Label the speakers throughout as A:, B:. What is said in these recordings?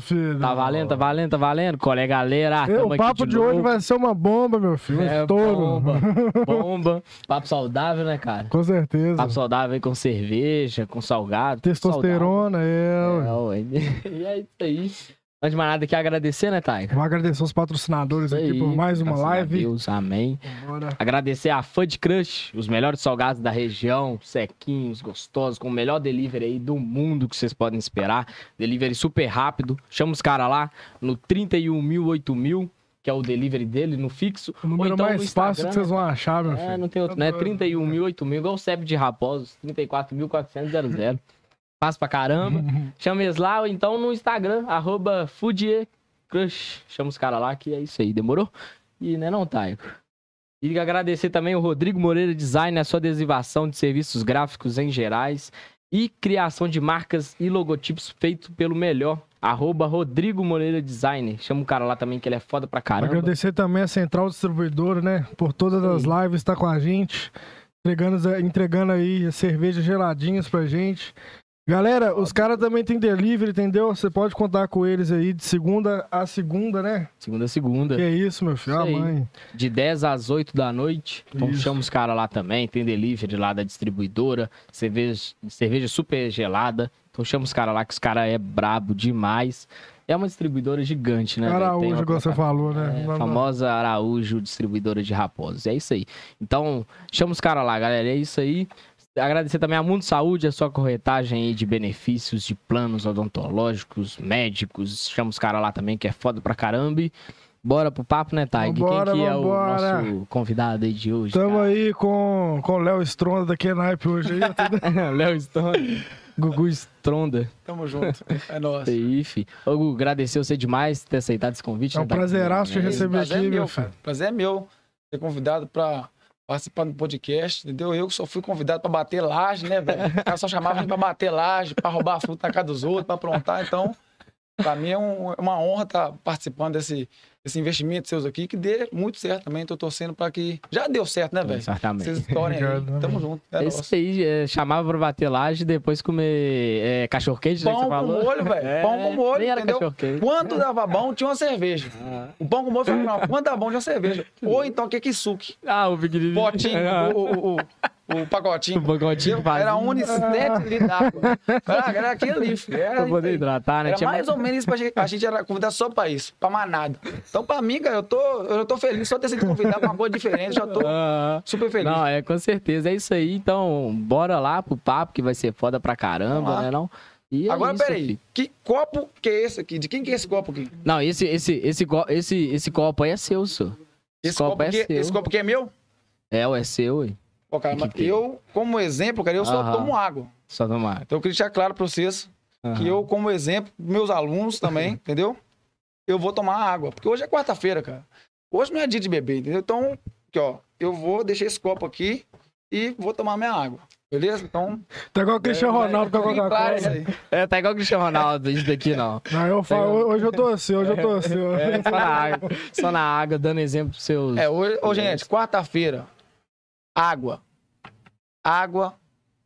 A: filho.
B: Tá valendo, tá valendo, tá valendo? É, galera?
A: É,
B: Tamo
A: o papo de,
B: novo.
A: hoje vai ser uma bomba, meu filho. Um
B: É,
A: estouro.
B: bomba, bomba. Papo saudável, né, cara?
A: Com certeza.
B: Papo saudável aí com cerveja, com salgado.
A: Testosterona, é.
B: Saudável. É, ué. E é isso aí. Antes de mais nada, aqui agradecer, né, Taiga?
A: Vou agradecer os patrocinadores
B: Isso
A: aqui
B: aí,
A: por mais uma
B: graças a
A: live.
B: Deus, amém.
A: Bora.
B: Agradecer a Fud Crush, os melhores salgados da região, sequinhos, gostosos, com o melhor delivery aí do mundo que vocês podem esperar. Delivery super rápido. Chama os caras lá no 31.000, que é o delivery dele, no fixo.
A: O número
B: então
A: mais fácil que vocês vão achar, meu
B: É,
A: filho.
B: não tem outro,
A: Tá
B: né?
A: doido.
B: 31.000, 8.000, igual o CEP de Raposos, 34.400. Fácil pra caramba. Chama eles lá, ou então no Instagram, arroba FoodieCrush. Chama os caras lá, que é isso aí, demorou? E né, não, Taico? E agradecer também o Rodrigo Moreira Design, a sua adesivação de serviços gráficos em gerais e criação de marcas e logotipos feito pelo melhor. Arroba Rodrigo Moreira Design. Chama o cara lá também, que ele é foda pra caramba.
A: Agradecer também a Central Distribuidora, né? Por todas as
B: Sim.
A: lives, tá com a gente. Entregando, entregando aí cervejas geladinhas pra gente. Galera, os caras também tem delivery, entendeu? Você pode contar com eles aí de segunda a segunda, né?
B: Segunda a segunda.
A: Que é isso, meu filho.
B: Isso
A: A
B: aí.
A: mãe.
B: de 10 às 8 da noite. Então
A: Isso.
B: chama os caras lá também. Tem delivery lá da distribuidora, cerveja, cerveja super gelada. Então chama os caras lá, que os caras é brabo demais. É uma distribuidora gigante, né?
A: Araújo,
B: uma
A: igual você falou, né?
B: É, famosa Araújo, distribuidora de raposos. É isso aí. Então, chama os caras lá, galera. É isso aí. Agradecer também a Mundo Saúde, a sua corretagem aí de benefícios, de planos odontológicos, médicos. Chama os caras lá também, que é foda pra caramba. Bora pro papo, né, Taig?
A: Vambora,
B: Quem que é
A: vambora.
B: o nosso convidado aí de hoje?
A: Tamo
B: cara?
A: aí com, com o Léo Stronda da Kenaipe hoje aí.
B: Léo Stronda. Gugu Stronda.
C: Tamo junto. É nóis.
B: Isso aí, fi. Ô, Gugu, agradecer você demais por ter aceitado esse convite.
A: É um
B: né,
A: prazeraço te
B: né?
A: receber
C: Prazer
A: aqui,
C: é
A: meu filho.
C: Prazer é meu ser convidado pra participar do podcast, entendeu? Eu só fui convidado pra bater laje, né, velho? O cara só chamava a gente pra bater laje, pra roubar fruta na casa dos outros, pra aprontar. Então, pra mim é um- é uma honra estar participando desse, desse investimento seus aqui, que dê muito certo também. Tô torcendo pra que. Já deu certo, né, velho?
B: Exatamente.
C: Vocês estourem aí.
A: Obrigado,
C: Tamo
A: né?
C: junto. É nóis.
B: isso aí, é, chamava pra bater laje e depois comer é, cachorro quente, né, que
C: Pão com molho, velho.
B: É,
C: Pão com molho,
B: nem
C: entendeu? dava bom, tinha uma cerveja. O pão com molho foi dava bom, tinha uma cerveja. Ou então kekisuke.
B: Ah, o pequenininho.
C: Potinho,
B: Ah,
C: o, o, o, o pacotinho.
B: O pacotinho?
C: Era
B: vazio.
C: Unis 7 litros d'água. Era, era aquilo ali, filho. Era,
B: Pra poder hidratar, né?
C: Era mais ou menos isso pra gente. A gente era convidado só pra isso, pra mais nada. Então, pra mim, cara, eu tô, eu tô feliz só ter sido convidado pra uma coisa diferente. Já tô
B: Ah,
C: super feliz.
B: Não, é com certeza. É isso aí. Então, bora lá pro papo que vai ser foda pra caramba, né? Não? E é
C: Agora,
B: isso,
C: peraí.
B: filho.
C: Que copo que é esse aqui? De quem que é esse copo aqui?
B: Não, esse, esse, esse, esse, esse copo aí é seu, senhor.
C: Esse,
B: copo
C: copo,
B: é
C: aqui,
B: seu.
C: esse copo aqui é meu?
B: É, o é seu, ué.
C: Ó, cara, mas eu, como exemplo, cara, eu só
B: Aham.
C: tomo água.
B: Só tomar.
C: Então, eu queria deixar claro pra vocês que eu, como exemplo, meus alunos também, entendeu? Eu vou tomar água. Porque hoje é quarta-feira, cara. Hoje não é dia de beber, entendeu? Então, aqui, ó, eu vou deixar esse copo aqui e vou tomar minha água. Beleza? Então.
A: Tá igual o Cristiano
C: é,
A: Ronaldo com a
C: fique claro isso
A: Coca-Cola.
C: aí.
B: É, tá igual o Cristiano Ronaldo, isso daqui não.
A: Não, eu falo, hoje eu tô assim, hoje eu tô assim. ó.
B: É, só na água. Só na água, dando exemplo pros seus.
C: É, hoje, ô, gente, quarta-feira, água. Água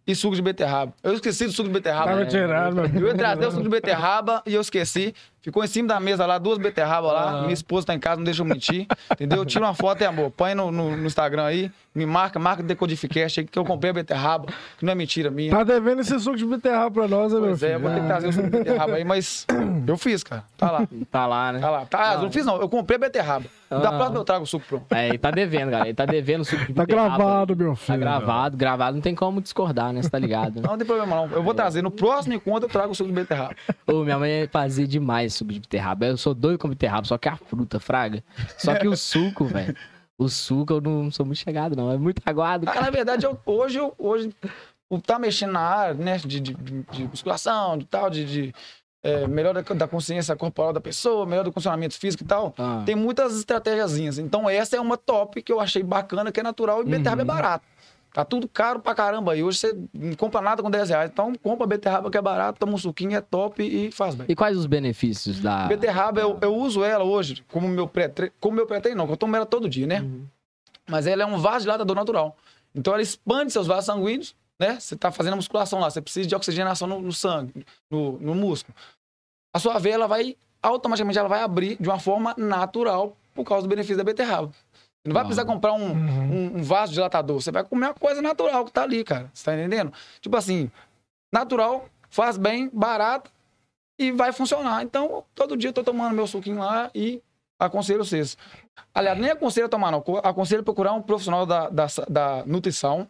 C: e suco de beterraba. Eu esqueci do suco de beterraba.
A: Tava
B: é,
A: tirando, meu
C: Eu ia trazer o suco de beterraba e eu esqueci. Ficou em cima da mesa lá, duas beterrabas lá. Minha esposa tá em casa, não deixa eu mentir. Entendeu? Tira uma foto, hein, amor. Põe no, no- no Instagram aí. Me marca, marca Decodificast aí, que eu comprei a beterraba. Que não é mentira minha.
A: Tá devendo esse suco de beterraba pra nós, né, meu
C: pois
A: filho?
C: é, eu vou ter que trazer o suco de beterraba aí, mas eu fiz, cara. Tá lá.
B: Tá lá, né?
C: Tá lá. Tá, eu não fiz não, eu comprei a beterraba. Da
B: Aham.
C: próxima eu trago o suco pronto.
B: É, ele tá devendo, galera. Ele tá devendo o suco de
A: Tá
B: beterraba.
A: gravado, meu
B: Tá
A: filho.
B: gravado, gravado. Não tem como discordar, né? Você tá ligado? né?
C: Não tem problema não. Eu vou trazer. No próximo encontro eu trago o suco de beterraba.
B: Ô, minha mãe fazia demais suco de beterraba. Eu sou doido com beterraba, só que a fruta, fraga. Só que o suco, velho. O suco eu não sou muito chegado, não. É muito aguado.
C: Ah, na verdade, eu- hoje, eu, hoje, por tá mexendo na área, né, de, de, de musculação, de tal, de, de é, melhor da, da consciência corporal da pessoa, melhor do funcionamento físico e tal,
B: Ah.
C: tem muitas estratégiazinhas. Então, essa é uma top que eu achei bacana, que é natural e beterraba é
B: Uhum.
C: barato. Tá tudo caro pra caramba. E hoje você não compra nada com 10 reais. Então, compra beterraba que é barato, toma um suquinho, é top e faz bem.
B: E quais os benefícios da.
C: Beterraba, eu, eu uso ela hoje como meu pré-treino. Como meu pré-treino, não, que eu tomo ela todo dia, né?
B: Uhum.
C: Mas ela é um vasodilatador natural. Então ela expande seus vasos sanguíneos, né? Você tá fazendo a musculação lá, você precisa de oxigenação no, no sangue, no, no músculo. a sua veia ela vai automaticamente ela vai abrir de uma forma natural por causa do benefício da beterraba. Você não vai precisar comprar um,
A: Uhum.
C: um, um vaso dilatador. Você vai comer uma coisa natural que tá ali, cara. Você tá entendendo? Tipo assim, natural, faz bem, barato e vai funcionar. Então, todo dia eu tô tomando meu suquinho lá e aconselho vocês. Aliás, nem aconselho a tomar, não. Aconselho a procurar um profissional da, da, da nutrição,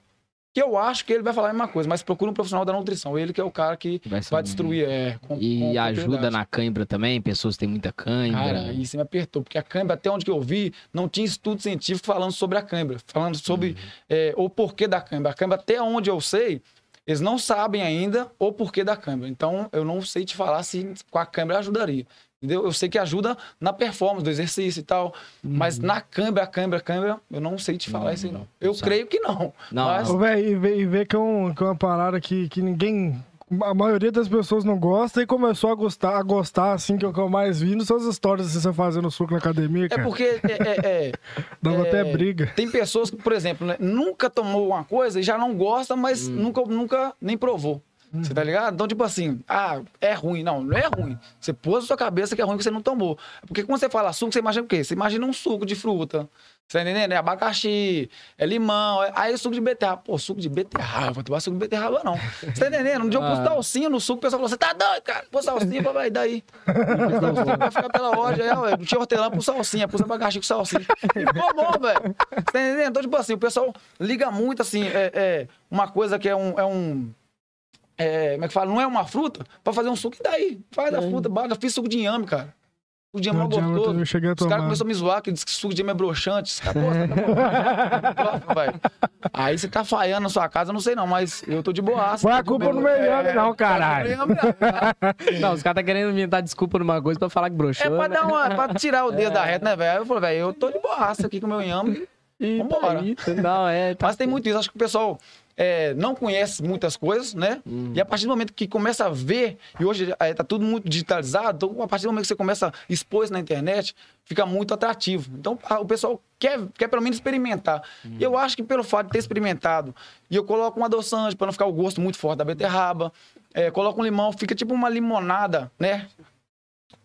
C: que eu acho que ele vai falar a mesma coisa, mas procura um profissional da nutrição. Ele que é o cara que
B: Vai,
C: vai destruir. É, com,
B: E
C: com
B: ajuda na cãibra também, pessoas que têm muita cãibra.
C: Cara, você me apertou, porque a cãibra, até onde eu vi, não tinha estudo científico falando sobre a cãibra, falando sobre
B: Uhum.
C: é, o porquê da cãibra. A cãibra, até onde eu sei, eles não sabem ainda o porquê da cãibra. Então, eu não sei te falar se com a cãibra ajudaria. Entendeu? Eu sei que ajuda na performance do exercício e tal, mas na cãibra, a cãibra, a cãibra, eu não sei te falar
B: Uhum. Não,
C: isso aí, não.
B: não
C: Eu
B: sabe.
C: creio que não.
B: Não,
C: mas-
A: Ô, velho, e vê, e vê que, é um, que é uma parada que, que ninguém. A maioria das pessoas não gosta e começou a gostar, a gostar assim, que é o que eu mais vi nas suas histórias de você fazendo suco na academia,
C: É
A: cara.
C: porque é, é- é,
A: Dava
C: é,
A: até briga.
C: Tem pessoas que, por exemplo, né, nunca tomou uma coisa e já não gosta, mas nunca, nunca nem provou. Você tá ligado? Então, tipo assim, ah, é ruim. Não, não é ruim. Você pôs na sua cabeça que é ruim que você não tomou. Porque quando você fala suco, você imagina o quê? Você imagina um suco de fruta. Você tá entendendo? É abacaxi, é limão, é... aí é suco de beterraba. Pô, suco de beterraba, vou tomar suco de beterraba, não. Você tá entendendo? Um dia eu pus
B: Ah.
C: salsinha no suco, o pessoal falou, você tá doido, cara? Pôs salsinha, vai daí. Vai ficar pela loja, aí, ué, não tinha hortelã com salsinha, pus abacaxi com salsinha. E ficou bom, velho. Você tá entendendo? Então, tipo assim, o pessoal liga muito, assim, é, é uma coisa que é um... É um é, como é que fala? Não é uma fruta, pra fazer um suco, e daí? Faz a fruta. Eu fiz suco de inhame, cara. Suco de
A: Não
C: é
A: adianta,
C: gostoso. Os caras começaram a me zoar, que diz que suco de inhame é broxante. Tá bom, velho. Aí você tá falhando na sua casa, eu não sei não, mas eu tô de boaça.
A: Foi
C: tô
A: a culpa no meu inhame, não,
C: É,
A: caralho.
C: culpa no inhame, não.
B: Não, os caras tá querendo inventar desculpa numa coisa pra falar que broxou.
C: É pra,
B: né?
C: dar uma, pra tirar o dedo da reta, né, velho? Aí eu falei, velho, eu tô de boaça aqui com o meu inhame.
B: E
C: Vambora.
B: Não, é. Tá...
C: Mas tem muito isso. Acho que o pessoal é, não conhece muitas coisas, né?
B: Hum.
C: E a partir do momento que começa a ver, e hoje é, tá tudo muito digitalizado, então a partir do momento que você começa a expor isso na internet, fica muito atrativo. Então a- o pessoal quer, quer pelo menos experimentar.
B: Hum.
C: E eu acho que pelo fato de ter experimentado, e eu coloco um adoçante para não ficar o gosto muito forte da beterraba, é, coloco um limão, fica tipo uma limonada, né?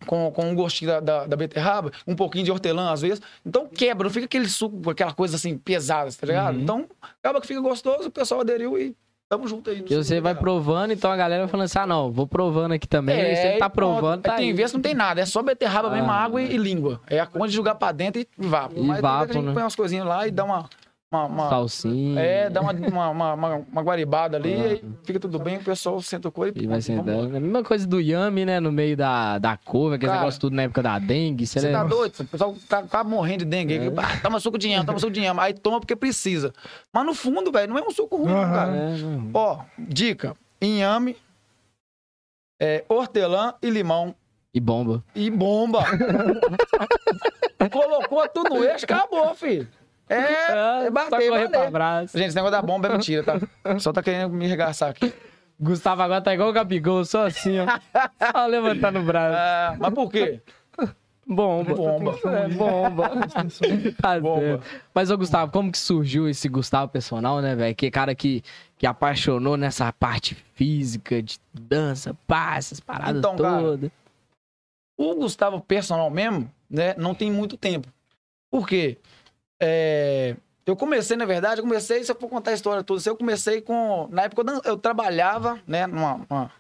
C: Com, com um gostinho da, da, da beterraba, um pouquinho de hortelã às vezes. Então quebra, não fica aquele suco, aquela coisa assim pesada, tá ligado?
B: Uhum.
C: Então acaba que fica gostoso, o pessoal aderiu e tamo junto aí.
B: E você vai provando, então a galera vai falando assim: ah, não, vou provando aqui também. aí você
C: É,
B: tá provando, tá
C: Tem vezes que não tem nada, é só beterraba mesmo,
B: Ah,
C: água e, e língua. É a conta de jogar pra dentro e vapo.
B: E
C: Mas
B: vapo, né?
C: põe umas coisinhas lá e dá uma. Uma, uma-
B: Salsinha.
C: é, dá uma, uma, uma, uma, uma guaribada ali,
B: Ah.
C: aí fica tudo bem, o pessoal senta o couro e,
B: E vai sentando. A mesma coisa do yame, né? No meio da, da couve, aquele
C: Cara,
B: negócio tudo na época da dengue. Você
C: tá
B: lembra?
C: doido? O pessoal tá, tá morrendo de dengue.
B: É.
C: Ah, toma suco de inhame, toma suco de inhame. Aí toma porque precisa. Mas no fundo, velho, não é um suco ruim,
A: Aham.
C: cara.
B: É, não.
C: Ó, dica: inhame, é, hortelã e limão.
B: E bomba.
C: E bomba. Colocou tudo no eixo, acabou, filho. É, é
B: só
C: bater,
B: correr pra abraço.
C: Gente, esse negócio da bomba é mentira, tá? Só tá querendo me arregaçar aqui.
B: Gustavo agora tá igual o Gabigol, só assim, ó. Só levantar no braço.
C: É, mas por quê?
B: Bomba.
C: Bomba.
B: É, bomba. Tá
C: Bomba.
B: Mas, ô Gustavo, como que surgiu esse Gustavo personal, né, velho? Que cara que, que apaixonou nessa parte física, de dança, pá, essas paradas
C: Então, cara,
B: todas.
C: O Gustavo personal mesmo, né, não tem muito tempo. Por quê? É, eu comecei, na verdade, eu comecei, se eu for contar a história toda, eu comecei com. Na época eu, dan- eu trabalhava, né, numa. Uma,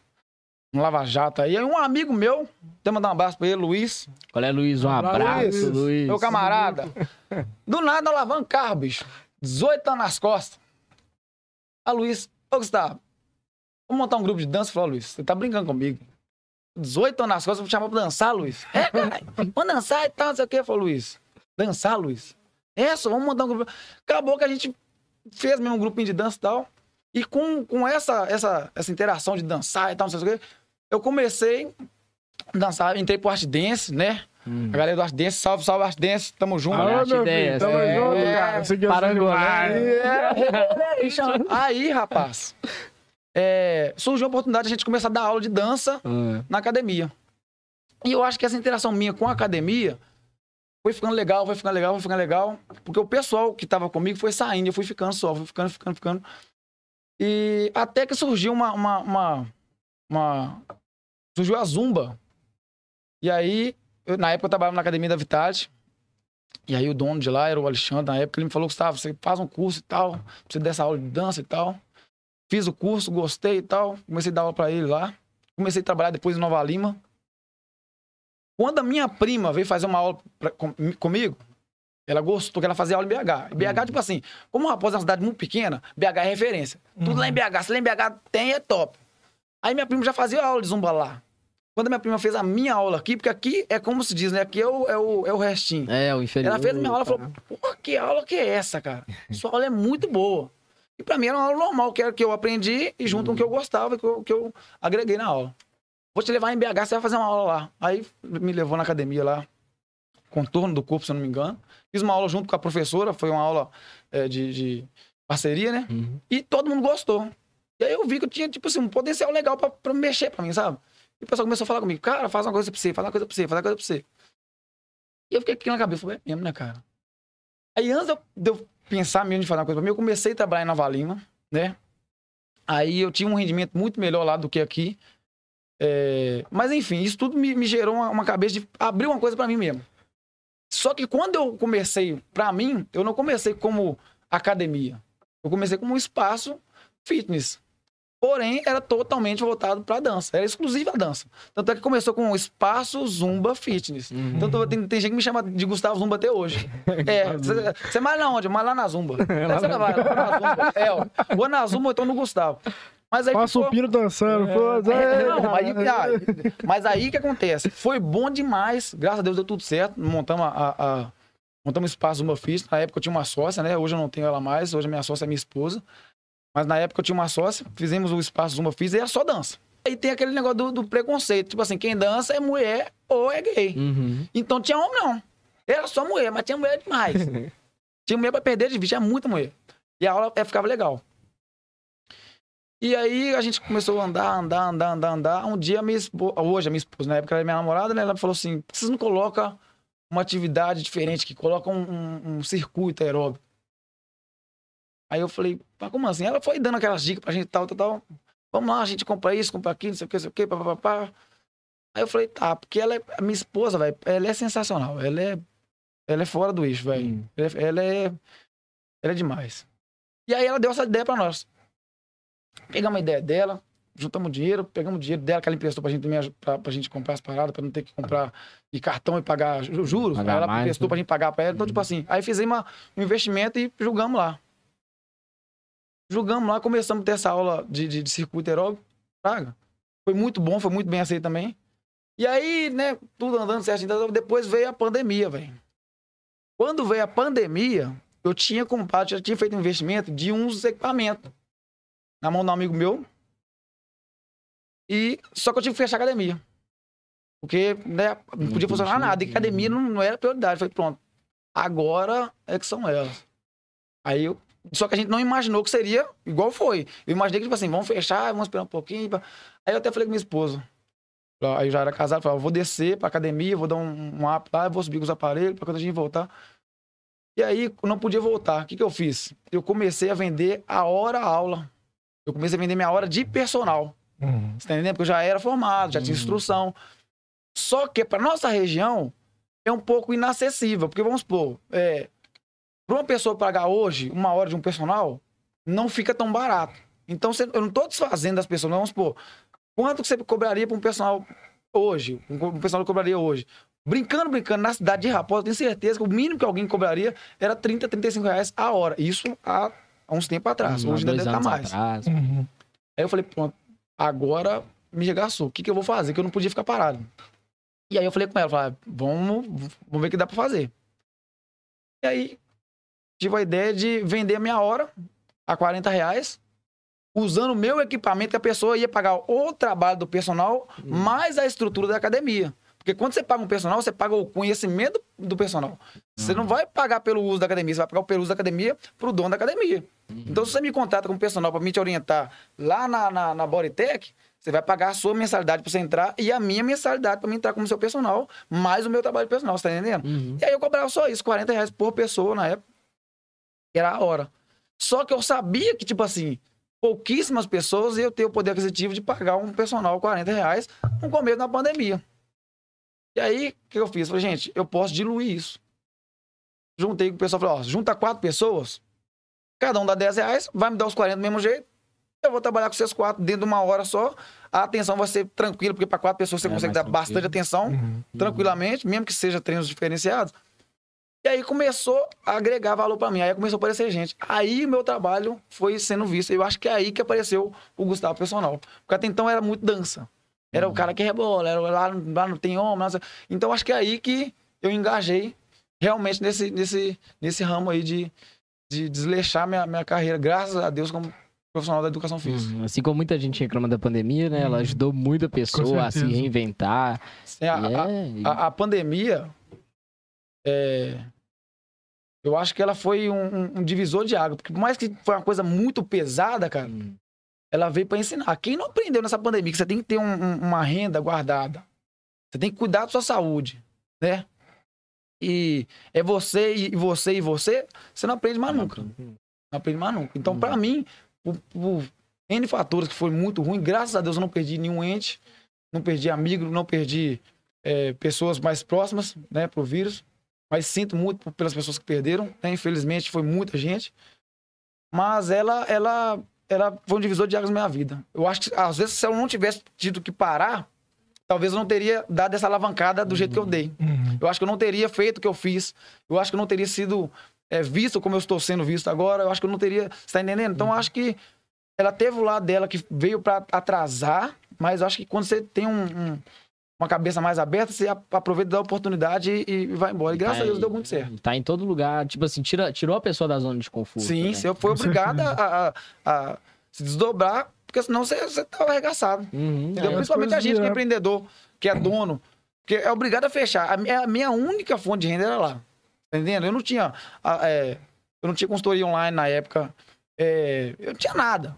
C: um lava-jato aí. Aí um amigo meu, até mandar um abraço pra ele, Luiz,
B: Olha, é, Luiz, um
A: Abraço, Luiz.
B: Luiz.
C: meu camarada. Do nada, eu lavando carro, bicho. 18 anos nas costas. A Luiz, ô Gustavo, vamos montar um grupo de dança? Falou, Luiz, você tá brincando comigo. 18 anos nas costas, vou te chamar pra dançar, Luiz. É, caralho, vamos dançar e tal, não sei o quê. Falou, Luiz, dançar, Luiz? É, só vamos montar um grupo. Acabou que a gente fez mesmo um grupinho de dança e tal. E com, com essa, essa, essa interação de dançar e tal, não sei o quê, eu comecei a dançar, entrei pro Art Dance, né?
B: Hum.
C: A galera do Art Dance, salve, salve Art Dance, tamo junto.
B: Alô, arte
A: filho, tamo
C: é,
A: junto,
C: é,
A: cara. Seguiu
B: Parangolé.
A: demais.
C: Aí, rapaz, é, surgiu a oportunidade de a gente começar a dar aula de dança
B: Ah,
C: na academia. E eu acho que essa interação minha com a academia foi ficando legal, foi ficando legal, foi ficando legal. Porque o pessoal que tava comigo foi saindo, eu fui ficando só, fui ficando, ficando, ficando. E até que surgiu uma. uma, uma, uma- surgiu a Zumba. E aí, eu- na época eu trabalhava na academia da Vitality. E aí o dono de lá era o Alexandre, na época ele me falou, Gustavo, você faz um curso e tal, você dessa aula de dança e tal. Fiz o curso, gostei e tal. Comecei a dar aula pra ele lá. Comecei a trabalhar depois em Nova Lima. Quando a minha prima veio fazer uma aula pra- com- comigo, ela gostou que ela fazia aula em BH. BH, tipo assim, como o Raposa é uma cidade muito pequena, BH é referência. Tudo lá em BH. Se lá em BH tem, é top. Aí minha prima já fazia aula de zumba lá. Quando a minha prima fez a minha aula aqui, porque aqui é como se diz, né? Aqui é o, é o, é o restinho.
B: É, o inferior.
C: Ela fez a minha aula e
B: tá.
C: falou, porra, que aula que é essa, cara? Sua aula é muito boa. E pra mim era uma aula normal, que era que eu aprendi e junto com o que eu gostava, que eu, que eu agreguei na aula. Vou te levar em BH, você vai fazer uma aula lá. Aí me levou na academia lá, contorno do corpo, se eu não me engano. Fiz uma aula junto com a professora, foi uma aula eh, de, de parceria, né?
B: Uhum.
C: E todo mundo gostou. E aí eu vi que eu tinha, tipo assim, um potencial legal pra, pra mexer pra mim, sabe? E o pessoal começou a falar comigo, cara, faz uma coisa pra você, faz uma coisa pra você, faz uma coisa pra você. E eu fiquei aqui na cabeça, falei, é mesmo, né, cara? Aí antes de eu, de eu pensar mesmo de fazer uma coisa pra mim, eu comecei a trabalhar em Nova Lima, né? Aí eu tinha um rendimento muito melhor lá do que aqui. É, Mas enfim, isso tudo me, me gerou uma, uma cabeça de abrir uma coisa pra mim mesmo. Só que quando eu comecei, pra mim, eu não comecei como academia. Eu comecei como um espaço fitness. Porém, era totalmente voltado pra dança. Era exclusiva a dança. Tanto é que começou com o espaço Zumba Fitness.
B: Uhum.
C: Então tem, tem gente que me chama de Gustavo Zumba até hoje. É, você- malha onde? Malha lá na Zumba. Você vai lá na Zumba. É, ó. Ou na Zumba ou então no Gustavo. Mas aí
A: Passa o
C: ficou-
A: pino dançando. pô,
C: é,
A: é.
C: não, aí, ah, mas aí que acontece? Foi bom demais. Graças a Deus deu tudo certo. Montamos a. a- a- montamos o espaço Zumba Fitness. Na época eu tinha uma sócia, né? Hoje eu não tenho ela mais. Hoje a minha sócia é minha esposa. Mas na época eu tinha uma sócia. Fizemos o espaço Zumba Fitness e era só dança. Aí tem aquele negócio do, do preconceito. Tipo assim, quem dança é mulher ou é gay.
B: Uhum.
C: Então tinha homem não. Era só mulher, mas tinha mulher demais. tinha mulher pra perder de vista, tinha muita mulher. E a aula eh, ficava legal. E aí a gente começou a andar, andar, andar, andar, andar. Um dia a minha esposa, hoje a minha esposa, na época ela era minha namorada, né? Ela falou assim: "Por que vocês não colocam uma atividade diferente, que coloca um, um- um circuito aeróbico. Aí eu falei, mas como assim? Ela foi dando aquelas dicas pra gente, tal, tal, tal. Vamos lá, a gente compra isso, compra aquilo, não sei o que, não sei o que, papapá. Aí eu falei, tá, porque ela é, a minha esposa, velho, ela é sensacional. Ela é, ela é fora do eixo, velho.
B: Hum.
C: Ela, é- ela é, ela é demais. E aí ela deu essa ideia pra nós. Pegamos a ideia dela, juntamos dinheiro, pegamos o dinheiro dela que ela emprestou pra gente, pra, pra gente comprar as paradas, pra não ter que comprar de cartão e pagar ju- juros.
B: Pagar
C: ela
B: mais,
C: emprestou
B: né?
C: pra gente pagar pra ela. Então, tipo assim, aí fizemos uma- um investimento e julgamos lá. Julgamos lá, começamos a ter essa aula de, de, de circuito aeróbico. Praga. Foi muito bom, foi muito bem aceito também. E aí, né, tudo andando certinho. Depois veio a pandemia, velho. Quando veio a pandemia, eu tinha comprado, já tinha feito um investimento de uns equipamentos na mão de um amigo meu. E só que eu tive que fechar a academia. Porque né, não podia funcionar nada. E academia não, não era prioridade. Falei, pronto. Agora é que são elas. Aí eu. Só que a gente não imaginou que seria igual foi. Eu imaginei que, tipo assim, vamos fechar, vamos esperar um pouquinho. pra- Aí eu até falei com minha esposa. Aí eu já era casado, falei, eu vou descer pra academia, vou dar um, um up lá, eu vou subir com os aparelhos pra quando a gente voltar. E aí, eu não podia voltar. O que, que eu fiz? Eu comecei a vender a hora aula. Eu comecei a vender minha hora de personal.
A: Uhum.
C: Você tá entendendo? Porque eu já era formado, já tinha
B: Uhum.
C: instrução. Só que para nossa região é um pouco inacessível. Porque vamos supor, é, para uma pessoa pagar hoje uma hora de um personal, não fica tão barato. Então você- eu não estou desfazendo das pessoas, mas vamos supor, quanto você cobraria para um personal hoje? Um, personal cobraria hoje? Brincando, brincando, na cidade de Raposa, eu tenho certeza que o mínimo que alguém cobraria era 30, 35 reais a hora. Isso há, há uns tempos atrás.
B: Há
C: hoje ainda deve estar
B: anos
C: mais.
B: atrás.
A: Uhum.
C: Aí eu falei, pronto, agora me regaçou. O que, que eu vou fazer? Que eu não podia ficar parado. E aí eu falei com ela, falei, ah, vamos, vamos ver o que dá pra fazer. E aí tive a ideia de vender a minha hora a 40 reais, usando o meu equipamento, que a pessoa ia pagar o trabalho do personal, mais a estrutura da academia. Porque quando você paga um personal, você paga o conhecimento do personal. Você não vai pagar pelo uso da academia, você vai pagar pelo uso da academia pro dono da academia. Então, se você me contrata com um personal para me te orientar lá na, na, na Bodytech, você vai pagar a sua mensalidade para você entrar e a minha mensalidade para me entrar como seu personal, mais o meu trabalho de personal, você tá entendendo?
B: Uhum.
C: E aí eu cobrava só isso, 40 reais por pessoa na época. Era a hora. Só que eu sabia que, tipo assim, pouquíssimas pessoas iam ter o poder aquisitivo de pagar um personal 40 reais no começo da pandemia. E aí, o que eu fiz? Falei, gente, eu posso diluir isso. Juntei com o pessoal, falei, ó, junta quatro pessoas, cada um dá 10 reais, vai me dar os 40 do mesmo jeito. Eu vou trabalhar com vocês quatro dentro de uma hora só. A atenção vai ser tranquila, porque para quatro pessoas você
B: É,
C: consegue dar bastante
B: tranquilo.
C: atenção,
A: Uhum.
C: tranquilamente, mesmo que seja treinos diferenciados. E aí começou a agregar valor para mim. Aí começou a aparecer gente. Aí o meu trabalho foi sendo visto. Eu acho que é aí que apareceu o Gustavo Personal. Porque até então era muito dança. Era
B: Uhum.
C: o cara que rebola, era lá, lá não tem homem. Então acho que é aí que eu engajei realmente nesse, nesse, nesse ramo aí de, de desleixar minha, minha carreira, graças a Deus, como profissional da educação física.
B: Uhum. Assim como muita gente reclama da pandemia, né? Ela
A: Uhum.
B: ajudou muita pessoa a se reinventar.
C: É, a, a-
B: é, e-
C: a, a pandemia, é, eu acho que ela foi um, um- divisor de água. Porque por mais que foi uma coisa muito pesada, cara,
B: Hum.
C: Ela veio para ensinar. Quem não aprendeu nessa pandemia que você tem que ter um- um- uma renda guardada, você tem que cuidar da sua saúde, né? E é você e você e você, você não aprende mais nunca. Não aprende mais nunca. Então, pra mim, por, por N fatores que foi muito ruim, graças a Deus eu não perdi nenhum ente, não perdi amigo, não perdi é, pessoas mais próximas, né, pro vírus. Mas sinto muito pelas pessoas que perderam, né? Infelizmente foi muita gente. Mas ela, ela, ela foi um divisor de águas na minha vida. Eu acho que, às vezes, se eu não tivesse tido que parar, talvez eu não teria dado essa alavancada do jeito que eu dei.
A: Uhum.
C: Eu acho que eu não teria feito o que eu fiz. Eu acho que eu não teria sido é, visto como eu estou sendo visto agora. Eu acho que eu não teria. Você tá entendendo? Então, eu acho que ela teve o lado dela que veio para atrasar, mas eu acho que quando você tem um- um- uma cabeça mais aberta, você aproveita da oportunidade e, vai embora. E graças
B: Tá
C: a Deus
B: em-
C: deu muito certo.
B: Tá em todo lugar. Tipo assim, tira, tirou a pessoa da zona de conforto.
C: Sim,
B: né?
C: você foi
A: Com
C: obrigada a, a- a se desdobrar, porque senão você, você tava arregaçado.
B: Uhum, é.
C: Principalmente a gente que é empreendedor, que é dono, que é obrigado a fechar. A minha, a minha única fonte de renda era lá. Tá entendendo? Eu não tinha. a- é, eu não tinha consultoria online na época. é, eu não tinha nada.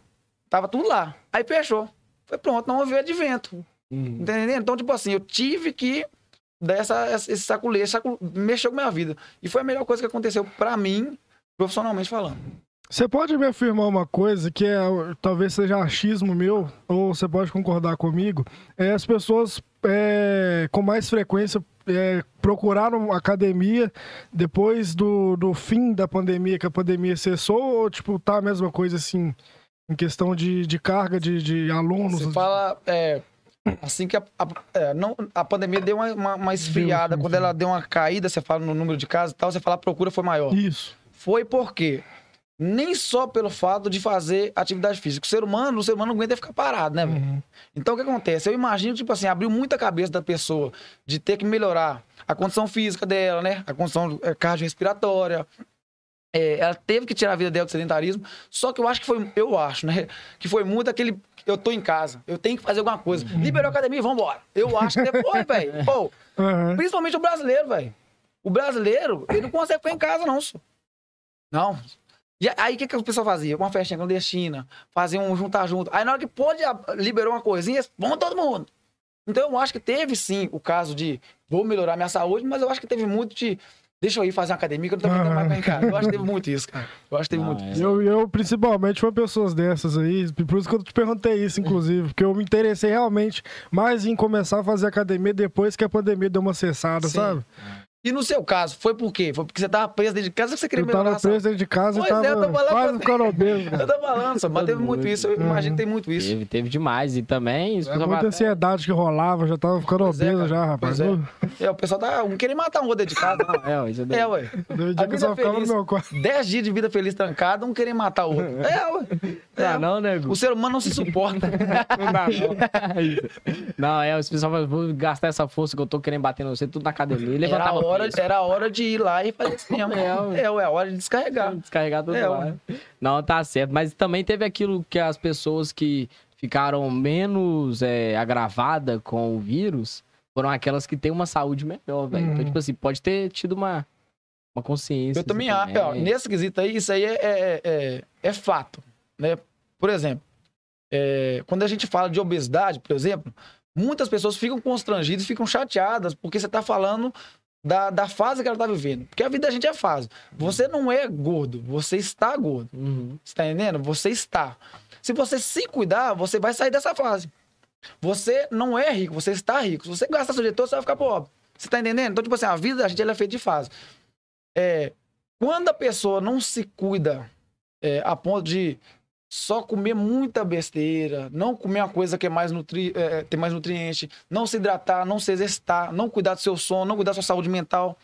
C: Tava tudo lá. Aí fechou. Foi pronto, não houve advento.
B: Uhum.
C: Entendendo? Então, tipo assim, eu tive que dar essa, esse saculejo, sacu... mexeu com a minha vida. E foi a melhor coisa que aconteceu pra mim, profissionalmente falando.
A: Você pode me afirmar uma coisa que é talvez seja achismo meu, ou você pode concordar comigo, é as pessoas é, com mais frequência é, procuraram academia depois do, do fim da pandemia, que a pandemia cessou, ou tipo, tá a mesma coisa assim, em questão de, de carga de, de alunos?
C: Você fala, é, assim que a, a- é, não, a pandemia deu uma, uma, uma esfriada,
A: sim,
C: quando ela deu uma caída, você fala no número de casos e tal, você fala a procura foi maior.
A: Isso.
C: Foi porque nem só pelo fato de fazer atividade física. O ser humano, o ser humano não aguenta ficar parado, né, velho?
A: Uhum.
C: Então o que acontece? Eu imagino, tipo assim, abriu muita cabeça da pessoa de ter que melhorar a condição física dela, né? A condição é, cardiorrespiratória. É, ela teve que tirar a vida dela do sedentarismo. Só que eu acho que foi, eu acho, né? Que foi muito aquele. Eu tô em casa, eu tenho que fazer alguma coisa. Liberou a academia, vambora. Eu acho que depois, velho. Pô,
A: Uhum.
C: Principalmente o brasileiro, velho. O brasileiro, ele não consegue ficar em casa, não, só. Não. E aí, o que, que o pessoal fazia? Uma festinha clandestina, fazia um juntar junto. Aí, na hora que pôde, liberou uma coisinha, vamos todo mundo. Então, eu acho que teve, sim, o caso de vou melhorar minha saúde, mas eu acho que teve muito de deixa eu ir fazer uma academia que eu não tô aguentando mais em casa. Eu acho que teve muito isso, cara. Eu acho que teve
B: Ah,
C: muito
B: é.
C: isso.
A: Eu, eu, principalmente, fui pessoas dessas aí. Por isso que eu te perguntei isso, inclusive. Porque eu me interessei realmente mais em começar a fazer academia depois que a pandemia deu uma cessada,
C: Sim.
A: sabe?
C: E no seu caso, foi por quê? Foi porque você tava preso dentro de casa ou você queria
A: Eu
C: melhorar
A: tava
C: a saúde?
A: preso dentro de casa e
C: Pois é, eu
A: tava
C: falando
A: quase ficando obeso,
C: Eu tô falando, só, mas teve muito isso. Eu imagino que tem muito isso.
B: Teve, teve demais. E também.
A: É muita ansiedade que rolava, já tava ficando
C: Pois é,
A: obeso
C: cara.
A: já, rapaz.
C: É. É, o pessoal tá um querendo matar um outro dentro de casa.
B: "Ah, É, ué, isso daí."
C: É, ué.
A: No dia
C: A
A: que eu
C: vida
A: só ficava no meu quarto.
C: Dez dias de vida feliz trancado, um querendo matar o outro. É, ué. É.
B: Ah, não, nego.
C: O ser humano não se suporta.
B: Não dá, não. não, é, os pessoal vou gastar essa força que eu tô querendo bater no você, tudo na academia. E levantava
C: hora, era a hora de ir lá e fazer isso mesmo.
B: É.
C: É, ué, a hora de descarregar.
B: Descarregar tudo
C: É,
B: lá. Não, tá certo. Mas também teve aquilo que as pessoas que ficaram menos é, agravadas com o vírus foram aquelas que têm uma saúde melhor, velho. Então,
A: Uhum.
B: tipo assim, pode ter tido uma, uma consciência.
C: Eu também acho. ó, Nesse quesito aí, isso aí é, é, é, é fato. Né? Por exemplo, é, quando a gente fala de obesidade, por exemplo, muitas pessoas ficam constrangidas, ficam chateadas, porque você está falando da, da fase que ela está vivendo. Porque a vida da gente é fase. Você não é gordo, você está gordo.
B: Uhum.
C: Você tá entendendo? Você está. Se você se cuidar, você vai sair dessa fase. Você não é rico, você está rico. Se você gastar seu dinheiro todo, você vai ficar pobre. Você tá entendendo? Então, tipo assim, a vida da gente ela é feita de fase. É, quando a pessoa não se cuida é, a ponto de só comer muita besteira, não comer uma coisa que é mais nutri é, tem mais nutriente, não se hidratar, não se exercitar, não cuidar do seu sono, não cuidar da sua saúde mental.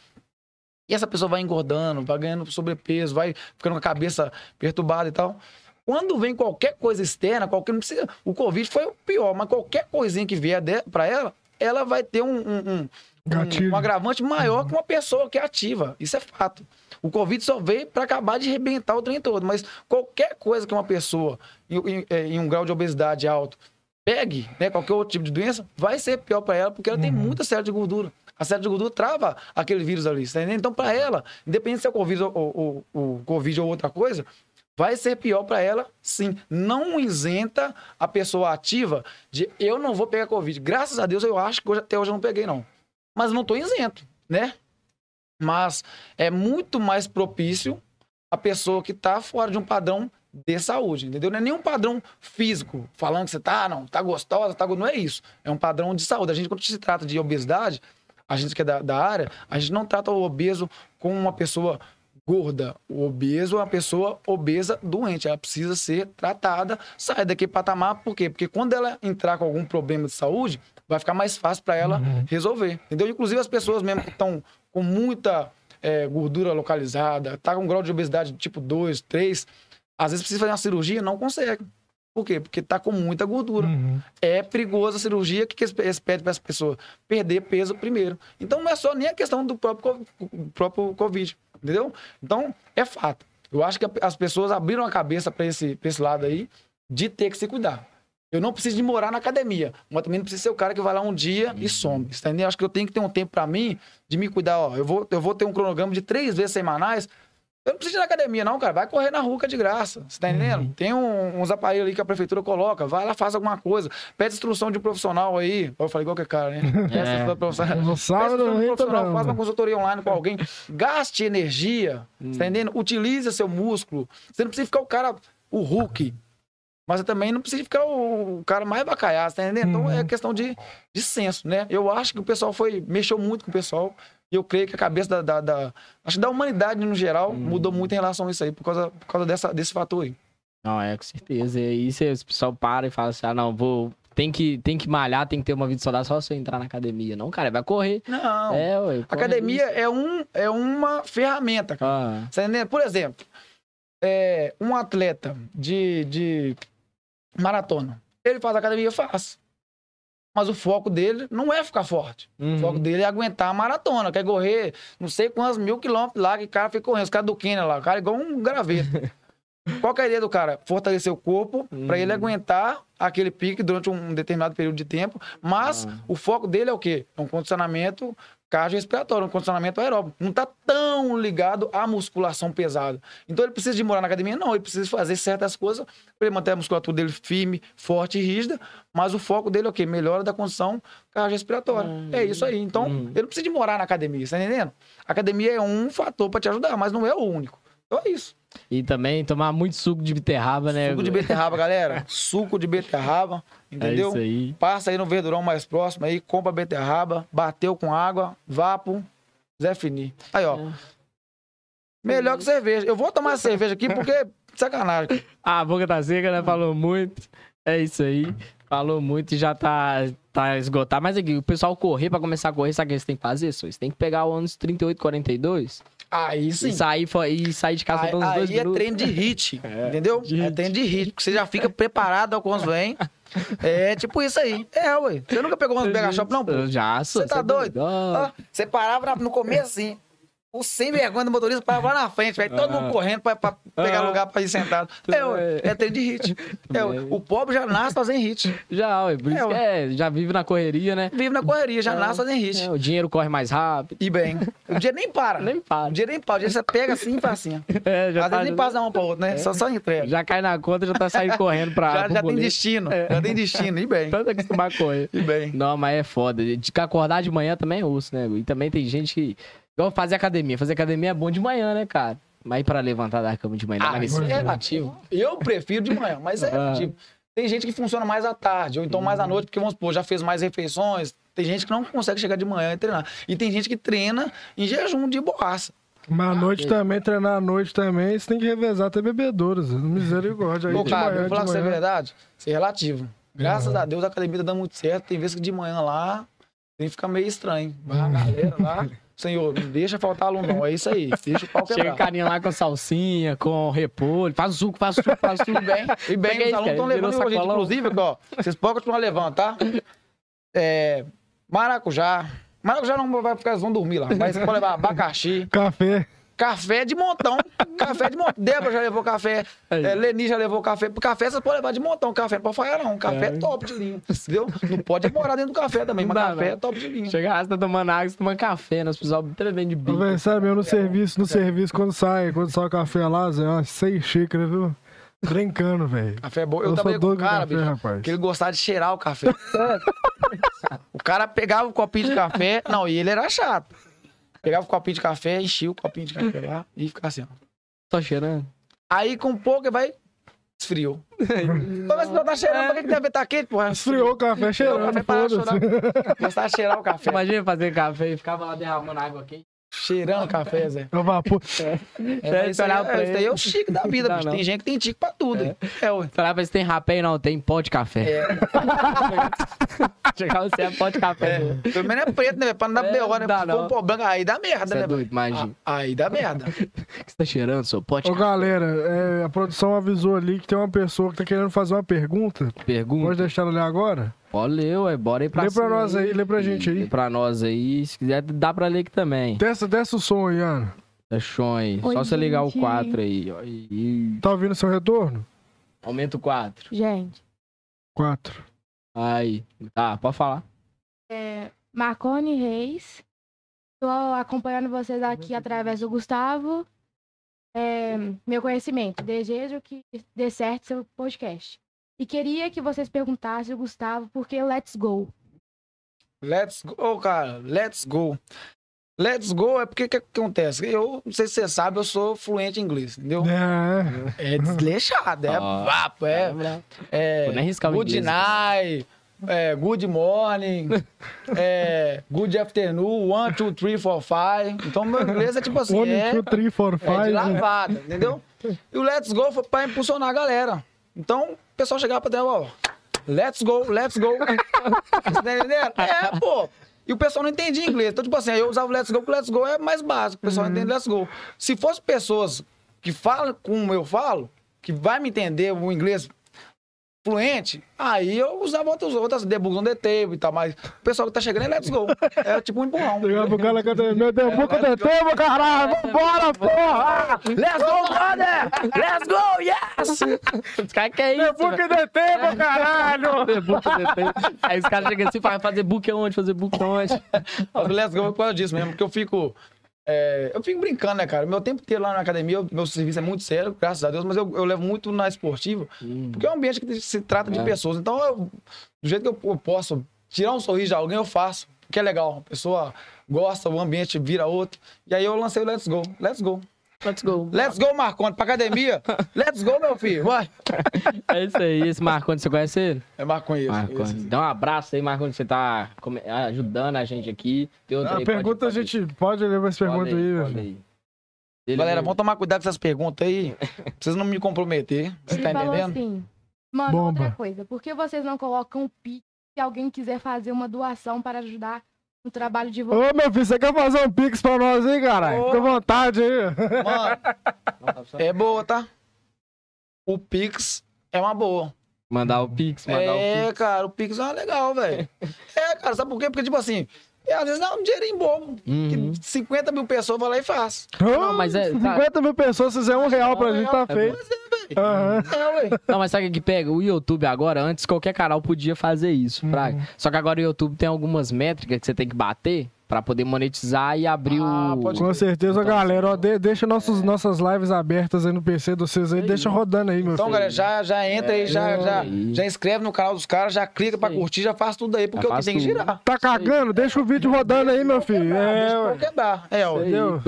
C: E essa pessoa vai engordando, vai ganhando sobrepeso, vai ficando com a cabeça perturbada e tal. Quando vem qualquer coisa externa, qualquer não precisa, o Covid foi o pior, mas qualquer coisinha que vier para ela, ela vai ter um, um, um, um, um agravante maior que uma pessoa que é ativa. Isso é fato. O Covid só veio para acabar de arrebentar o trem todo, mas qualquer coisa que uma pessoa em, em, é, um grau de obesidade alto pegue, né, qualquer outro tipo de doença, vai ser pior para ela, porque ela uhum. tem muita célula de gordura. A célula de gordura trava aquele vírus ali, tá? Então, para ela, independente se é o Covid ou, ou, ou, COVID ou outra coisa, vai ser pior para ela, sim. Não isenta a pessoa ativa de eu não vou pegar Covid. Graças a Deus, eu acho que hoje, até hoje eu não peguei, não. Mas não estou isento, né? Mas é muito mais propício a pessoa que está fora de um padrão de saúde, entendeu? Não é nenhum padrão físico, falando que você tá, não, tá gostosa, tá não é isso. É um padrão de saúde. A gente, quando se trata de obesidade, a gente que é da, da área, a gente não trata o obeso como uma pessoa gorda. O obeso é uma pessoa obesa doente. Ela precisa ser tratada, sair daquele patamar. Por quê? Porque quando ela entrar com algum problema de saúde, vai ficar mais fácil para ela uhum. resolver. Entendeu? Inclusive as pessoas mesmo que estão com muita é, gordura localizada, tá com um grau de obesidade tipo 2, 3, às vezes precisa fazer uma cirurgia, não consegue. Por quê? Porque tá com muita gordura. Uhum. É perigosa a cirurgia. O que, que eles pedem para as pessoas? Perder peso primeiro. Então não é só nem a questão do próprio, próprio Covid. Entendeu? Então, é fato. Eu acho que as pessoas abriram a cabeça para esse, esse lado aí de ter que se cuidar. Eu não preciso de morar na academia, mas também não preciso ser o cara que vai lá um dia e some. Entendendo? Acho que eu tenho que ter um tempo para mim de me cuidar. Ó, eu, vou, eu vou ter um cronograma de três vezes semanais eu não preciso ir na academia, não, cara. Vai correr na rua de graça. Você tá entendendo? Uhum. Tem um, uns aparelhos ali que a prefeitura coloca. Vai lá, faz alguma coisa. Pede instrução de um profissional aí. Eu falei igual que é cara, né?
A: É. Não sabe, não
C: um profissional, Faz uma consultoria online com alguém. Gaste energia. Hum. Você tá entendendo? Utilize seu músculo. Você não precisa ficar o cara, o Hulk. Mas também não precisa ficar o, cara mais bacalhado, tá entendendo? Então é uhum. questão de, de senso, né? Eu acho que o pessoal foi. mexeu muito com o pessoal. E eu creio que a cabeça da, da, da acho da humanidade no geral hum. mudou muito em relação a isso aí, por causa, por causa dessa, desse fator aí.
B: Não, é, com certeza. E aí se o pessoal para e fala assim, ah, não, vou... Tem que, tem que malhar, tem que ter uma vida saudável só se eu entrar na academia. Não, cara, vai correr.
C: Não. É, ué, academia é, um, é uma ferramenta, cara. Ah. Você entende? Por exemplo, é, um atleta de, de maratona. Ele faz academia, faz mas o foco dele não é ficar forte. Uhum. O foco dele é aguentar a maratona, quer correr não sei quantos mil quilômetros lá que o cara fica correndo. Os caras do Quênia lá, o cara é igual um graveto. Qual é a ideia do cara? Fortalecer o corpo uhum. para ele aguentar aquele pique durante um determinado período de tempo, mas uhum. o foco dele é o quê? É um condicionamento cardiorrespiratório, um condicionamento aeróbico. Não está tão ligado à musculação pesada. Então ele precisa de morar na academia? Não, ele precisa fazer certas coisas para ele manter a musculatura dele firme, forte e rígida, mas o foco dele é o quê? Melhora da condição cardiorrespiratória. Hum. É isso aí. Então, hum. ele não precisa de morar na academia, está entendendo? A academia é um fator para te ajudar, mas não é o único. Então é isso.
B: E também tomar muito suco de beterraba, né?
C: Suco de beterraba, galera. suco de beterraba, entendeu? É isso aí. Passa aí no verdurão mais próximo aí, compra beterraba, bateu com água, vapo, Zé Fini. Aí, ó. É. Melhor que cerveja. Eu vou tomar cerveja aqui porque sacanagem.
B: Ah, a boca tá seca, né? Falou muito. É isso aí. Falou muito e já tá, tá esgotado. Mas aqui, o pessoal correr pra começar a correr, sabe o que eles têm que fazer? Eles têm que pegar o ônibus 38, 42
C: Aí sim.
B: E sair, e sair de casa
C: aí, uns dois Aí é treino de hit, é, entendeu? De é treino de hit, porque você já fica preparado quando vem. É tipo isso aí. É, ué. Você nunca pegou um mega shop, não, pô?
B: Já,
C: sou. Você tá doido? você parava no começo assim o sem vergonha do motorista para lá na frente, vai todo mundo correndo para pegar lugar para ir sentado. É, é treino de hit. É, o pobre já nasce fazendo hit.
B: Já, ué, por isso é, já vive na correria, né?
C: Vive na correria, já nasce fazendo hit.
B: o dinheiro corre mais rápido.
C: E bem. O dinheiro nem para.
B: Nem para.
C: O dinheiro nem para. O dinheiro você pega assim e faz assim. É, já Às tá, vezes nem passa uma para outra, né? É. Só, só entrega.
B: Já cai na conta, já tá saindo correndo para
C: Já, já tem destino. É. Já tem destino. E bem.
B: Tanto acostumar a correr.
C: E bem.
B: Não, mas é foda. De acordar de manhã também é osso, né? E também tem gente que Igual fazer academia. Fazer academia é bom de manhã, né, cara? Mas para levantar da cama de manhã,
C: ah, isso é relativo. Eu prefiro de manhã, mas é ah. relativo. Tem gente que funciona mais à tarde, ou então mais à uhum. noite, porque vamos supor, já fez mais refeições, Tem gente que não consegue chegar de manhã e treinar. E tem gente que treina em jejum de borracha.
A: Mas à noite também, treinar à noite também, você tem que revezar até bebedouros. Misericórdia. Aí
C: Pô, cara,
A: manhã,
C: eu vou falar
A: de
C: que isso é verdade. Isso é relativo. Graças a Deus a academia tá dando muito certo. Tem vezes que de manhã lá tem que ficar meio estranho. Vai a galera lá. Senhor, não deixa faltar aluno, não. É isso aí. Deixa o pau
B: Chega o
C: quebrar.
B: carinha lá com salsinha, com repolho, faz suco, faz suco, faz suco.
C: bem. E bem,
B: Peguei
C: os alunos estão levando hoje, inclusive, ó, vocês podem continuar levando, tá? É, maracujá. Maracujá não vai ficar, eles vão dormir lá. Mas pode levar abacaxi,
A: Café.
C: Café de montão. Café de montão. Débora já levou café. É, Leni já levou café. Café você pode levar de montão. Café não pode falhar, não. Café é top de linha. Entendeu? Não pode morar dentro do café também,
B: Não
C: mas
B: dá,
C: café
B: não.
C: é top de linha.
B: Chega lá, você tá tomando água, você tomando café, nós precisamos tremendo de bico.
A: Sabe, eu no serviço, no serviço, quando sai, quando sai o café lá, Zé, umas seis xícaras, viu? Brincando, velho.
C: Café é bom. Eu,
A: Eu
C: trabalhei com um
A: com
C: cara,
A: café,
C: bicho,
A: rapaz.
C: que ele gostava de cheirar o café. o cara pegava o copinho de café. Não, e ele era chato. Pegava o copinho de café, enchia o copinho de café lá e ficava assim, ó.
B: Tô cheirando.
C: Aí com pouco ele vai. Esfriou. Mas você tá cheirando, pra que que deve estar quente, porra?
A: Esfriou o café cheirando.
C: Gostava de cheirar o café.
B: Imagina fazer café e ficava lá derramando água aqui.
C: Cheirando o café, Zé.
A: É o vapor.
C: É, isso, aí,
B: olhava pra
C: é, isso aí é o chique da vida,
B: Não,
C: bicho.
B: não.
C: Tem gente que tem tique pra tudo. hein? É, ué.
B: Falar pra se tem rapé e não, tem pó de café.
C: É,
B: Chegar você é pó de café.
C: é. Pelo menos é preto, né? Pra não dar
B: É,
C: B.O., né?
B: dá não.
C: um pó branco, aí dá merda,
B: Você
C: né?
B: é doido, imagina.
C: Aí dá merda.
B: O que você tá cheirando, seu pó de
A: Ô,
B: café?
A: galera, é, a produção avisou ali que tem uma pessoa que tá querendo fazer uma pergunta.
B: Pergunta.
A: Pode deixar ela ler agora?
B: Pode ler, ué. Bora aí pra
A: Lê pra
B: cima
A: nós aí, lê pra gente aí.
B: Lê pra nós aí. Se quiser, dá pra ler aqui também.
A: Testa, testa o som aí, Ana.
B: Aí.
D: Oi,
B: Só você ligar o
D: gente.
B: 4 aí. ó. E-
A: Tá ouvindo seu retorno?
B: Aumenta o 4.
D: Gente,
A: Quatro.
B: Aí. Tá, pode falar.
D: é, Marcone Reis. Tô acompanhando vocês aqui através do Gustavo. É, meu conhecimento. Desejo que dê certo seu podcast. E queria que vocês perguntassem o Gustavo por que Let's Go.
C: Let's go, cara. Let's go. Let's go é porque o que acontece? Eu, não sei se você sabe, eu sou fluente em inglês, entendeu?
A: É.
C: É desleixado, é vapo, é, é
B: arriscar o
C: good
B: inglês.
C: night, é good morning, é good afternoon, one, two, three, four, five. Então meu inglês é tipo assim,
A: One,
C: é,
A: two, three, four,
C: é de
A: five.
C: lavada, entendeu? E o let's go foi pra impulsionar a galera. Então o pessoal chegava pra dentro, ó, let's go, let's go. Você tá entendendo? É, pô. E o pessoal não entendia inglês. Então, tipo assim, eu usava o let's go, porque let's go é mais básico. O pessoal entende let's go. Se fosse pessoas que falam como eu falo, que vai me entender o inglês fluente, aí eu usava outras, outras debugs on the table e tal, mas o pessoal que tá chegando é let's go. É tipo um empurrão.
A: Chegava pro cara cantando, meu Deus, boca de tempo, caralho, vambora, porra!
C: Let's go, brother! Let's go, yes!
B: Os caras que é isso, velho?
A: boca de tempo, caralho!
B: Fazer book depois. Aí os caras chegam assim, faz fazer book onde? Fazer book onde?
C: Let's Go é por causa disso mesmo, porque eu fico. É, eu fico brincando, né, cara? Meu tempo inteiro lá na academia, eu- meu serviço é muito sério, graças a Deus, mas eu, eu levo muito na esportiva, porque é um ambiente que se trata de
B: É.
C: pessoas. Então, eu- do jeito que eu, eu posso tirar um sorriso de alguém, eu faço, porque é legal. A pessoa gosta, o ambiente vira outro. E aí eu lancei o Let's Go. Let's go.
B: Let's go.
C: Let's go, Marconde, pra academia. Let's go, meu filho. Vai.
B: É isso aí. Esse Marconi, você conhece ele?
C: É Marconde isso.
B: Marconi.
C: esse.
B: Dá um abraço aí, Marconi, você tá ajudando a gente aqui. Tem outra
A: A
B: aí,
A: pergunta a
B: pode- pode-
A: gente pode levar essa
B: pode
A: pergunta aí,
B: pode aí. Ele
C: Galera, vamos tomar cuidado com essas perguntas aí, pra vocês não me comprometer. Você
D: Ele
C: tá
D: falou
C: entendendo?
D: assim: Mano,
A: Bomba.
D: outra coisa, por que vocês não colocam o Pix se alguém quiser fazer uma doação para ajudar no trabalho de vocês?
A: Ô, meu filho, você quer fazer um pix pra nós aí, caralho? Fica à vontade aí.
C: Mano, É boa, tá? O Pix é uma boa.
B: Mandar o Pix, mandar
C: É,
B: o Pix.
C: cara, o Pix é uma legal, velho. É, cara, sabe por quê? Porque, tipo assim, é, às vezes dá um dinheirinho bobo.
B: Uhum.
C: Que 50 mil pessoas vão lá e faz.
B: Não, mas é- tá-
A: 50 mil pessoas, se fizer um real pra gente, tá
B: É
A: feito.
C: É, ué.
B: Não, mas sabe o que pega? O YouTube agora, antes qualquer canal podia fazer isso,
A: Uhum.
B: fraga. Só que agora o YouTube tem algumas métricas que você tem que bater pra poder monetizar e abrir
C: Ah,
B: o...
C: pode
A: Com certeza,
B: Então,
A: galera. Ó, de- deixa nossos, nossas lives abertas aí no PC de vocês aí. Deixa rodando aí, meu
C: Então,
A: filho.
C: galera, já, já entra aí, já,
A: É.
C: já,
B: Aí.
C: já inscreve no canal dos caras, já clica pra
B: aí.
C: curtir, já faz tudo aí, porque
B: Já
C: o que tem que girar.
A: Tá cagando? Deixa o vídeo rodando aí, meu filho. É,
C: deixa. É, ó.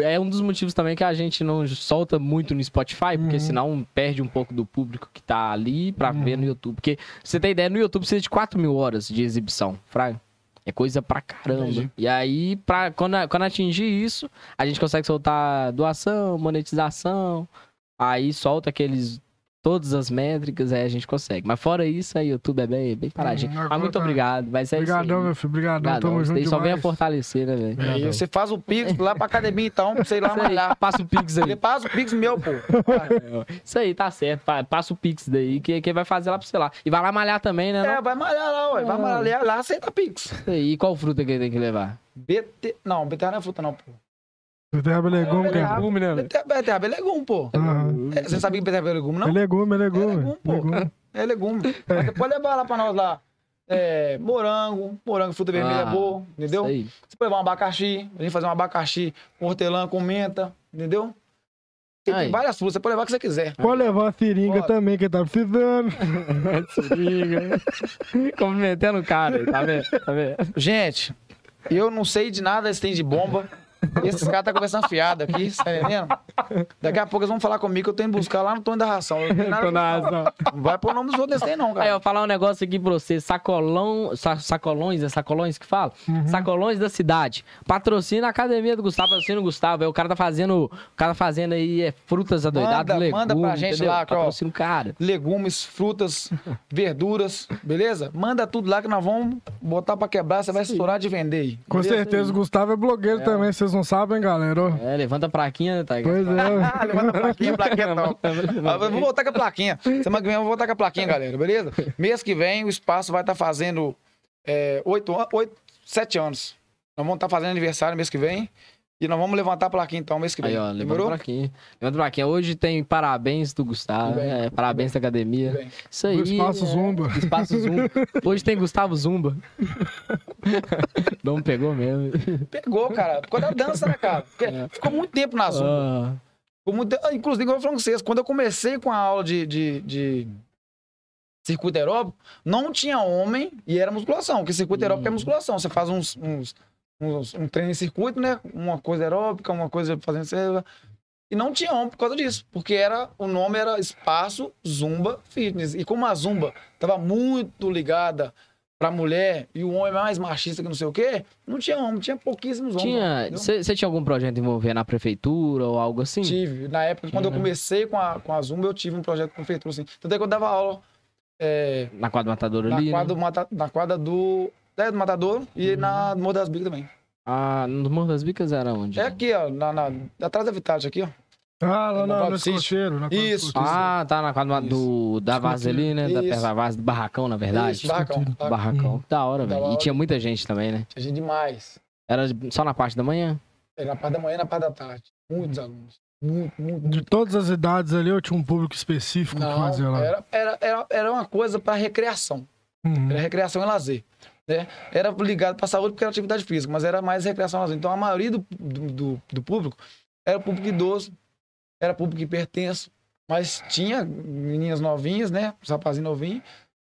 B: É um dos motivos também que a gente não solta muito no Spotify, porque
A: Uhum.
B: senão perde um pouco do público que tá ali pra ver no YouTube. Porque, você tem ideia, no YouTube precisa de 4 mil horas de exibição, fraga. É coisa pra caramba.
C: Entendi.
B: E aí, pra, quando, quando atingir isso, a gente consegue soltar doação, monetização. Aí solta aqueles. Todas as métricas, aí a gente consegue. Mas fora isso, aí o YouTube é bem, bem paradinho.
A: Hum,
B: Mas muito
A: tá.
B: obrigado. Vai ser
A: Obrigadão, meu filho. Obrigadão.
B: Obrigadão.
A: Tamo junto
B: só vem a fortalecer, né, velho?
C: Você faz o Pix lá pra academia, então, pra você ir lá malhar.
B: Passa o Pix aí.
C: Ele faz o Pix meu, pô.
B: Isso aí, tá certo. Pa- Passa o Pix daí, que quem vai fazer lá pra você lá. E vai lá malhar também, né?
C: É,
B: não?
C: vai malhar lá, ué. Vai malhar lá, aceita Pix.
B: Isso aí. E qual fruta que ele tem que levar?
C: BT... Não, beterraba não é fruta, não, pô.
A: Beterraba é legume,
C: É,
A: cara.
B: Legume, né?
C: Beterraba é legume, pô. É, Você sabia que beterraba é legume,
A: É
C: não?
A: legume, é legume.
C: É legume, pô.
A: legume.
C: É legume. Mas você pode levar lá pra nós lá. É, morango, morango, fruta vermelha
B: Ah,
C: é boa, entendeu? Você pode levar um abacaxi, a gente fazer um abacaxi com hortelã, com menta, entendeu? Tem, várias frutas, você pode levar o que você quiser.
A: Pode levar uma seringa
C: Pode.
A: também, que tá precisando.
B: Seringa. Comprometendo o cara, aí, tá vendo? Tá vendo?
C: Gente, eu não sei de nada esse tem de bomba. Esses caras tá conversando fiado aqui, você tá entendendo? Daqui a pouco eles vão falar comigo que eu tenho que buscar lá no Tom da Ração. Eu não
B: Tô na razão.
C: não. Vai pôr o nome dos outros tem, não,
B: Aí, eu
C: cara.
B: vou falar um negócio aqui pra você. Sacolão, sa- sacolões, é sacolões que fala?
C: Uhum.
B: Sacolões da cidade. Patrocina a academia do Gustavo, patrocina o Gustavo. Aí o cara tá fazendo. O cara tá fazendo aí é, frutas adoidadas,
C: Manda-
B: legumes.
C: manda pra gente
B: entendeu?
C: lá, ó,
B: Patrocina o cara.
C: Legumes, frutas, verduras, beleza? Manda tudo lá que nós vamos botar pra quebrar, você vai estourar de vender aí.
A: Com
C: beleza?
A: certeza, o Gustavo é blogueiro também, vocês não sabem, galera.
B: É, levanta a plaquinha, tá?
A: Pois é.
C: Ah, levanta a plaquinha, plaquinha não. Ah, eu Vou voltar com a plaquinha. Semana que vem eu vou voltar com a plaquinha, galera, beleza? Mês que vem o espaço vai estar fazendo é, oito, oito, sete anos. Nós vamos estar fazendo aniversário mês que vem. E nós vamos levantar a plaquinha então mês que vem.
B: Aí, ó, levanta a plaquinha. Levanta a plaquinha. Hoje tem parabéns do Gustavo. É, parabéns da academia. Isso aí.
A: Do Espaço
B: é,
A: Zumba.
B: do Espaço Zumba. Hoje tem Gustavo Zumba. Não pegou mesmo.
C: Pegou, cara. Causa da dança, né, cara? Porque Ficou muito tempo na Zumba.
B: Ah,
C: Ficou muito tempo- ah, Inclusive, como eu falando com vocês, quando eu comecei com a aula de, de, de circuito aeróbico, não tinha homem e era musculação. Porque circuito aeróbico é
B: Hum.
C: musculação. Você faz uns, uns, uns- um treino em circuito, né? Uma coisa aeróbica, uma coisa fazendo. sei E não tinha homem por causa disso. Porque era, o nome era Espaço Zumba Fitness. E como a Zumba estava muito ligada pra mulher e o homem é mais machista que não sei o quê, não tinha homem, tinha pouquíssimos homens.
B: tinha. Você tinha algum projeto envolvendo na prefeitura ou algo assim?
C: Tive. Na época, quando eu
B: Tinha, né?
C: comecei com a, com a Zumba, eu tive um projeto com a prefeitura, assim. Tanto é que eu dava aula é,
B: Na quadra matadora
C: na,
B: ali?
C: quadra
B: né?
C: mata, na quadra do, é, do Matador e na Morro das Bicas também.
B: Ah, no Morro das Bicas era onde?
C: É aqui, ó, na, na- atrás da Vitage, aqui, ó.
A: Ah, lá
C: No
A: na, no na quadra do
C: Isso.
B: Ah, tá na quadra do, da Vaz ali, né? Da
C: Isso.
B: da Vaz, do barracão, na verdade.
C: Isso, barracão. barracão.
B: Barracão. Da hora, velho. E tinha muita gente também, né?
C: Tinha gente demais.
B: Era só na parte da manhã?
C: Era na parte da manhã e na parte da tarde. Muitos alunos. Muito, muito,
A: De todas as idades ali, eu tinha um público específico que fazia
C: Não,
A: lá.
C: era, era, era, era uma coisa para recreação.
A: Uhum.
C: Era recreação e lazer. Né? Era ligado para saúde porque era atividade física, mas era mais recreação. Então a maioria do, do, do- público era público idoso, era público hipertenso, mas tinha meninas novinhas, né? Os rapazinhos novinhos,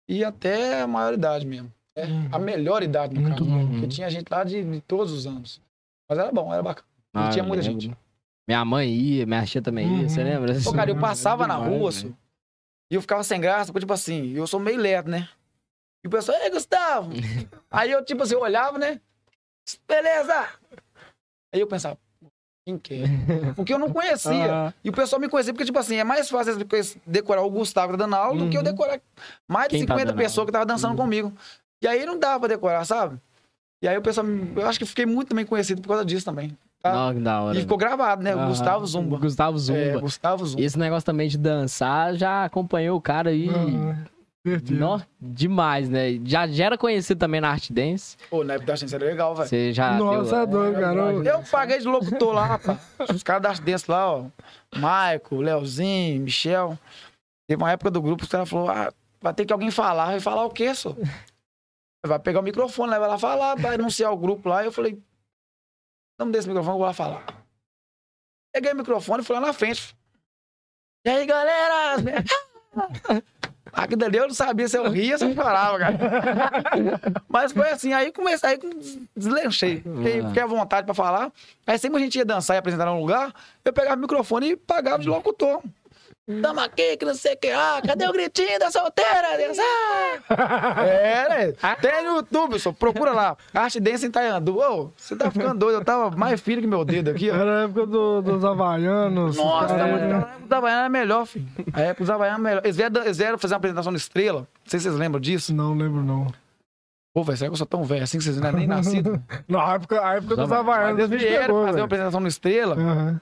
C: e até a maioridade mesmo. né?
A: Uhum.
C: A melhor idade, no
A: Muito
C: caso.
A: bom.
C: Porque tinha gente lá de, de todos os anos. Mas era bom, era bacana. E
B: Ah,
C: tinha muita
B: lembro.
C: gente.
B: Minha mãe ia, minha tia também ia, você
A: Uhum.
B: lembra?
C: Pô, cara, eu passava na
B: demais,
C: rua,
B: velho.
C: só, e eu ficava sem graça, porque, tipo assim, eu sou meio lerdo, né? E o pessoal, ei, Gustavo! Aí eu, tipo assim, eu olhava, né? Beleza! Aí eu pensava, quem que é? Porque eu não conhecia.
B: Ah,
C: E o pessoal me conhecia, porque, tipo assim, é mais fácil decorar o Gustavo que tá dando aula do que eu
B: Uhum.
C: decorar mais de
B: Quem tá
C: 50
B: dando
C: pessoas
B: aula.
C: que estavam dançando
B: Uhum.
C: comigo. E aí não dava pra decorar, sabe? E aí o pessoal, me- eu acho que fiquei muito também conhecido por causa disso também. Tá?
B: Não, que da hora.
C: E ficou gravado, né? O
B: Aham.
C: Gustavo Zumba.
B: Gustavo Zumba.
C: É, Gustavo Zumba.
B: Esse negócio também de dançar já acompanhou o cara aí.
A: Aham. Certeza.
B: Nó, demais, né? Já, já era conhecido também na arte dance.
C: Pô, na época da gente era legal, velho.
B: Você já.
A: Nossa,
B: deu-
A: é doido, cara.
C: Eu paguei de locutor lá, rapaz. Os caras das dentes lá, ó. Maico, Leozinho, Michel. Teve uma época do grupo, os caras falaram, ah, vai ter que alguém falar. Vai falar o quê, só? Vai pegar o microfone, né? vai lá falar, vai anunciar o grupo lá. Eu falei, não me dê esse microfone, eu vou lá falar. Peguei o microfone e fui lá na frente. E aí, galera? Aqui dali eu não sabia se eu ria ou se eu chorava, cara. Mas foi assim, aí comecei, aí deslanchei. Fiquei,
B: Ah.
C: fiquei à vontade pra falar. Aí sempre a gente ia dançar e apresentar num lugar, eu pegava o microfone e pagava de locutor. Tamo aqui, que não sei o que. Ah, cadê o gritinho da solteira? Deus? Ah! É, né? Tem no YouTube, só procura lá. Arte Dance em Taiandu. Ô, você tá ficando doido. Eu tava mais fino que meu dedo aqui, ó.
A: Era a época do- dos havaianos.
C: Nossa,
A: cara,
C: mas a época dos Havaianos é melhor, filho. A época dos Havaianos é melhor. Eles vieram, eles vieram fazer uma apresentação no Estrela. Não sei se vocês lembram disso.
A: Não lembro, não.
C: Pô, velho, será que eu sou tão velho assim que vocês não é nem nascido?
A: Não, a época, a época dos havaianos.
C: eles vieram
A: pegou,
C: fazer uma
A: velho.
C: apresentação no Estrela.
A: Aham.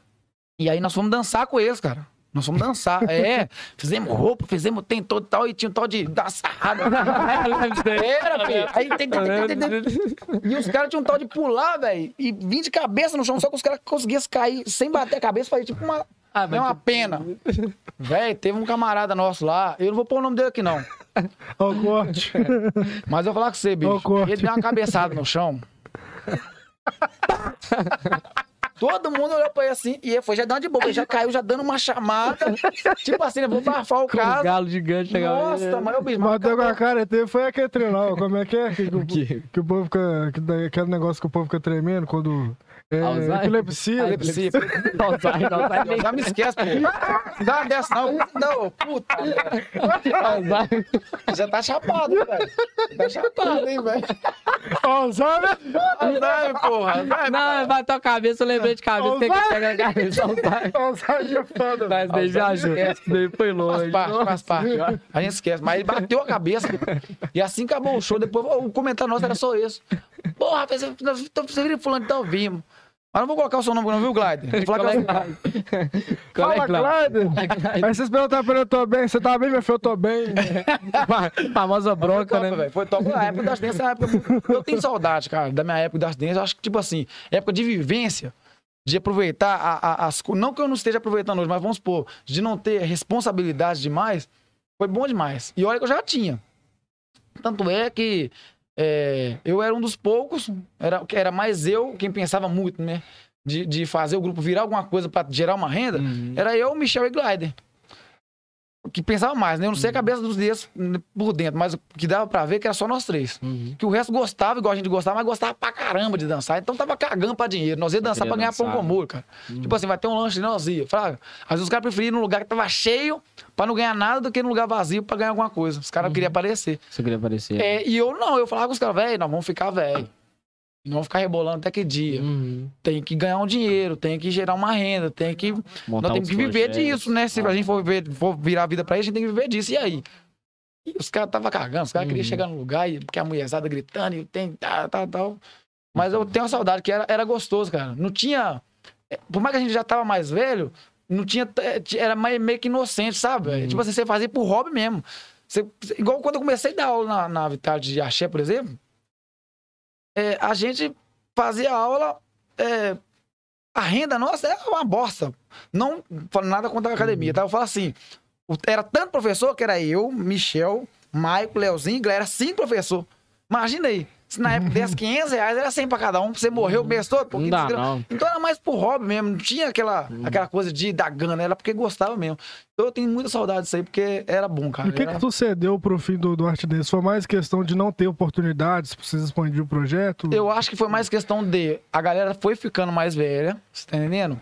C: E aí nós fomos dançar com eles, cara. Nós fomos dançar. É, fizemos roupa, fizemos tem todo e tal, e tinha um tal de dançada. Era, filho. Aí tem, tem, tem, tem, tem, tem. E os caras tinham um tal de pular, velho, e vir de cabeça no chão, só que os caras conseguissem cair sem bater a cabeça, fazer tipo uma,
B: Ah,
C: né, uma pena. Velho, teve um camarada nosso lá, eu não vou pôr o nome dele aqui não,
A: Ó o corte.
C: mas eu vou falar com você,
A: Ó,
C: bicho.
A: corte.
C: Ele deu uma cabeçada no chão. Todo mundo olhou pra ele assim, e ele foi já dando de boca, ele já caiu, já dando uma chamada. tipo assim, eu vou bafar o
B: Com um galo gigante chegava.
C: Nossa, mas o bicho.
A: Bateu com a cara, teve, foi aquele treinal. Como é que é? Que, que, o-
B: quê?
A: que o povo fica. Que, aquele negócio que o povo fica tremendo quando. É,
B: Alzheimer?
A: epilepsia.
C: Epilepsia.
B: Alzheimer, Alzheimer.
C: Já me esquece, pô. Não dá uma dessa, não. Não, puta.
B: Alzheimer.
C: Já tá chapado, velho. Tá chapado, hein, velho.
A: Alzheimer?
C: Alzheimer, porra. Alzheimer.
B: Não, bateu a cabeça, eu lembrei de cabeça, tem que pegar a cabeça. Alzheimer.
A: Alzheimer é foda.
B: Mas daí viajou. Daí foi
C: Faz
B: longe.
C: parte, faz parte. A gente esquece. Mas ele bateu a cabeça. E assim acabou o show. Depois o comentário nosso era só isso. Porra, você você viu fulano, então vimos. Mas não vou colocar o seu nome, não, viu, Glider? Vou falar que eu-
A: Fala, Clyde. Aí vocês perguntaram pra ele, eu tô bem. Você tá bem, meu filho? Eu tô bem.
B: Famosa bronca, né?
C: velho. Foi top. A época das danças, a época... eu tenho saudade, cara, da minha época das danças. Eu acho que, tipo assim, época de vivência, de aproveitar a- a- as. Não que eu não esteja aproveitando hoje, mas vamos supor, de não ter responsabilidade demais, foi bom demais. E olha que eu já tinha. Tanto é que é, eu era um dos poucos, era, era mais eu quem pensava muito, né? De, de fazer o grupo virar alguma coisa pra gerar uma renda.
B: Uhum.
C: Era eu, Michel e Glider. Que pensava mais, né? Eu não sei a cabeça dos deles por dentro, mas o que dava pra ver que era só nós três.
B: Uhum.
C: Que o resto gostava, igual a gente gostava, mas gostava pra caramba de dançar. Então tava cagando pra dinheiro. Nós ia dançar pra ganhar pão
B: dançar,
C: com
B: né?
C: molho, cara. Tipo assim, vai ter um lanche, nós ia. Fraga. Às vezes os caras preferiam ir num lugar que tava cheio pra não ganhar nada do que num lugar vazio pra ganhar alguma coisa. Os caras queriam aparecer.
B: Você queria aparecer.
C: É, e eu não, eu falava com os caras, velho, nós vamos ficar velho. Não vamos ficar rebolando até que dia.
B: Uhum.
C: Tem que ganhar um dinheiro, tem que gerar uma renda, tem que
B: Montar
C: nós temos que viver
B: projetos.
C: disso, né? Se
B: Ah.
C: a gente for, ver- for virar a vida pra isso, a gente tem que viver disso. E aí? E os caras estavam cagando, os caras queriam
B: Uhum.
C: chegar no lugar e porque a mulherzada gritando e tem tal, tal, tal. Mas eu tenho uma saudade que era, era gostoso, cara. Não tinha. é, Por mais que a gente já tava mais velho, não tinha. é, Era meio que inocente, sabe?
B: Uhum.
C: Tipo assim, você fazia por hobby mesmo. Você- igual quando eu comecei a dar aula na, na Vitality de Axé, por exemplo, é, a gente fazia aula. é, a renda nossa era uma bosta. Não falo nada contra a academia, tá? Eu falo assim: era tanto professor que era eu, Michel, Maico, Leozinho, galera, era cinco professor. Imagina aí. Se na época desse 500 reais, era 100 pra cada um. Você morreu o mês todo.
B: Não dá, não.
C: Então era mais por hobby mesmo. Não tinha aquela,
A: Uhum.
C: aquela coisa de dar gana. Era porque gostava mesmo. Então eu tenho muita saudade disso aí, porque era bom, cara.
A: E o que,
C: Era-
A: que tu cedeu pro fim do, do Arte Dance? Foi mais questão de não ter oportunidades pra vocês expandir o projeto?
C: Eu acho que foi mais questão de a galera foi ficando mais velha, você tá entendendo?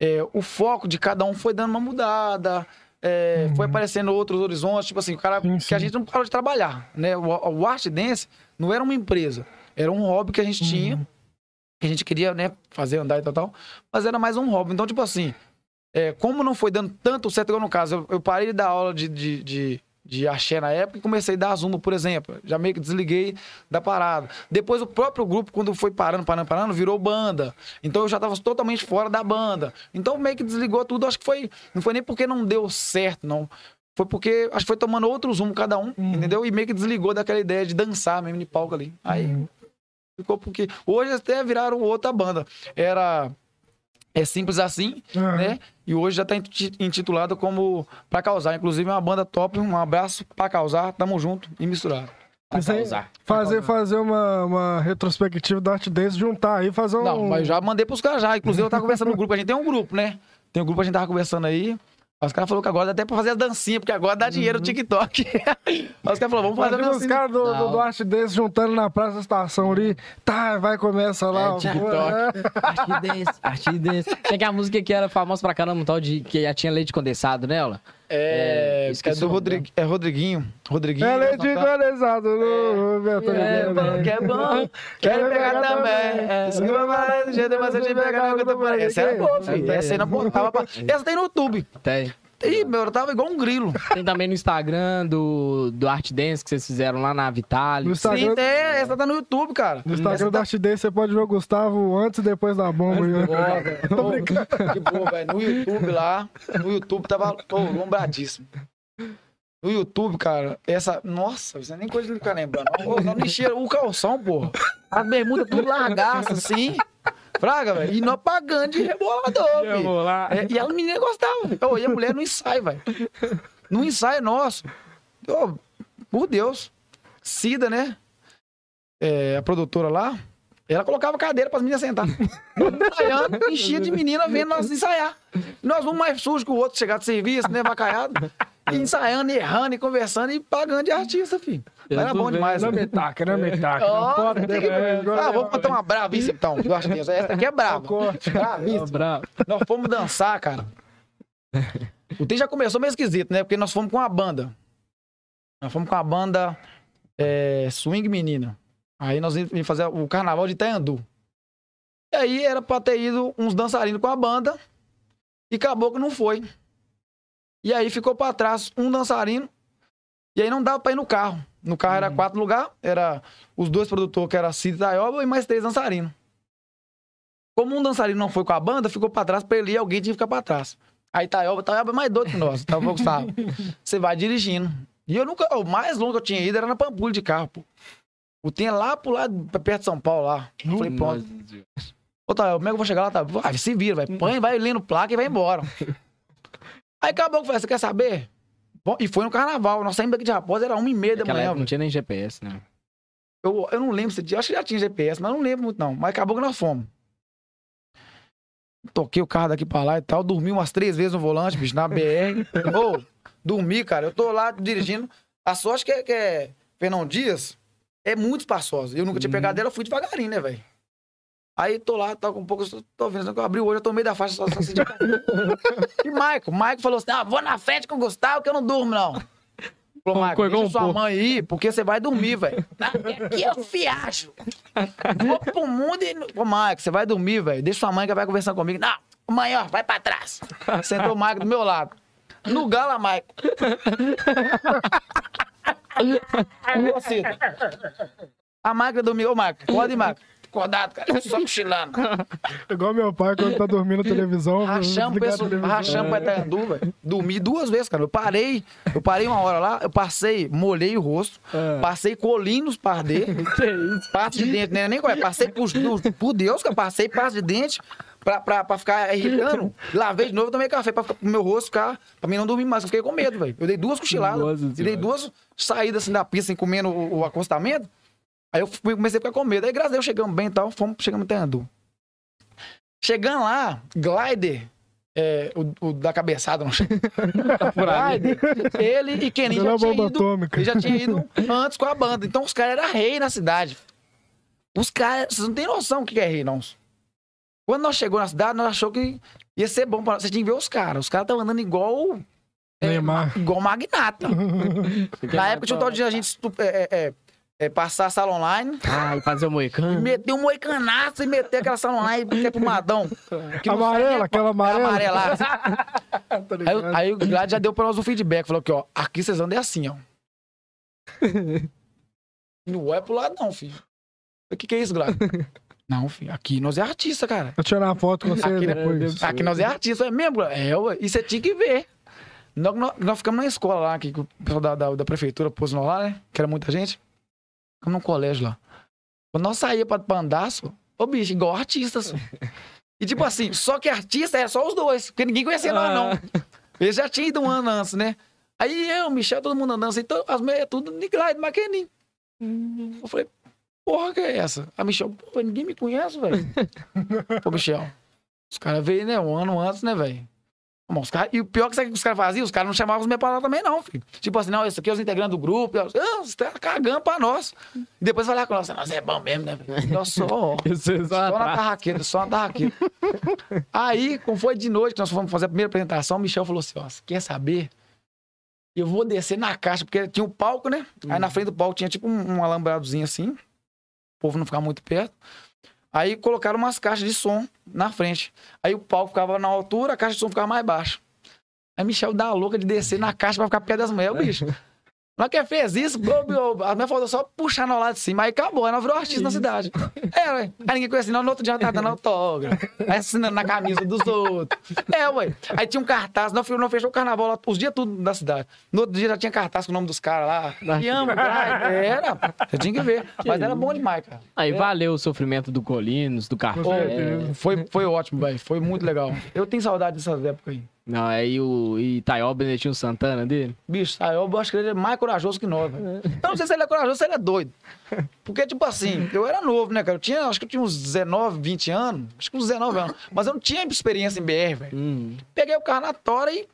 C: É, o foco de cada um foi dando uma mudada, é, foi aparecendo outros horizontes, tipo assim, o cara
A: Sim,
C: que a
A: sim.
C: gente não parou de trabalhar, né? O, o Art Dance não era uma empresa, era um hobby que a gente tinha, que a gente queria, né, fazer andar e tal, tal, mas era mais um hobby. Então, tipo assim, é, como não foi dando tanto certo, igual no caso, eu, eu parei de dar aula de, de, de, de axé na época e comecei a dar zumba, por exemplo. Já meio que desliguei da parada. Depois o próprio grupo, quando foi parando, parando, parando, virou banda. Então eu já tava totalmente fora da banda. Então meio que desligou tudo. Acho que foi. Não foi nem porque não deu certo, não. Foi porque acho que foi tomando outro rumo cada um, entendeu? E meio que desligou daquela ideia de dançar mesmo de palco ali. Aí
A: Uhum.
C: ficou porque. Hoje até viraram outra banda. Era. É simples assim,
A: Aham.
C: né? E hoje já tá inti- intitulado como Pra Causar. Inclusive, é uma banda top. Um abraço pra causar. Tamo junto e misturado.
B: Pra
A: Isso aí,
B: causar.
A: fazer, fazer uma, uma retrospectiva do Arte Dance, juntar aí, fazer um.
C: Não, mas já mandei pros caras já. Inclusive, eu tava conversando no grupo. A gente tem um grupo, né? Tem um grupo, a gente tava conversando aí. Os caras falaram que agora dá até pra fazer a dancinha, porque agora dá dinheiro no TikTok. Os caras falaram, vamos fazer a
A: Imagina os
C: dancinha.
A: caras do, do, do Arte Dance juntando na Praça da Estação ali. Tá, vai, começa lá.
B: É,
A: ó,
B: TikTok. Arte dance, arte dance. Tem que a música que era famosa pra caramba, um tal de que já tinha leite condensado nela.
C: É,
B: É,
C: é, do Rodrigu, é Rodriguinho. Rodriguinho.
A: É leite
C: Santana.
A: condensado no Roberto
B: É bom, que é bom. Quero pegar também. É.
C: Que vai falar do jeito, mas eu te pegar no que eu tô por aí. Essa era boa, filho. Essa aí não botava pra... Essa tem no YouTube.
B: Tem.
C: Ih, meu, eu tava igual um grilo.
B: Tem também no Instagram do, do Art Dance que vocês fizeram lá na Vitale.
A: No Instagram,
C: Sim, tem. Essa tá no YouTube, cara.
A: no Instagram da Artidez você pode ver o Gustavo antes e depois da bomba. Tô brincando.
C: Que boa, velho. No YouTube lá, no YouTube tava tô lombradíssimo. No YouTube, cara, essa. Nossa, isso é nem coisa de ficar lembrando. Não, não enchia o calção, porra. As bermudas tudo largaça, assim. Fraga, velho. E nós pagando de rebolador,
B: vou lá.
C: É, e a menina gostava. E a mulher no ensaio, velho. No ensaio nosso. Ô, por Deus. Cida, né? É, a produtora lá. Ela colocava cadeira para as meninas sentar. Ensaiando, enchia de menina vendo nós ensaiar. Nós um mais sujo que o outro, chegar de serviço, né, vacaiado. Ensaiando, errando e conversando e pagando de artista, filho.
B: Eu
C: Era bom demais,
A: Não
C: velho.
A: me taca, não me taca.
C: Ó,
A: Não pode
C: tem que- Ah, vou botar uma bravíssima então. Eu acho que essa aqui é brava. Bravíssima.
B: Bravo.
C: Nós fomos dançar, cara. O tem já começou meio esquisito, né? Porque nós fomos com a banda. Nós fomos com a banda é, Swing Menina. Aí nós íamos fazer o carnaval de Itaiandu. E aí era pra ter ido uns dançarinos com a banda. E acabou que não foi. E aí ficou pra trás um dançarino. E aí não dava pra ir no carro. No carro era quatro lugares. Era os dois produtores, que era Cid e Taioba, e mais três dançarinos. Como um dançarino não foi com a banda, ficou pra trás pra ele ir, alguém tinha que ficar pra trás. Aí Taioba, Taioba é mais doido que nós. Tava Gustavo. Você vai dirigindo. E eu nunca. O mais longe que eu tinha ido era na Pampulha de carro, pô. O tinha lá pro lado, perto de São Paulo lá. Eu falei, pronto. Ô, Taioba, como é que eu vou chegar lá? Tá? Vai, se vira, vai. Põe, vai lendo placa e vai embora. Aí acabou que eu falei, você quer saber? Bom, e foi no carnaval. Nós saímos daqui de Raposa, era uma e meia da manhã.
B: época não tinha nem GPS, né?
C: Eu, eu não lembro se tinha. Acho que já tinha GPS, mas não lembro muito, não. Mas acabou que nós fomos. Toquei o carro daqui pra lá e tal. Dormi umas três vezes no volante, bicho, na BR. Ô, dormi, cara. Eu tô lá dirigindo. A sorte que é, que é Fernão Dias é muito espaçosa. Eu nunca tinha pegado ela, eu fui devagarinho, né, velho? Aí tô lá, tá com um pouco. Tô vendo, eu abri o olho, eu tô no meio da faixa só, só assim, de... E Maico, Maico falou assim: ah, vou na frente com o Gustavo que eu não durmo, não. Falou, Maico, deixa
B: um
C: sua
B: pouco.
C: mãe ir, porque você vai dormir, velho. Aqui eu viajo. Vou pro mundo e. Ô, Maico, você vai dormir, velho. Deixa sua mãe que vai conversando comigo. Não, mãe, ó, vai pra trás. Sentou o Maico do meu lado. No gala, Maico. Cida. A máquina dormiu. Ô, Maico, acorda aí, Maico. Acordado, cara. Só cochilando.
A: Igual meu pai quando tá dormindo na televisão.
C: Rachamos pra
A: televisão.
C: rachamos pra Itaiandu, velho. Dormi duas vezes, cara. Eu parei, eu parei uma hora lá, eu passei, molhei o rosto,
A: É.
C: passei colinho nos pardê, pasta de dente, era nem qual é, passei por, por Deus, cara, passei pasta de dente pra, pra, pra ficar irritando. Lavei de novo, tomei café pra, pro meu rosto ficar, pra mim não dormir mais. Eu fiquei com medo, velho. Eu dei duas cochiladas,
B: Nossa
C: e dei duas saídas assim da pista, assim, comendo o, o acostamento. Aí eu fui- comecei a ficar com medo. Aí, graças a Deus, chegamos bem e tal, fomos, chegamos em Itaiandu. Chegando lá, Glider, é, o, o da cabeçada, não. Glider, ele e Kenin
A: Pela
C: já tinha ido, ele já tinha ido antes com a banda. Então os caras eram rei na cidade. Os caras, vocês não têm noção o que é rei, não. Quando nós chegou na cidade, nós achou que ia ser bom pra nós. Você tinha que ver os caras. Os caras estavam andando igual. é,
A: Neymar.
C: igual magnata. Na época tinha um tal de a gente estu- é, é, é, é, passar a sala online,
B: Ah, e fazer o moicano.
C: meter um moicanaço e meter aquela sala online que é pro Madão. Que
A: Amarela,
C: sai nem-
A: aquela amarela.
C: Amarela. Aí, aí o Glad já deu pra nós um feedback. Falou que, ó, aqui vocês andam é assim, ó. Não é pro lado, não, filho. O que, que é isso, Glad? não, filho. Aqui nós é artista, cara.
A: Vou tirar uma foto com você
C: Aqui,
A: depois.
C: Aqui nós é artista, é mesmo, Glad? É, ué. E você tinha que ver. Nós, nós, nós ficamos na escola lá, que, que o pessoal da, da, da prefeitura pôs nós lá, né? Que era muita gente. Ficamos num colégio lá. Quando nós saía pra, pra andar, só, ô bicho, igual artista, só. E tipo assim, só que artista era só os dois, porque ninguém conhecia nós, não. Eles já tinham ido um ano antes, né? Aí eu, Michel, todo mundo andando assim, então, as meias tudo Nicolai do Maquenim. Eu falei, porra, que é essa? A Michel, pô, ninguém me conhece, velho. Pô, Michel, os caras veio, né, um ano antes, né, velho? Bom, os cara- E o pior que sabe que os caras faziam, os caras não chamavam os meus pra lá também, não, filho. Tipo assim, não, esse aqui é os integrantes do grupo. Eu, ah, os caras cagando pra nós. E depois falar com nós, nós é bom mesmo, né? Nós só,
B: Vocês
C: só na tarraqueta, só na tarraqueta. Aí, como foi de noite que nós fomos fazer a primeira apresentação, o Michel falou assim: ó, você quer saber? eu vou descer na caixa, porque tinha o palco, né? Aí na frente do palco tinha tipo um, um alambradozinho assim, o povo não ficava muito perto. Aí colocaram umas caixas de som na frente. Aí o palco ficava na altura, a caixa de som ficava mais baixa. Aí Michel dá a louca de descer na caixa pra ficar perto das mulheres, bicho. Na que fez isso, meu, a minha faltou só puxar no lado de cima, aí acabou, aí nós virou artista na cidade. É, ué. Aí ninguém conhecia, não, no outro dia ela tá dando autógrafo, aí assinando na camisa dos outros. É, ué. Aí tinha um cartaz, nós, nós fechou o carnaval lá, os dias tudo da cidade. No outro dia já tinha cartaz com o nome dos caras lá. E amo, cara. Era, você tinha que ver. Mas era bom demais, cara.
B: Aí valeu o sofrimento do Colinos, do Café.
A: certeza.
C: Foi, foi ótimo, velho. Foi muito legal. Eu tenho saudade dessas épocas aí.
B: Não, aí o Itaió Benetinho Santana dele.
C: Bicho, aí eu acho que ele é mais corajoso que nós, velho. Eu não sei se ele é corajoso, se ele é doido. Porque, tipo assim, eu era novo, né, cara? Eu tinha, acho que eu tinha uns 19, 20 anos. Acho que uns 19 anos. Mas eu não tinha experiência em BR, velho.
B: Hum,
C: Peguei o carro na tora e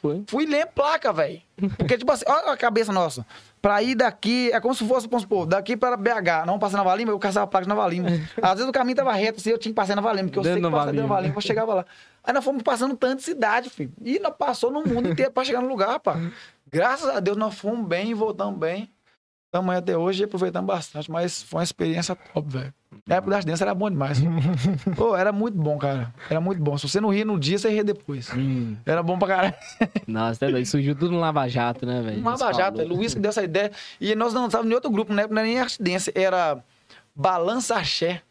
B: foi?
C: fui ler placa, velho. Porque, tipo assim, olha a cabeça nossa. Pra ir daqui, é como se fosse, vamos supor, daqui para BH, não passar na Nova Lima, eu caçava placa de Nova Lima. Às vezes o caminho tava reto, assim, eu tinha que passar na Nova Lima, porque eu sei que passar dentro da
B: Lima.
C: Nova Lima, eu chegava lá. Aí nós fomos passando tanto de cidade, filho. E nós passou no mundo inteiro pra chegar no lugar, pá. Graças a Deus nós fomos bem e voltamos bem. Estamos até hoje e aproveitamos bastante, mas foi uma experiência top, velho. Na época das danças era bom demais. Pô, era muito bom, cara. Era muito bom. Se você não ria no dia, você ria depois.
B: Hum.
C: Era bom pra caralho.
B: Nossa, é doido. surgiu tudo no Lava Jato, né, velho?
C: Um Lava Jato, é Luiz que deu essa ideia. E nós dançávamos em outro grupo, né? Não era nem arte dance, era Balança Axé.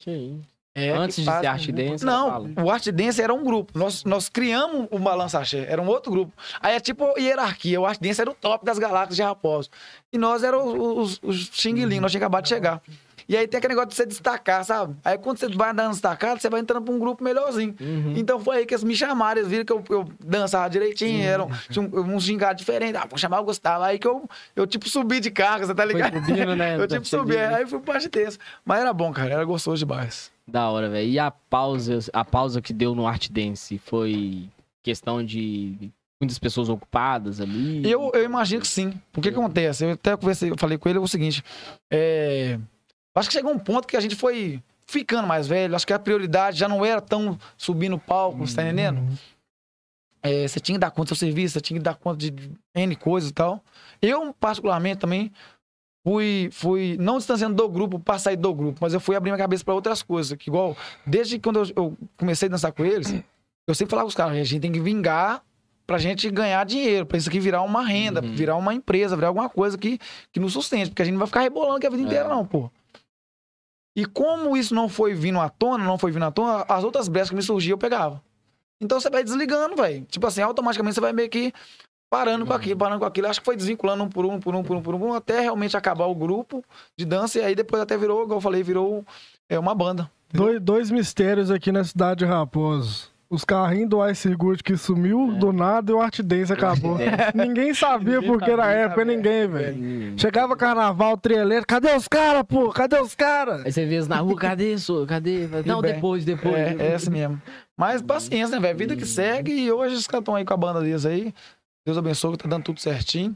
B: Que isso.
C: É,
B: Antes de ser arte dance, era
C: Não, o arte dance era um grupo. Nós, nós criamos o Balança Axé, era um outro grupo. Aí é tipo hierarquia. O arte dance era o top das galáxias de Raposo. E nós éramos os, os, os xinguilinhos, nós tínhamos acabado de chegar. E aí tem aquele negócio de você destacar, sabe? Aí quando você vai andando destacado, você vai entrando pra um grupo melhorzinho.
B: Uhum.
C: Então foi aí que eles me chamaram, eles viram que eu, eu dançava direitinho,
B: Uhum.
C: eram, tinha um, uns gingados diferentes. Ah, vou chamar o Gustavo. Aí que eu, eu tipo, subi de carga, você tá ligado?
B: subindo, né?
C: Eu tipo subi, aí fui pro arte dance. Mas era bom, cara, era gostoso demais.
B: Da hora, velho. E a pausa, a pausa que deu no Art Dance foi questão de muitas pessoas ocupadas ali?
C: Eu, eu imagino que sim. Porque que acontece? Eu até conversei, eu falei com ele é o seguinte: é, acho que chegou um ponto que a gente foi ficando mais velho. Acho que a prioridade já não era tão subir no palco, você tá entendendo? É, você tinha que dar conta do seu serviço, você tinha que dar conta de N coisas e tal. Eu, particularmente, também fui, fui não distanciando do grupo pra sair do grupo, mas eu fui abrir minha cabeça pra outras coisas. Que igual, desde quando eu, eu comecei a dançar com eles, eu sempre falava com os caras, a gente tem que vingar pra gente ganhar dinheiro, pra isso aqui virar uma renda,
B: Uhum.
C: virar uma empresa, virar alguma coisa que, que nos sustente, porque a gente não vai ficar rebolando aqui a vida
B: É.
C: inteira, não, pô. E como isso não foi vindo à tona, não foi vindo à tona, as outras brechas que me surgiam eu pegava. Então você vai desligando, velho. Tipo assim, automaticamente você vai meio que parando com aquilo, parando com aquilo. Acho que foi desvinculando um por um, por um, por um, por um, até realmente acabar o grupo de dança. E aí depois até virou, igual eu falei, virou é, uma banda.
A: Dois, dois mistérios aqui na cidade de Raposo. Os carrinhos do Ice Good que sumiu do nada e o Art Dance acabou. ninguém sabia
C: Ninguém
A: por que na
C: sabia,
A: época,
C: sabia.
A: ninguém, velho.
B: Hum.
A: Chegava carnaval, trieleiro, cadê os caras, pô? Cadê os caras?
B: Aí você vê eles na rua, cadê, sou? Cadê? Não, depois, depois.
C: É, é essa mesmo. Mas paciência, né, velho? Vida que segue. E hoje os caras estão aí com a banda deles aí. Deus abençoe que tá dando tudo certinho.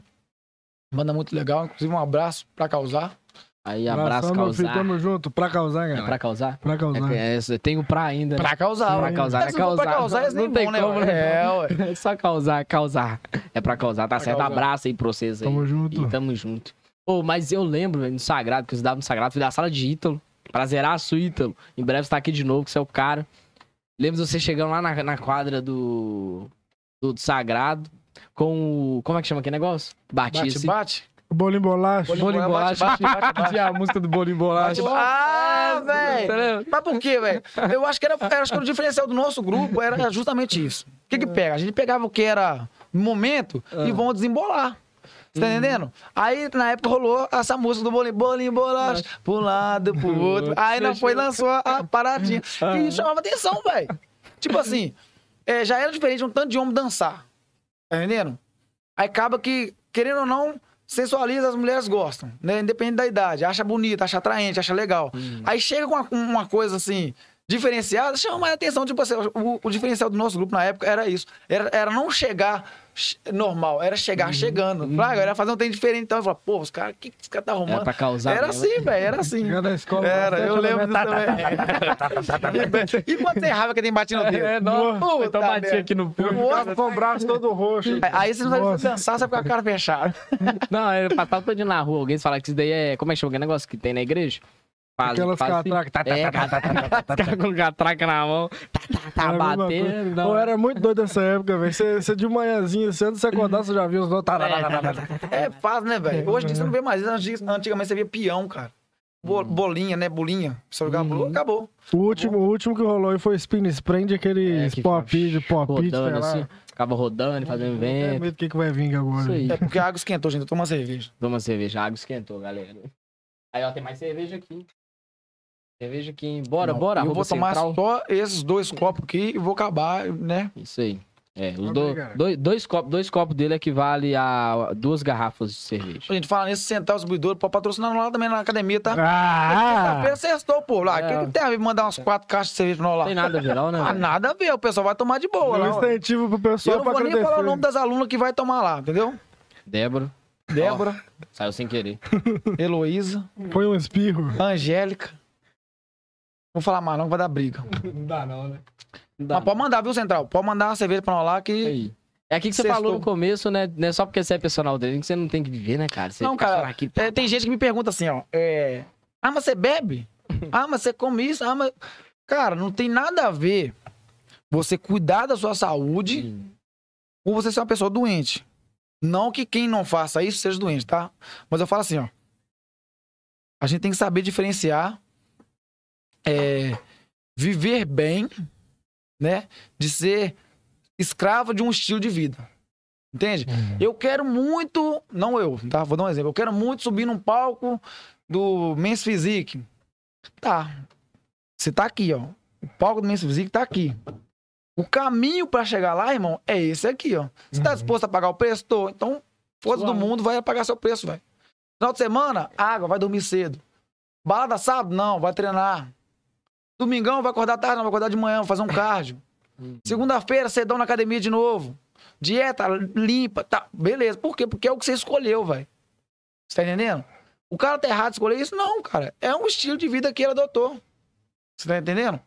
C: Banda muito legal. Inclusive, um abraço pra causar.
B: Aí abraço,
A: Abração, meu filho,
B: causar.
A: tamo junto. Pra causar,
B: É
A: galera.
B: pra causar?
A: Pra causar.
B: É, é, tem o pra ainda. né?
C: Pra causar.
B: Pra causar,
C: É,
B: é
C: for pra
B: causar.
C: causar, eles nem
B: Não tem
C: vão, né,
B: como, né?
C: É, ué.
B: É só causar, causar. É pra causar, tá
C: Pra
B: certo?
C: causar.
B: Abraço aí pra vocês aí.
A: Tamo junto.
B: E tamo junto. Pô, mas eu lembro, velho, no Sagrado, que eu estudava no Sagrado, fui da sala de Ítalo. Prazeraço, Ítalo. Em breve você tá aqui de novo, que você é o cara. Lembro de você chegando lá na, na quadra do, do, do Sagrado com o. Como é que chama aquele negócio?
C: Bate,
B: assim.
C: bate.
A: Bolinho bolacha.
C: Bolinho bolacha, bate, bate, bate.
B: A música do Bolinho Bolacha.
C: Bate, Ah, velho.
B: Entendeu?
C: Mas por quê, velho? Eu acho que era, acho que o diferencial do nosso grupo era justamente isso. O que que pega? A gente pegava o que era momento e
B: Ah.
C: vão desembolar. Você tá entendendo? Aí, na época, rolou essa música do bolinho, bolinho, bolacha, pro lado, pro outro. Aí, nós foi e lançou a, a paradinha. E chamava atenção, velho. Tipo assim, é, já era diferente um tanto de homem dançar. Tá entendendo? Aí acaba que, querendo ou não, sensualiza, as mulheres gostam, né? Independente da idade. Acha bonito, acha atraente, acha legal. Aí chega com uma, uma coisa assim, diferenciada, chama mais atenção. Tipo assim, o, o diferencial do nosso grupo na época era isso. Era, era não chegar ch- normal, era chegar chegando. Fraga, era fazer um trem diferente. Então eu falava, pô, os caras, o que, que os caras tá arrumando?
B: Era pra causar
C: Era
B: mesmo.
C: assim, velho, era assim.
A: Chegar na escola.
C: Era, eu lembro disso também. e quando você errava que tem batido no dedo?
B: É, não.
C: Puta
B: Então bati
C: merda.
B: aqui no
A: Eu
B: pulo.
A: ficava com o braço todo roxo.
C: Aí você não sabe dançar, você fica com a cara fechada.
B: Não, eu todo dia na rua, alguém fala que isso daí é. Como é que chama aquele negócio que tem na igreja? Faz,
A: Aquelas
B: faz assim.
A: catracas. tá, tá,
B: É,
A: tá, tá, tá, tá, tá, tá.
B: Com catraca na mão, tá, tá, tá, batendo.
A: Pô, era muito doido nessa época, velho. Você, de manhãzinha, você antes de você acordar, você já viu os tá, tá, tá, tá, tá, tá.
C: É fácil, né, velho? Hoje você não vê mais Antigamente você via peão, cara. Bo- Bolinha, né? Bolinha. Você
B: Uhum.
C: bolinha, acabou.
A: O último, o último que rolou aí foi Spin Sprint,
B: É,
A: aqueles
B: que
A: pop de pop
B: rodando assim. Ficava rodando, fazendo
A: É
B: vento.
A: medo do que, que vai vir agora.
C: É porque a água esquentou, gente. Toma cerveja.
B: Toma cerveja, a água esquentou, galera. Aí, ó, tem mais cerveja aqui. Cerveja aqui. Bora,
C: Não,
B: bora,
C: Eu vou tomar
B: central.
C: só esses dois copos aqui e vou acabar, né?
B: Isso aí. É, os do- dois, dois, copos, dois copos dele equivale a duas garrafas de cerveja.
C: A gente fala nesse central distribuidor, pode patrocinar lá também na academia, tá?
A: Ah!
C: Sexta-feira sextou, pô. Lá, o
B: É.
C: que, que tem a ver mandar umas quatro caixas de cerveja pra nós lá?
B: Tem nada a ver, não, né?
C: Ah, nada a ver, o pessoal vai tomar de boa
A: um incentivo pro pessoal
C: Eu não
A: pra
C: vou nem
A: agradecer.
C: falar o nome das alunas que vai tomar lá, entendeu?
B: Débora.
C: Débora,
B: Saiu sem querer.
C: Heloísa,
A: Foi um espirro.
C: Angélica. Não vou falar mais, não, que vai dar briga.
A: Não dá não, né?
B: Não dá,
C: Mas pode mandar, viu, Central? Pode mandar uma cerveja pra nós lá que.
B: Aí. É aqui que você
C: Sextou.
B: falou no começo, né? Não é só porque você é personal dele que você não tem que viver, né, cara? Você
C: Não, cara,
B: aqui,
C: É, tem gente que me pergunta assim, ó. É... Ah, mas você bebe? Ah, mas você come isso? Ah, mas. Cara, não tem nada a ver você cuidar da sua saúde
B: Hum.
C: ou você ser uma pessoa doente. Não que quem não faça isso seja doente, tá? Mas eu falo assim, ó. A gente tem que saber diferenciar é, viver bem, né? De ser escravo de um estilo de vida. Entende? Eu quero muito. Não eu, tá? Vou dar um exemplo. Eu quero muito subir num palco do Men's Physique. Tá. Você tá aqui, ó. O palco do Men's Physique tá aqui. O caminho pra chegar lá, irmão, é esse aqui, ó. Você tá
A: Uhum.
C: disposto a pagar o preço? Tô. Então, foda do mundo, vai pagar seu preço, velho. Final de semana, água, vai dormir cedo. Balada sábado? Não, vai treinar. Domingão, vai acordar tarde, não, vai acordar de manhã, vai fazer um cardio.
B: Uhum.
C: Segunda-feira, cedão na academia de novo. Dieta limpa, tá. Beleza. Por quê? Porque é o que você escolheu, velho. Você tá entendendo? O cara tá errado de escolher isso? Não, cara. É um estilo de vida que ele adotou. Você tá entendendo?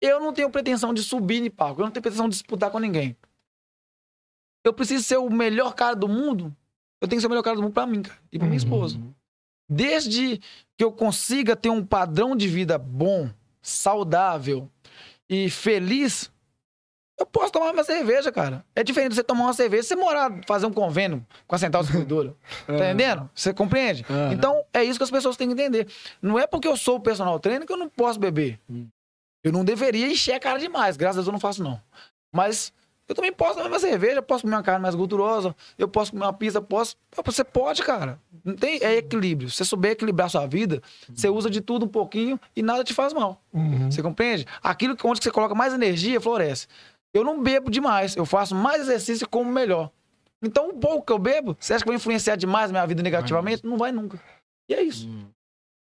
C: Eu não tenho pretensão de subir em palco. Eu não tenho pretensão de disputar com ninguém. Eu preciso ser o melhor cara do mundo. Eu tenho que ser o melhor cara do mundo pra mim, cara. E pra minha esposa. Desde que eu consiga ter um padrão de vida bom, saudável e feliz, eu posso tomar uma cerveja, cara. É diferente de você tomar uma cerveja, você morar, fazer um convênio com a central distribuidora. tá entendendo? Você compreende?
B: Aham.
C: Então, é isso que as pessoas têm que entender. Não é porque eu sou o personal trainer que eu não posso beber.
B: Hum.
C: Eu não deveria encher a cara demais. Graças a Deus eu não faço, não. Mas eu também posso tomar uma cerveja, posso comer uma carne mais gordurosa, eu posso comer uma pizza, posso. Você pode, cara. Não tem, é equilíbrio. Se você souber equilibrar a sua vida, você usa de tudo um pouquinho e nada te faz mal.
A: Uhum.
C: Você compreende? Aquilo que onde você coloca mais energia, floresce. Eu não bebo demais, eu faço mais exercício e como melhor. Então, o pouco que eu bebo, você acha que vai influenciar demais a minha vida negativamente? Não vai nunca. E é isso.
B: Hum.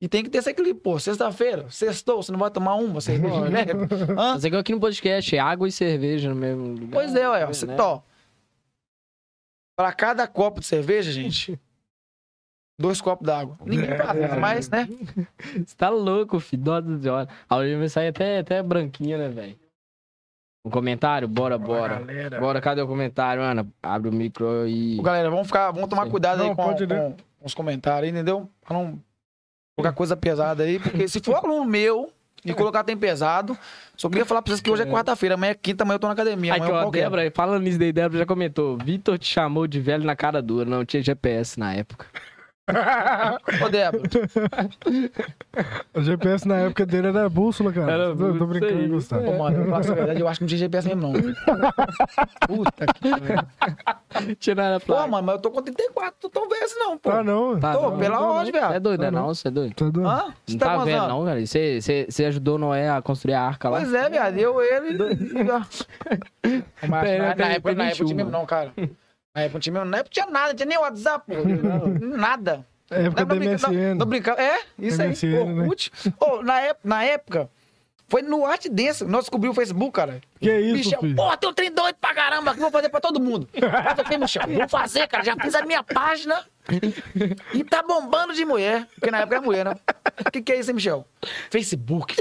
C: E tem que ter esse equilíbrio. Pô, sexta-feira, sextou, você não vai tomar uma cerveja, né? Hã?
B: Mas é igual aqui no podcast, é água e cerveja no mesmo lugar.
C: Pois é, ué.
B: né?
C: Você, tó. Pra cada copo de cerveja, gente, dois copos d'água. Ninguém faz isso, mas, né?
B: Você tá louco, filho. Nossa senhora. A orelha vai sair até, até branquinha, né, velho? Um comentário? Bora, bora.
A: Galera.
B: Bora, cadê o comentário, Ana? Abre o micro e.
C: Ô, galera, vamos ficar, vamos tomar cuidado aí
A: Não,
C: com,
A: pode ler.
C: com os comentários aí, entendeu? Pra não colocar coisa pesada aí, porque se for aluno meu e colocar tem pesado, só queria falar pra vocês que hoje é quarta-feira, amanhã é quinta, amanhã eu tô na academia, amanhã
B: ó. Débora, falando nisso daí, Débora já comentou. Vitor te chamou de velho na cara dura. Não tinha GPS na época.
C: Ô, Débora,
A: O GPS na época dele era bússola, cara.
B: Era
A: tô, tô brincando,
B: aí.
A: Gustavo.
C: ô, mano, eu falar a verdade, eu acho que não tinha GPS mesmo, não. Puta que pariu.
B: Tinha nada
C: Pô, mano, mas eu tô com 34, tô tão velho assim não, pô.
A: Tá não.
B: Tá,
C: tô,
B: não,
C: pela
A: não,
C: onde,
B: Você é doido, né?
A: Tá, não.
B: Não, você é doido.
A: Tá doido?
C: Hã? Você
B: Não
C: tá
B: tá velho,
C: anos?
B: não, cara. Você, você, você ajudou Noé a construir a arca lá.
C: Pois é, viado, eu, ele... Mas na, na época, na época não
B: 21,
C: tinha mesmo não, cara. Na época não tinha na época não tinha nada, não tinha nem WhatsApp, pô. Nada.
A: É época
C: Não,
A: do MSN.
C: Tô brincando. É, isso aí.
A: MSN, né?
C: Orkut. Ô, na, ép- na época, Foi no Arte Dance. Nós descobrimos o Facebook, cara.
A: Que isso,
C: Michel,
A: filho?
C: porra, tem um trem doido pra caramba que eu vou fazer pra todo mundo. Eu falei, Michel, vou fazer, cara. Já fiz a minha página e tá bombando de mulher. Porque na época era mulher, né? O que, que é isso, hein, Michel? Facebook.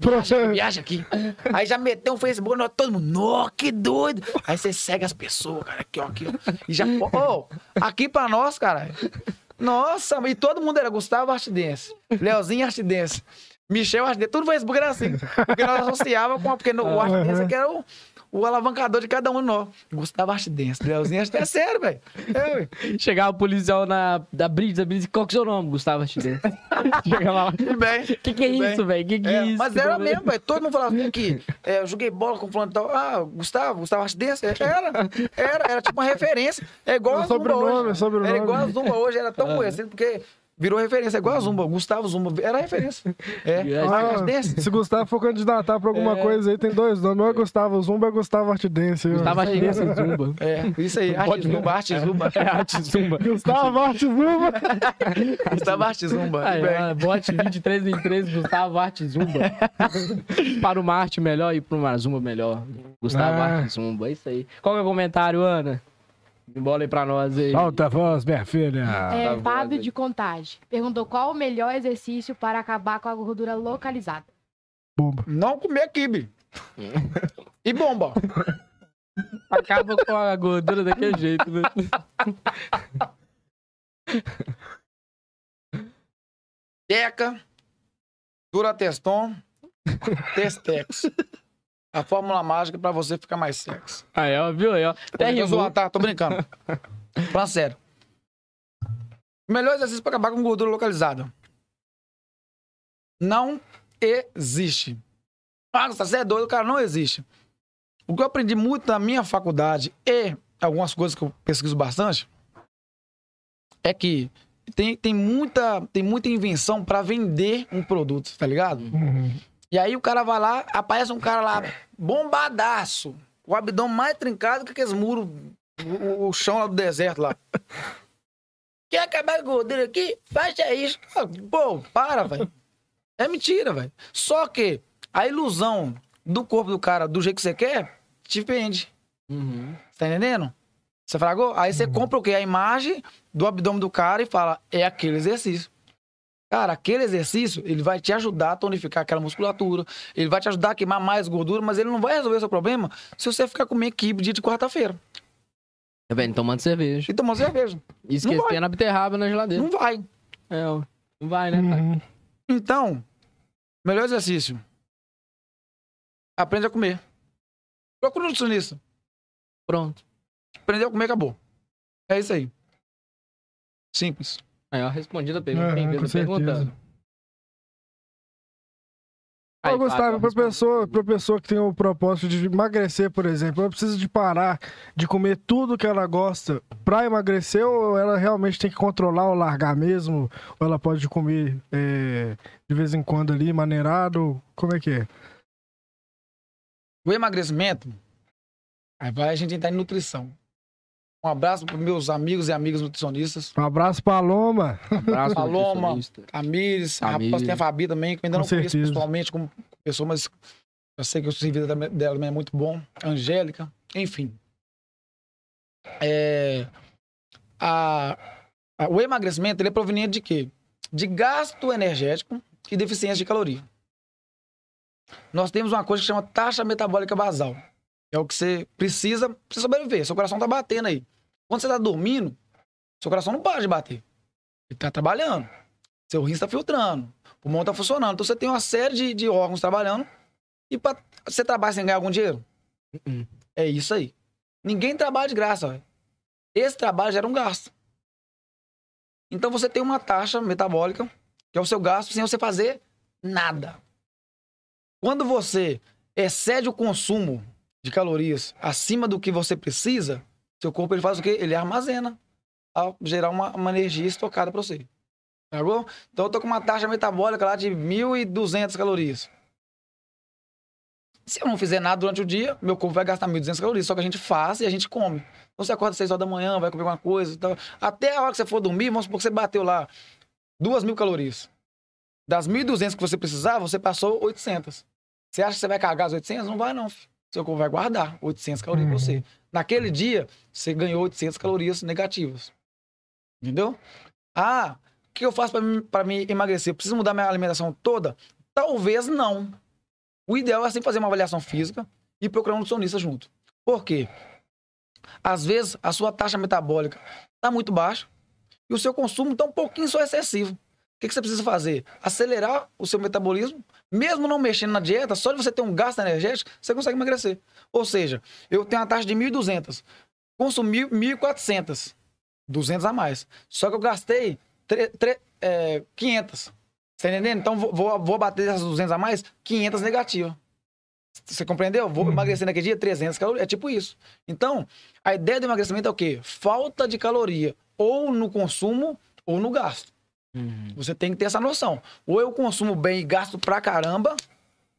A: Pro-
C: Viaja aqui. Aí já meteu um Facebook, nós, todo mundo, nó, que doido. Aí você segue as pessoas, cara, aqui, ó, aqui, ó. E já, ô, aqui pra nós, cara. Nossa, e todo mundo era Gustavo Artidense, Leozinho Artidense, Michel Artidense, tudo no Facebook era assim. Porque nós associava com, porque no, o Artidense que era o, o alavancador de cada um nós. Gustavo Artidense, Leozinho Artidense, é sério, velho. É.
B: Chegava o policial na, da Brisa, da Brisa, qual que é o seu nome? Gustavo Artidense. Chegava lá.
C: Tudo bem.
B: Que que é
C: bem.
B: isso, velho? Que que é,
C: É,
B: isso?
C: mas
B: Que
C: era
B: problema?
C: mesmo, velho. Todo mundo falava assim que é, eu joguei bola com fulano e tal. Ah, Gustavo, Gustavo Artidense. Era, era, era tipo uma referência. É igual
A: É
C: a Zumba
A: sobrenome,
C: hoje.
A: é sobrenome.
C: Era igual a Zumba hoje, era tão conhecido porque virou referência. É igual a Zumba, Gustavo Zumba. Era referência. É, Gustavo
A: Ah, se Gustavo for candidatar pra alguma
B: É.
A: coisa aí, tem dois nomes. Ou é Gustavo Zumba ou é Gustavo Artidense.
B: Gustavo Artidense Zumba.
C: É, isso aí. Arte Zumba, Arte Zumba.
B: É, arte Zumba.
A: Gustavo Arte Zumba.
C: Gustavo Arte Zumba.
B: Aí, ó, bote 23 em 3, Gustavo Arte Zumba. para uma arte melhor e para uma Zumba melhor. Gustavo
A: Ah.
B: Arte Zumba, é isso aí. Qual que é o comentário, Ana? Bola aí pra nós aí.
A: Alta voz, minha filha.
D: É,
B: tá
D: Fábio
B: voz
D: de Contagem perguntou qual o melhor exercício para acabar com a gordura localizada.
A: Bomba.
C: Não comer quibe. E bomba.
B: Acaba com a gordura daquele jeito, né?
C: Teca, Durateston, Testex. A fórmula mágica pra você ficar mais sexy.
B: Aí, ó, viu aí, ó. Até
C: Tô zoando, tá? Tô brincando. Falando sério. O melhor exercício pra acabar com gordura localizada. Não existe. Ah, você é doido, cara, não existe. O que eu aprendi muito na minha faculdade e algumas coisas que eu pesquiso bastante é que tem, tem, muita, tem muita invenção pra vender um produto, tá ligado?
A: Uhum.
C: E aí o cara vai lá, aparece um cara lá, bombadaço, o abdômen mais trincado que aqueles muros, o, o chão lá do deserto lá. Quer acabar com a gordura aqui? Faça isso. Ah, Pô, para, velho. É mentira, velho. Só que a ilusão do corpo do cara do jeito que você quer, te vende.
B: Uhum.
C: Tá entendendo? Você fragou? Aí você compra o quê? A imagem do abdômen do cara e fala, é aquele exercício. Cara, aquele exercício, ele vai te ajudar a tonificar aquela musculatura, ele vai te ajudar a queimar mais gordura, mas ele não vai resolver seu problema se você ficar comendo quibe dia de quarta-feira
B: Tá vendo? Tomando cerveja.
C: e tomando cerveja.
B: E esquecendo a beterraba na geladeira.
C: Não vai.
B: É. Não vai, né?
A: Uhum.
C: Então, melhor exercício. Aprende a comer. Procura um nutricionista.
B: Pronto.
C: Aprendeu a comer, acabou. É isso aí. Simples.
B: Aí, ó, respondida a pergunta. Quem
A: com
B: pergunta?
A: certeza.
B: Aí,
A: Ô, Gustavo,
B: responde.
A: pessoa, pra pessoa que tem o propósito de emagrecer, por exemplo, ela precisa de parar de comer tudo que ela gosta pra emagrecer ou ela realmente tem que controlar ou largar mesmo? Ou ela pode comer é, de vez em quando ali, maneirado? Como é que é?
C: O emagrecimento, aí vai a gente entrar em nutrição. Um abraço para meus amigos e amigas nutricionistas.
A: Um abraço, Paloma.
B: Abraço,
C: Paloma.
B: nutricionista.
C: Camires, a rapaz tem a Fabi também, que eu ainda
A: Com
C: não conheço
A: certeza.
C: pessoalmente como pessoa, mas eu sei que o serviço dela dela também é muito bom. Angélica, enfim. É, a- a- o emagrecimento ele é proveniente de quê? De gasto energético e deficiência de caloria. Nós temos uma coisa que chama taxa metabólica basal. É o que você precisa para sobreviver. Seu coração tá batendo aí. Quando você tá dormindo, seu coração não para de bater. Ele tá trabalhando. Seu rim está filtrando. O pulmão está funcionando. Então você tem uma série de, de órgãos trabalhando. E pra, você trabalha sem ganhar algum dinheiro?
B: Uh-uh.
C: É isso aí. Ninguém trabalha de graça. Véio. Esse trabalho gera um gasto. Então você tem uma taxa metabólica, que é o seu gasto, sem você fazer nada. Quando você excede o consumo de calorias acima do que você precisa, seu corpo ele faz o quê? Ele armazena ao gerar uma, uma energia estocada para você. Pegou? Então eu tô com uma taxa metabólica lá de 1.200 calorias. Se eu não fizer nada durante o dia, meu corpo vai gastar 1.200 calorias. Só que a gente faz e a gente come. Então você acorda às 6 horas da manhã, vai comer alguma coisa. Então, até a hora que você for dormir, vamos supor que você bateu lá 2 mil calorias. Das 1.200 que você precisava, você passou 800. Você acha que você vai carregar as 800? Não vai, não. filho. Seu corpo vai guardar 800 calorias pra
A: Uhum.
C: você. Naquele dia, você ganhou 800 calorias negativas. Entendeu? Ah, o que eu faço pra me emagrecer? Eu preciso mudar minha alimentação toda? Talvez não. O ideal é sempre fazer uma avaliação física e procurar um nutricionista junto. Por quê? Às vezes, a sua taxa metabólica está muito baixa e o seu consumo está um pouquinho só excessivo. O que, que você precisa fazer? Acelerar o seu metabolismo, mesmo não mexendo na dieta, só de você ter um gasto energético, você consegue emagrecer. Ou seja, eu tenho uma taxa de 1.200, consumi 1.400, 200 a mais. Só que eu gastei tre- tre- é, 500. Você tá entendendo? Então vou, vou, vou bater essas 200 a mais, 500 negativas. Você compreendeu? Vou
A: Uhum.
C: emagrecer naquele dia 300 calorias. É tipo isso. Então, a ideia do emagrecimento é o quê? Falta de caloria. Ou no consumo, ou no gasto.
B: Uhum.
C: Você tem que ter essa noção. Ou eu consumo bem e gasto pra caramba,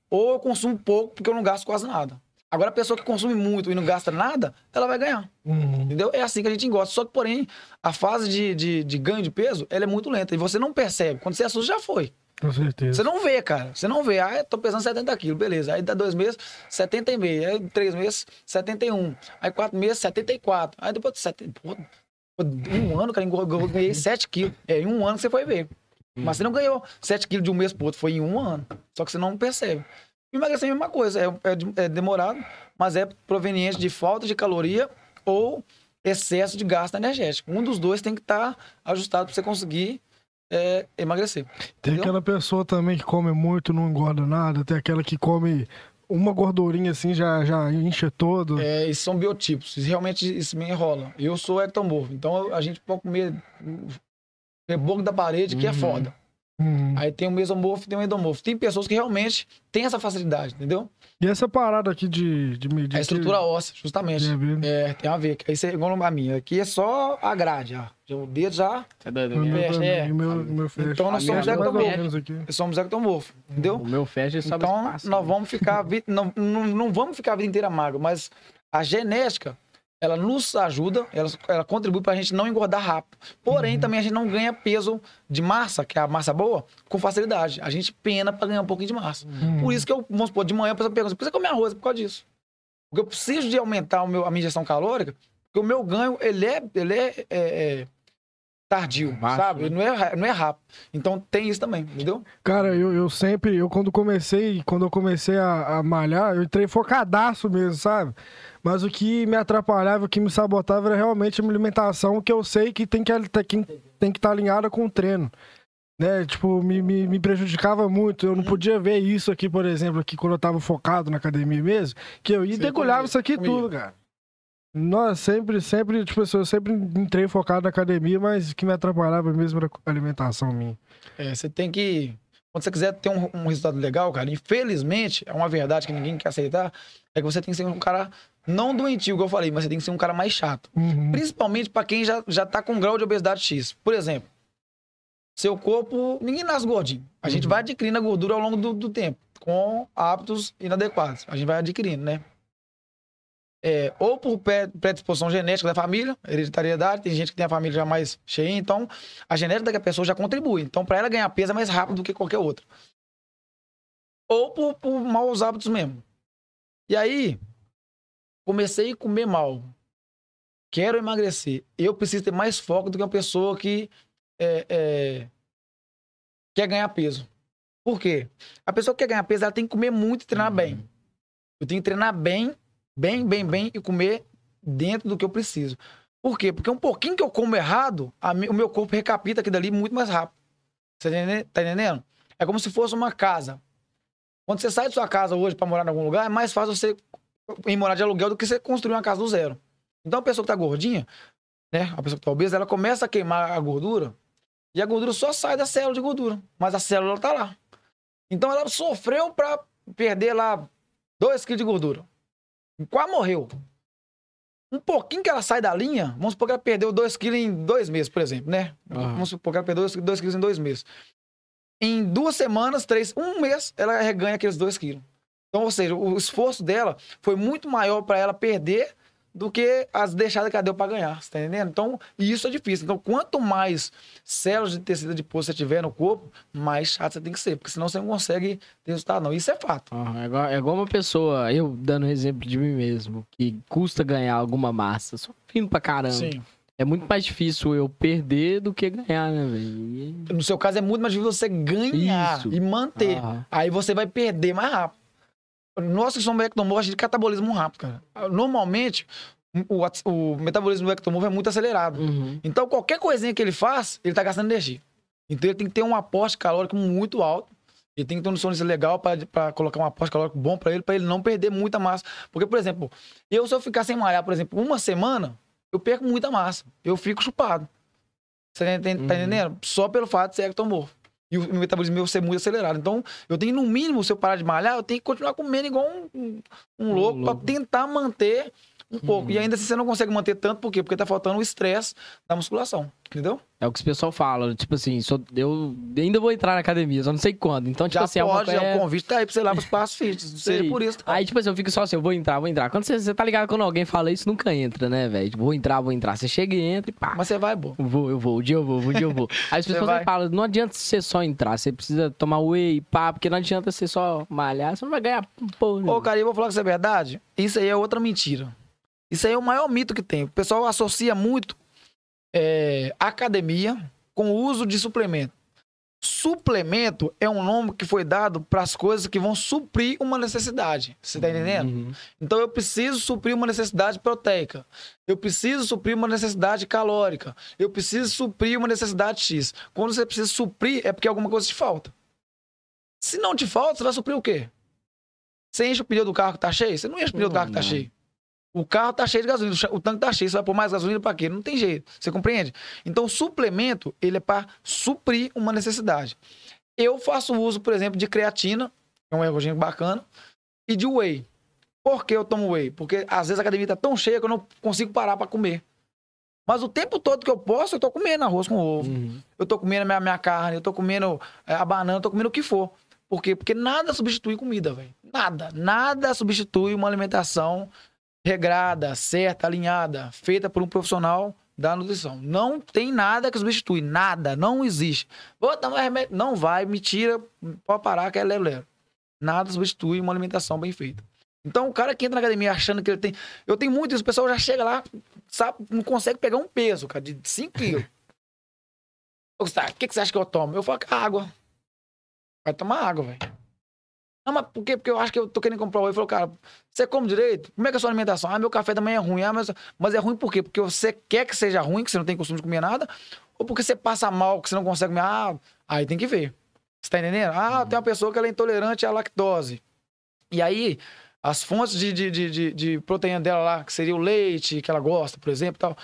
C: ou eu consumo pouco porque eu não gasto quase nada. Agora, a pessoa que consome muito e não gasta nada, ela vai ganhar.
A: Uhum.
C: Entendeu? É assim que a gente gosta. Só que, porém, a fase de, de, de ganho de peso, ela é muito lenta. E você não percebe. Quando você assusta, já foi.
A: Com certeza.
C: Você não vê, cara. Você não vê. Ah, eu tô pesando 70 quilos, beleza. Aí dá dois meses, 70 e meio. Aí três meses, 71. Aí quatro meses, 74. Aí depois de 70. Pô, pô, um ano, cara, engordou- eu ganhei 7 quilos. É, em um ano que você foi ver. Mas você não ganhou 7 quilos de um mês pro outro, foi em um ano. Só que você não percebe. Emagrecer é a mesma coisa. É, é é demorado, mas é proveniente de falta de caloria ou excesso de gasto energético. Um dos dois tem que estar ajustado para você conseguir é, emagrecer.
A: Tem
C: Entendeu?
A: aquela pessoa também que come muito, não engorda nada. Tem aquela que come uma gordurinha assim, já, já incha todo.
C: É, esses são biotipos. Realmente isso me enrola. Eu sou ectomorfo, então a gente pode comer reboco da parede, que é
B: Uhum.
C: foda.
A: Uhum.
C: Aí tem o mesomorfo e tem o endomorfo. Tem pessoas que realmente têm essa facilidade, entendeu?
A: E essa parada aqui de, de medir.
C: É a estrutura óssea, justamente.
A: É, mesmo.
C: É, tem a ver. Aí você é igual a minha. Aqui é só a grade, ó. Já O dedo já.
B: É doido?
A: O meu,
C: fecha,
A: também,
C: é.
A: meu, meu fecha.
C: Então nós somos ectomorfos. Somos ectomorfos, entendeu?
B: O meu fecha e sobe
C: Então,
B: espaço.
C: nós
B: né?
C: vamos ficar. Não, não, não vamos ficar a vida inteira magro, mas a genética, ela nos ajuda, ela, ela contribui pra gente não engordar rápido. Porém,
A: Uhum.
C: também a gente não ganha peso de massa, que é a massa boa, com facilidade. A gente pena pra ganhar um pouquinho de massa.
A: Uhum.
C: Por isso que eu, vamos supor, de manhã a pessoa pergunta, por que você come arroz? Por causa disso. Porque eu preciso de aumentar o meu, a minha ingestão calórica, porque o meu ganho, ele é, ele é, é, é tardio,
B: Baixo,
C: sabe?
B: né?
C: Não é, não é rápido. Então tem isso também, entendeu?
A: Cara, eu, eu sempre, eu quando comecei, quando eu comecei a, a malhar, eu entrei focadaço mesmo, sabe? Mas o que me atrapalhava, o que me sabotava era realmente a alimentação, que eu sei que tem que estar tem, tem que tá alinhada com o treino. Né? Tipo, me, me, me prejudicava muito. Eu não podia ver isso aqui, por exemplo, aqui quando eu tava focado na academia mesmo, que eu ia e degolhava isso aqui
C: comia.
A: tudo, cara. Nossa, sempre, sempre, tipo assim, eu sempre entrei focado na academia, mas o que me atrapalhava mesmo era a alimentação minha.
C: É, você tem que. Quando você quiser ter um, um resultado legal, cara, infelizmente, é uma verdade que ninguém quer aceitar, é que você tem que ser um cara não doentio, igual eu falei, mas você tem que ser um cara mais chato.
A: Uhum.
C: Principalmente pra quem já, já tá com um grau de obesidade X. Por exemplo, seu corpo. Ninguém nasce gordinho. A gente
A: Uhum.
C: vai adquirindo a gordura ao longo do, do tempo, com hábitos inadequados. A gente vai adquirindo, né? É, ou por predisposição genética da família, hereditariedade, tem gente que tem a família já mais cheia, então a genética da pessoa já contribui. Então, para ela ganhar peso é mais rápido do que qualquer outra. Ou por, por maus hábitos mesmo. E aí, comecei a comer mal. Quero emagrecer. Eu preciso ter mais foco do que uma pessoa que é, é, quer ganhar peso. Por quê? A pessoa que quer ganhar peso, ela tem que comer muito e treinar bem. Eu tenho que treinar bem, bem, bem, bem e comer dentro do que eu preciso. Por quê? Porque um pouquinho que eu como errado, o meu corpo recapita aquilo ali muito mais rápido. Você tá entendendo? tá entendendo? É como se fosse uma casa. Quando você sai de sua casa hoje para morar em algum lugar, é mais fácil você ir morar de aluguel do que você construir uma casa do zero. Então a pessoa que tá gordinha, né? A pessoa que tá obesa, ela começa a queimar a gordura e a gordura só sai da célula de gordura, mas a célula tá lá. Então ela sofreu para perder lá 2 quilos de gordura. Quase morreu. Um pouquinho que ela sai da linha, vamos supor que ela perdeu 2 quilos em dois meses, por exemplo, né? Vamos supor que ela perdeu 2 quilos em dois meses. Em duas semanas, três, um mês, ela reganha aqueles 2 quilos. Então, ou seja, o esforço dela foi muito maior para ela perder do que as deixadas que ela deu para ganhar, você tá entendendo? Então, e isso é difícil. Então, quanto mais células de tecido adiposo você tiver no corpo, mais chato você tem que ser, porque senão você não consegue ter resultado, não. Isso é fato.
B: Aham, é, igual, é igual uma pessoa, eu dando um exemplo de mim mesmo, que custa ganhar alguma massa, só fino pra caramba.
C: Sim.
B: É muito mais difícil eu perder do que ganhar, né, velho?
C: No seu caso, é muito mais difícil você ganhar
B: Isso.
C: e manter.
B: Aham.
C: Aí você vai perder mais rápido. Nós que somos ectomorfos, a gente catabolismo rápido, cara. Normalmente, o, o metabolismo do ectomorfo é muito acelerado.
B: Uhum.
C: Então, qualquer coisinha que ele faz, ele tá gastando energia. Então, ele tem que ter um aporte calórico muito alto. Ele tem que ter um nutricionista legal para colocar um aporte calórico bom para ele, para ele não perder muita massa. Porque, por exemplo, eu se eu ficar sem malhar, por exemplo, uma semana, eu perco muita massa. Eu fico chupado. Você tá enten- tá
B: Uhum.
C: entendendo? Só pelo fato de ser ectomorfo. E o meu metabolismo meu ser muito acelerado. Então, eu tenho, no mínimo, se eu parar de malhar, eu tenho que continuar comendo igual um, um, um louco para
B: louco.
C: tentar manter um pouco.
B: Uhum.
C: E ainda assim você não consegue manter tanto, por quê? Porque tá faltando o estresse da musculação. Entendeu?
B: É o que o pessoal fala, tipo assim, só- eu ainda vou entrar na academia, só não sei quando. Então, tipo
C: já
B: assim, é uma
C: pode,
B: coisa-
C: o convite tá aí pra você ir lá pro espaço fitness. Seja por isso. tá?
B: Aí, tipo assim, eu fico só assim, eu vou entrar, vou entrar. Quando você, você tá ligado quando alguém fala isso, nunca entra, né, velho? Tipo, vou entrar, vou entrar. Você chega e entra e pá.
C: Mas você vai.
B: Eu Vou, eu vou, um dia eu vou, um dia eu vou. Aí as pessoas falam, não adianta você só entrar, você precisa tomar whey, pá, porque não adianta você só malhar, você não vai ganhar porra.
C: Ô, cara, eu vou falar que isso é verdade. Isso aí é outra mentira. Isso aí é o maior mito que tem. O pessoal associa muito é, academia com o uso de suplemento. Suplemento é um nome que foi dado para as coisas que vão suprir uma necessidade. Você tá entendendo?
B: Uhum.
C: Então eu preciso suprir uma necessidade proteica. Eu preciso suprir uma necessidade calórica. Eu preciso suprir uma necessidade X. Quando você precisa suprir, é porque alguma coisa te falta. Se não te falta, você vai suprir o quê? Você enche o pneu do carro que tá cheio? Você não enche o pneu do carro que tá cheio. O carro tá cheio de gasolina, o tanque tá cheio, você vai pôr mais gasolina pra quê? Não tem jeito. Você compreende? Então, o suplemento, ele é para suprir uma necessidade. Eu faço uso, por exemplo, de creatina, que é um ergogênico bacana, e de whey. Por que eu tomo whey? Porque às vezes a academia tá tão cheia que eu não consigo parar pra comer. Mas o tempo todo que eu posso, eu tô comendo arroz com ovo.
B: Uhum.
C: Eu tô comendo a minha, minha carne, eu tô comendo é, a banana, eu tô comendo o que for. Por quê? Porque nada substitui comida, velho. Nada. Nada substitui uma alimentação regrada, certa, alinhada, feita por um profissional da nutrição. Não tem nada que substitui. Nada. Não existe. Vou tomar remédio. Não vai, me tira, pode parar que é lero-lero. Nada substitui uma alimentação bem feita. Então, o cara que entra na academia achando que ele tem. Eu tenho muito isso, o pessoal já chega lá, sabe, não consegue pegar um peso, cara, de 5 quilos. Gustavo, o que, que você acha que eu tomo? Eu falo, água. Vai tomar água, velho. Não, mas por quê? Porque eu acho que eu tô querendo comprar o. Ele falou, cara, você come direito? Como é que é a sua alimentação? Ah, meu café da manhã é ruim. Ah, mas... mas é ruim por quê? Porque você quer que seja ruim, que você não tem costume de comer nada? Ou porque você passa mal, que você não consegue comer? Ah, aí tem que ver. Você tá entendendo? Ah, tem uma pessoa que ela é intolerante à lactose. E aí, as fontes de, de, de, de, de proteína dela lá, que seria o leite, que ela gosta, por exemplo, tal,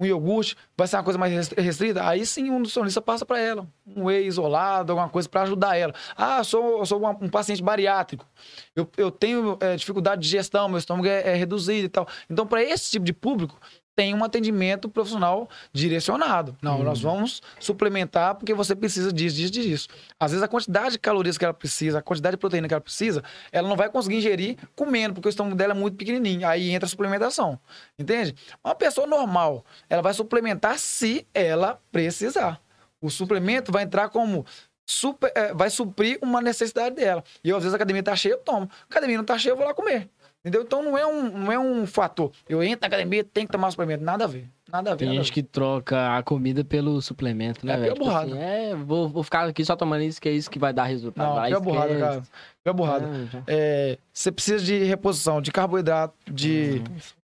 C: um iogurte, vai ser uma coisa mais restri- restrita, aí sim um nutricionista passa para ela. Um whey isolado, alguma coisa para ajudar ela. Ah, sou, sou uma- um paciente bariátrico. Eu, eu tenho é, dificuldade de digestão, meu estômago é, é reduzido e tal. Então, para esse tipo de público, tem um atendimento profissional direcionado. Não, nós vamos suplementar porque você precisa disso, disso, disso. Às vezes a quantidade de calorias que ela precisa, a quantidade de proteína que ela precisa, ela não vai conseguir ingerir comendo, porque o estômago dela é muito pequenininho. Aí entra a suplementação. Entende? Uma pessoa normal, ela vai suplementar se ela precisar. O suplemento vai entrar como super- eh, vai suprir uma necessidade dela. E eu, às vezes a academia tá cheia, eu tomo. A academia não tá cheia, eu vou lá comer. Entendeu? Então não é um, não é um fator. Eu entro na academia, tem que tomar suplemento. Nada a ver. Nada a ver.
B: Tem gente
C: ver.
B: que troca a comida pelo suplemento, né,
C: É
B: velho?
C: pior burrada.
B: é, vou, vou ficar aqui só tomando isso, que é isso que vai dar resultado.
C: Não,
B: Vai,
C: pior burrada, cara. Pior burrada.
B: Já.
C: É, você precisa de reposição de carboidrato, de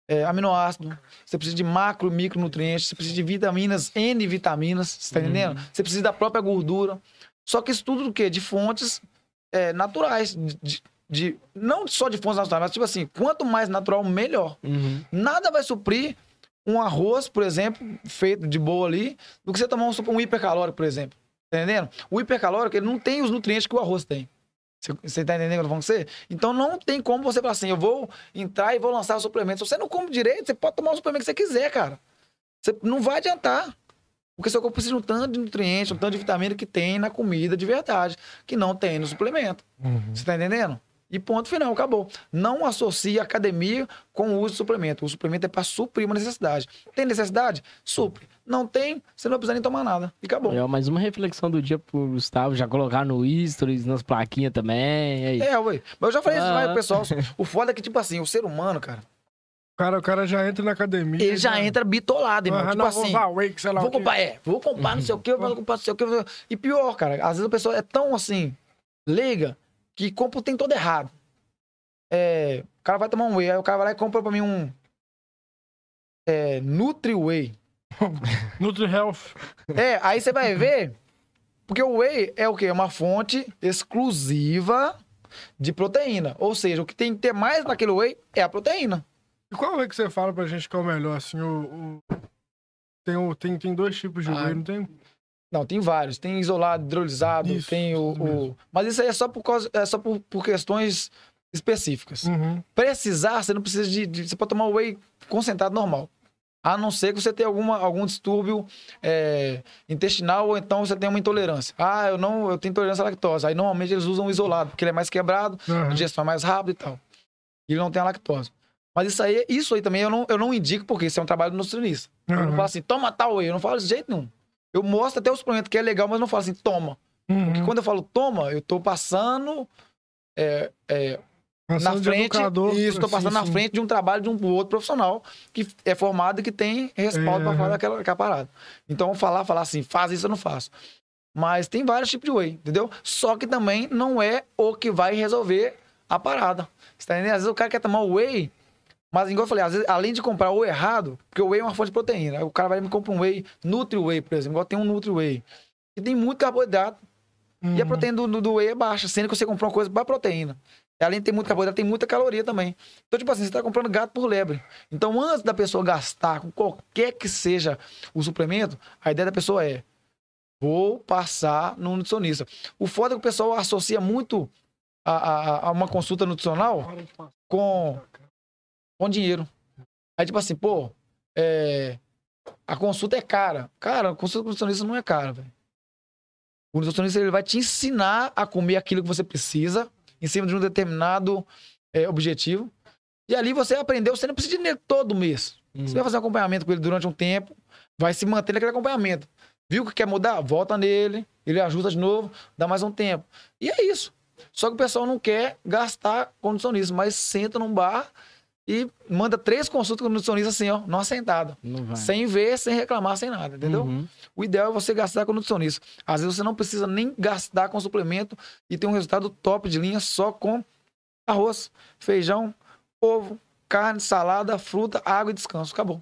C: é, aminoácido, você precisa de macro e micronutrientes, você precisa de vitaminas, N vitaminas, você tá entendendo? Você precisa da própria gordura. Só que isso tudo do quê? De fontes é, naturais. De, de- não só de fontes naturais, mas tipo assim, quanto mais natural, melhor.
B: Uhum.
C: Nada vai suprir um arroz, por exemplo, feito de boa ali, do que você tomar um, um hipercalórico, por exemplo. Tá entendendo? O hipercalórico, ele não tem os nutrientes que o arroz tem. Você- Você tá entendendo o que eu tô falando com você? Então não tem como você falar assim, eu vou entrar e vou lançar o suplemento. Se você não come direito, você pode tomar o suplemento que você quiser, cara. Você não vai adiantar. Porque seu corpo precisa de um tanto de nutrientes, um tanto de vitamina que tem na comida de verdade, que não tem no suplemento.
A: Uhum.
C: Você tá entendendo? E ponto final, acabou. Não associe a academia com o uso de suplemento. O suplemento é para suprir uma necessidade. Tem necessidade? Supre. Não tem, você não vai precisar nem tomar nada. E acabou.
B: É, mais uma reflexão do dia pro Gustavo, já colocar no stories, nas plaquinhas também. É, isso.
C: É, ué. Mas eu já falei isso
B: Ah.
C: lá, pro pessoal. O foda é que, tipo assim, o ser humano, cara,
A: O cara, o cara já entra na academia.
C: ele já entra bitolado, irmão.
A: Ah,
C: tipo
A: não,
C: assim.
A: vou usar wake, sei lá
C: Vou comprar, é, vou comprar não sei o que, vou comprar não sei o que. E pior, cara, às vezes a pessoa é tão assim, leiga, que compra o tem todo errado. É, o cara vai tomar um whey, aí o cara vai lá e compra pra mim um. É, Nutri Whey.
A: Nutri Health.
C: É, aí você vai ver, porque o whey é o quê? É uma fonte exclusiva de proteína. Ou seja, o que tem que ter mais naquele whey é a proteína.
A: E qual é que você fala pra gente que é o melhor, assim, o... o- Tem, o- tem, tem dois tipos de
C: Ah,
A: whey, não tem?
C: Não, tem vários. Tem isolado, hidrolisado,
A: Isso,
C: tem o, o-. Mas isso aí é só por, causa, é só por, por questões específicas.
A: Uhum.
C: Precisar, você não precisa de, de- Você pode tomar whey concentrado normal. A não ser que você tenha alguma, algum distúrbio é, intestinal ou então você tenha uma intolerância. Ah, eu não eu tenho intolerância à lactose. Aí normalmente eles usam o isolado, porque ele é mais quebrado, a
A: Uhum.
C: digestão é mais rápida e tal. E ele não tem a lactose. Mas isso aí, isso aí também eu não, eu não indico, porque isso é um trabalho do nutricionista. Eu não
A: Uhum.
C: falo assim, toma tal whey. Eu não falo de jeito nenhum. Eu mostro até o suplemento que é legal, mas não falo assim, toma. Porque
A: Uhum.
C: quando eu falo toma, eu tô passando é, é, na
A: Passando de
C: frente.
A: educador,
C: Isso, tô
A: assim,
C: passando na
A: sim.
C: frente de um trabalho de um outro profissional que é formado e que tem respaldo
A: É,
C: pra falar daquela, daquela parada. Então, falar, falar assim, faz isso, eu não faço. Mas tem vários tipos de whey, entendeu? Só que também não é o que vai resolver a parada. Você tá entendendo? Às vezes o cara quer tomar o whey, mas igual eu falei, às vezes, além de comprar o errado, porque o whey é uma fonte de proteína. Aí o cara vai e me compra um whey, Nutri Whey, por exemplo, igual tem um Nutri Whey. Que tem muito carboidrato. E a
A: Uhum.
C: proteína do, do, do whey é baixa, sendo que você comprou uma coisa para proteína. E além de ter muito carboidrato, tem muita caloria também. Então, tipo assim, você tá comprando gato por lebre. Então, antes da pessoa gastar com qualquer que seja o suplemento, a ideia da pessoa é: vou passar no nutricionista. O foda é que o pessoal associa muito a, a, a uma consulta nutricional com, com dinheiro. Aí, tipo assim, pô, é, a consulta é cara. Cara, a consulta com nutricionista não é cara, velho. O nutricionista ele vai te ensinar a comer aquilo que você precisa, em cima de um determinado é, objetivo. E ali você aprendeu, você não precisa de dinheiro todo mês.
B: Uhum.
C: Você vai fazer um acompanhamento com ele durante um tempo, vai se manter naquele acompanhamento. Viu que quer mudar? Volta nele, ele ajuda de novo, dá mais um tempo. E é isso. Só que o pessoal não quer gastar com nutricionista, mas senta num bar e manda três consultas com o nutricionista assim, ó, numa sentada.
B: Não.
C: Sem ver, sem reclamar, sem nada, entendeu?
B: Uhum.
C: O ideal é você gastar com nutricionista. Às vezes você não precisa nem gastar com suplemento e ter um resultado top de linha só com arroz, feijão, ovo, carne, salada, fruta, água e descanso. Acabou.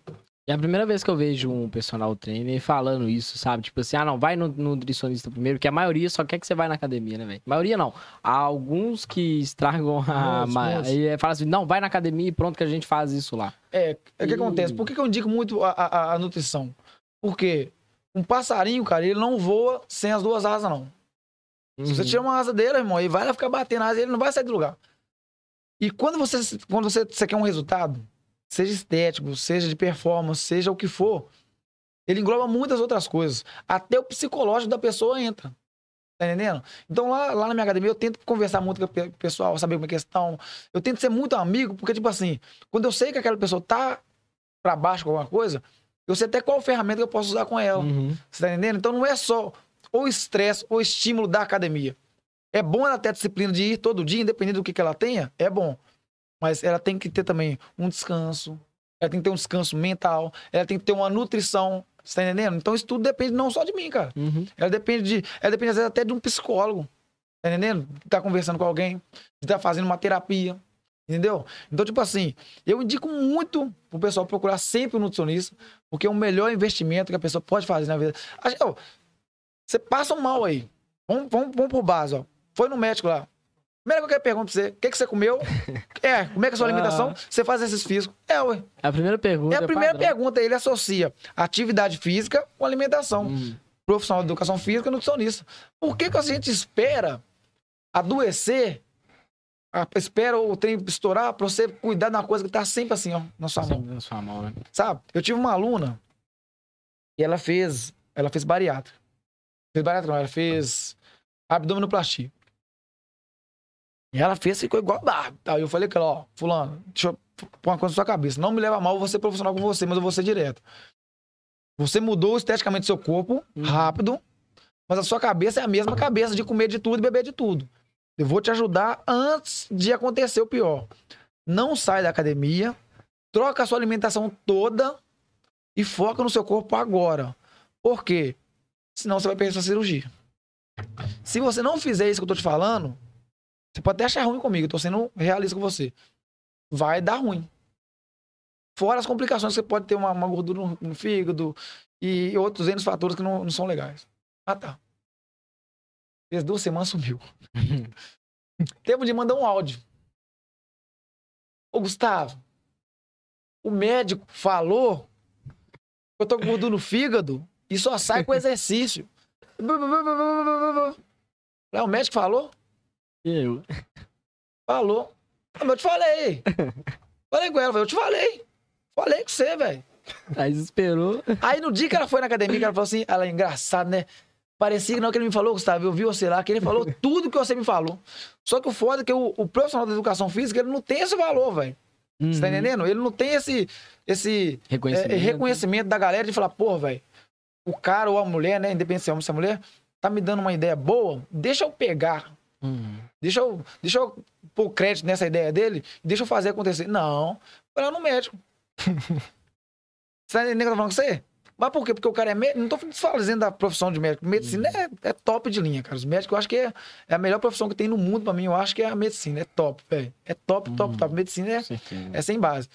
B: É a primeira vez que eu vejo um personal trainer falando isso, sabe? Tipo assim, ah, não, vai no, no nutricionista primeiro, porque a maioria só quer que você vá na academia, né, velho? maioria não. Há alguns que estragam a.
A: Nossa,
B: ma-
A: nossa.
B: E fala assim, não, vai na academia e pronto que a gente faz isso lá.
C: É, é o que
B: E-
C: acontece. Por que, que eu indico muito a, a- a nutrição? Porque um passarinho, cara, ele não voa sem as duas asas, não. Se você
B: Uhum.
C: tira uma asa dele, irmão, ele vai lá ficar batendo a asa, ele não vai sair do lugar. E quando você, quando você, você quer um resultado, seja estético, seja de performance, seja o que for, ele engloba muitas outras coisas. Até o psicológico da pessoa entra. Tá entendendo? Então lá, lá na minha academia eu tento conversar muito com o pe- pessoal, saber como é que estão. Eu tento ser muito amigo, porque, tipo assim, quando eu sei que aquela pessoa tá pra baixo com alguma coisa, eu sei até qual ferramenta que eu posso usar com ela.
B: Uhum.
C: Você tá entendendo? Então não é só o estresse ou estímulo da academia. É bom ela ter a disciplina de ir todo dia, independente do que, que ela tenha, é bom. Mas ela tem que ter também um descanso, ela tem que ter um descanso mental, ela tem que ter uma nutrição. Você tá entendendo? Então isso tudo depende não só de mim, cara.
B: Uhum.
C: Ela depende de. Ela depende, às vezes, até de um psicólogo. Tá entendendo? De estar conversando com alguém, de estar fazendo uma terapia. Entendeu? Então, tipo assim, eu indico muito pro pessoal procurar sempre um nutricionista, porque é o melhor investimento que a pessoa pode fazer na vida. Você passa um mal aí. Vamos, vamos, vamos por base, ó. Foi no médico lá. Primeira coisa que eu pergunto pra você, o que, que você comeu? É, como é que é a sua alimentação? Você faz exercício físico? É, ué.
B: A primeira pergunta.
C: É a primeira
B: padrão.
C: pergunta, ele associa atividade física com alimentação
B: Hum.
C: profissional de educação física e nutricionista. Por que, que a gente espera adoecer, a- espera o trem estourar pra você cuidar de uma coisa que tá sempre assim, ó, na sua mão,
B: na sua mão, né?
C: sabe? Eu tive uma aluna e ela fez, ela fez bariátrica. Fez bariátrica não, ela fez abdominoplastia. E ela fez, ficou igual a Barbie. Aí eu falei com ela, ó, fulano, deixa eu pôr uma coisa na sua cabeça. Não me leva mal, eu vou ser profissional com você, mas eu vou ser direto. Você mudou esteticamente seu corpo,
B: Uhum.
C: rápido, mas a sua cabeça é a mesma cabeça de comer de tudo e beber de tudo. Eu vou te ajudar antes de acontecer o pior. Não sai da academia, troca a sua alimentação toda e foca no seu corpo agora. Por quê? Senão você vai perder sua cirurgia. Se você não fizer isso que eu tô te falando, você pode até achar ruim comigo, eu tô sendo realista com você. Vai dar ruim. Fora as complicações, você pode ter uma, uma gordura no, no fígado e outros N fatores que não, não são legais. Ah, tá. Fez duas semanas, sumiu. Tempo de mandar um áudio. Ô, Gustavo, o médico falou que eu tô com gordura no fígado e só sai com exercício. O médico falou?
B: Eu.
C: Falou. Ah, mas eu te falei. Falei com ela, eu te falei. Falei com você, velho.
B: Aí esperou.
C: Aí no dia que ela foi na academia, que ela falou assim, ela é engraçada, né? Parecia que não que ele me falou, Gustavo, eu vi você lá, que ele falou tudo que você me falou. Só que o foda é que o, o profissional da educação física, ele não tem esse valor, velho. Você tá
B: Uhum.
C: entendendo? Ele não tem esse, esse é,
B: Reconhecimento.
C: é, reconhecimento da galera de falar, pô, velho, o cara ou a mulher, né, independente se é homem ou se é mulher, tá me dando uma ideia boa, deixa eu pegar,
B: Uhum.
C: deixa eu, deixa eu pôr crédito nessa ideia dele, deixa eu fazer acontecer. Não, vai lá no médico. você tá entendendo o que eu tô falando com você? Mas por quê? Porque o cara é médico. Não tô desfazendo da profissão de médico. Medicina é, é top de linha, cara. Os médicos eu acho que é, é a melhor profissão que tem no mundo pra mim. Eu acho que é a medicina. É top, velho. É top, top,
B: Uhum.
C: top. Medicina é, é sem base.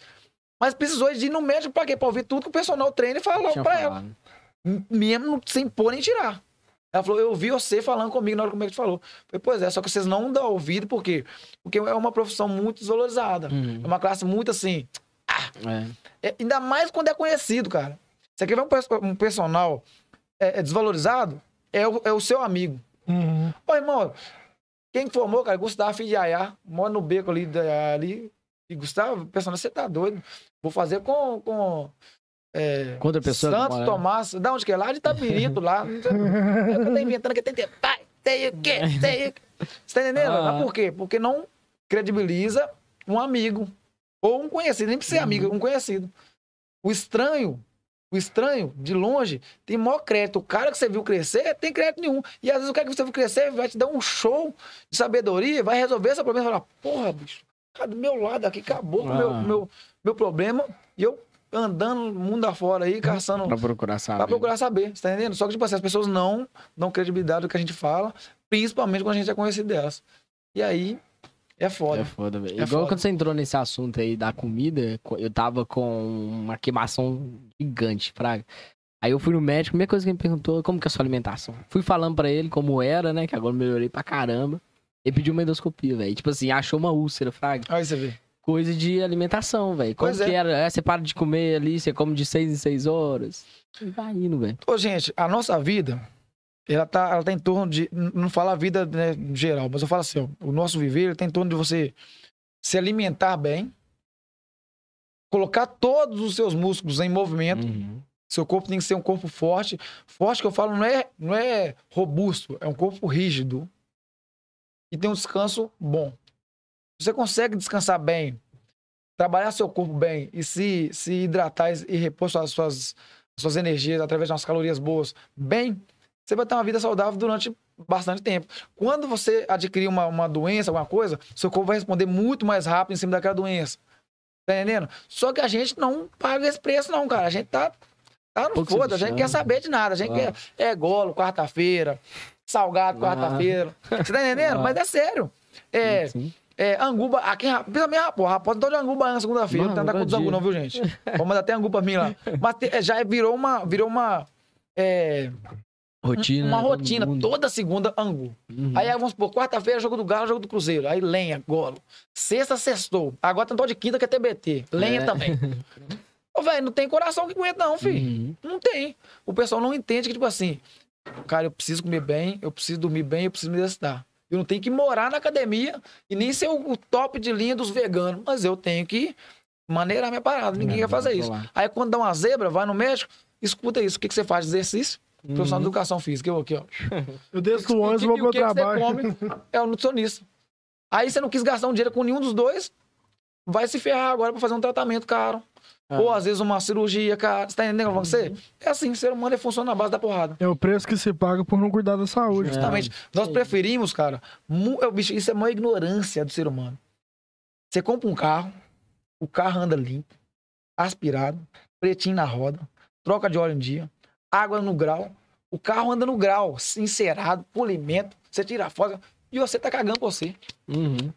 C: Mas precisou de ir no médico pra quê? Pra ouvir tudo que o personal treina e falar
B: Tinha
C: pra ela.
B: falado.
C: Mesmo sem pôr nem tirar. Ela falou, eu ouvi você falando comigo na hora que o médico falou. Eu falei, pois é, só que vocês não dão ouvido, por quê? Porque é uma profissão muito desvalorizada.
B: Uhum.
C: É uma classe muito assim.
B: É.
C: é- ainda mais quando é conhecido, cara. Você quer ver um, um personal é, é desvalorizado? É o, é o seu amigo.
A: Uhum.
C: Ô, irmão, quem formou, cara? Gustavo filho de Yaya, mora no beco ali, ali. E Gustavo, personal, você tá doido. Vou fazer com. com é,
B: Contra a pessoa mora-
C: Tomás, da onde que é? Lá de Itabirito, lá. Eu tô inventando que tem que tem o quê, tem o quê. Você tá entendendo?
B: Ah.
C: Mas por quê? Porque não credibiliza um amigo. Ou um conhecido, nem precisa ser amigo, um conhecido. O estranho, o estranho, de longe, tem maior crédito. O cara que você viu crescer, tem crédito nenhum. E às vezes o cara que você viu crescer vai te dar um show de sabedoria, vai resolver esse problema e falar, porra, bicho, cara do meu lado aqui, acabou com o meu,
B: Ah.
C: meu, meu problema. E eu andando mundo afora aí, caçando
B: Pra procurar saber.
C: Pra procurar saber, você tá entendendo? Só que, tipo assim, as pessoas não dão credibilidade do que a gente fala, principalmente quando a gente é conhecido delas. E aí, é foda.
B: É foda, velho.
C: É
B: Igual
C: foda.
B: quando você entrou nesse assunto aí da comida, co- eu tava com uma queimação gigante, fraga. Aí eu fui no médico, a primeira coisa que ele me perguntou, como que é a sua alimentação? Fui falando pra ele como era, né, que agora eu melhorei pra caramba. Ele pediu uma endoscopia, velho. Tipo assim, achou uma úlcera, fraga.
C: Aí você vê.
B: Coisa de alimentação, velho. Como
C: Pois
B: que
C: é.
B: era? É, você para de comer ali, você come de seis em seis horas. E vai indo, velho.
C: Ô, gente, a nossa vida, ela tá, ela tá em torno de. Não falo a vida né, em geral, mas eu falo assim, ó, o nosso viver ele tá em torno de você se alimentar bem, colocar todos os seus músculos em movimento.
B: Uhum.
C: Seu corpo tem que ser um corpo forte. Forte que eu falo não é, não é robusto, é um corpo rígido. E tem um descanso bom. Você consegue descansar bem, trabalhar seu corpo bem e se, se hidratar e repor suas, suas, suas energias através de umas calorias boas bem, você vai ter uma vida saudável durante bastante tempo. Quando você adquirir uma, uma doença, alguma coisa, seu corpo vai responder muito mais rápido em cima daquela doença. Tá entendendo? Só que a gente não paga esse preço, não, cara. A gente tá, tá no foda, a gente quer saber de nada. A gente
B: Ah.
C: quer é golo quarta-feira, salgado
B: Ah.
C: quarta-feira. Você tá entendendo?
B: Ah.
C: Mas é sério. É,
B: Sim.
C: É, anguba, aqui, em Ra- principalmente em Rapó. Rapó tem de anguba na segunda-feira. Não tem nada com os angu, não, viu, gente? Vamos mandar até angu pra mim lá. Mas te- é, já virou uma. Virou uma. é,
B: Rotina.
C: uma
B: né,
C: rotina,
B: mundo.
C: toda segunda angu.
B: Uhum.
C: Aí vamos supor, quarta-feira, jogo do Galo, jogo do Cruzeiro. Aí lenha, golo. Sexta, sextou. Agora tem um de quinta que é TBT. Lenha
B: É.
C: também. Ô, velho, não tem coração que aguenta, não, filho.
B: Uhum.
C: Não tem. O pessoal não entende que, tipo assim, cara, eu preciso comer bem, eu preciso dormir bem, eu preciso me exercitar. Eu não tenho que morar na academia e nem ser o, top de linha dos veganos, mas eu tenho que maneirar minha parada. Ninguém
B: É,
C: quer fazer isso.
B: lá.
C: Aí quando dá uma zebra, vai no médico, escuta isso. O que, que você faz de exercício? Profissional de
B: Uhum.
C: educação física. Eu aqui, ó.
A: Eu desço
C: e que-
A: vou
C: o
A: pro
C: que você
A: trabalho.
C: come é o nutricionista. Aí você não quis gastar um dinheiro com nenhum dos dois, vai se ferrar agora pra fazer um tratamento caro.
B: Ah.
C: Ou às vezes uma cirurgia, cara. Você tá entendendo o que eu tô falando com você? É assim, o ser humano ele funciona na base da porrada.
A: É o preço que se paga por não cuidar da saúde.
B: É.
C: Justamente. Nós preferimos, cara. é, bicho, isso é uma ignorância do ser humano. Você compra um carro, o carro anda limpo, aspirado, pretinho na roda, troca de óleo em dia, água no grau. O carro anda no grau, encerado, polimento. Você tira a foto e você tá cagando pra você.
B: Uhum.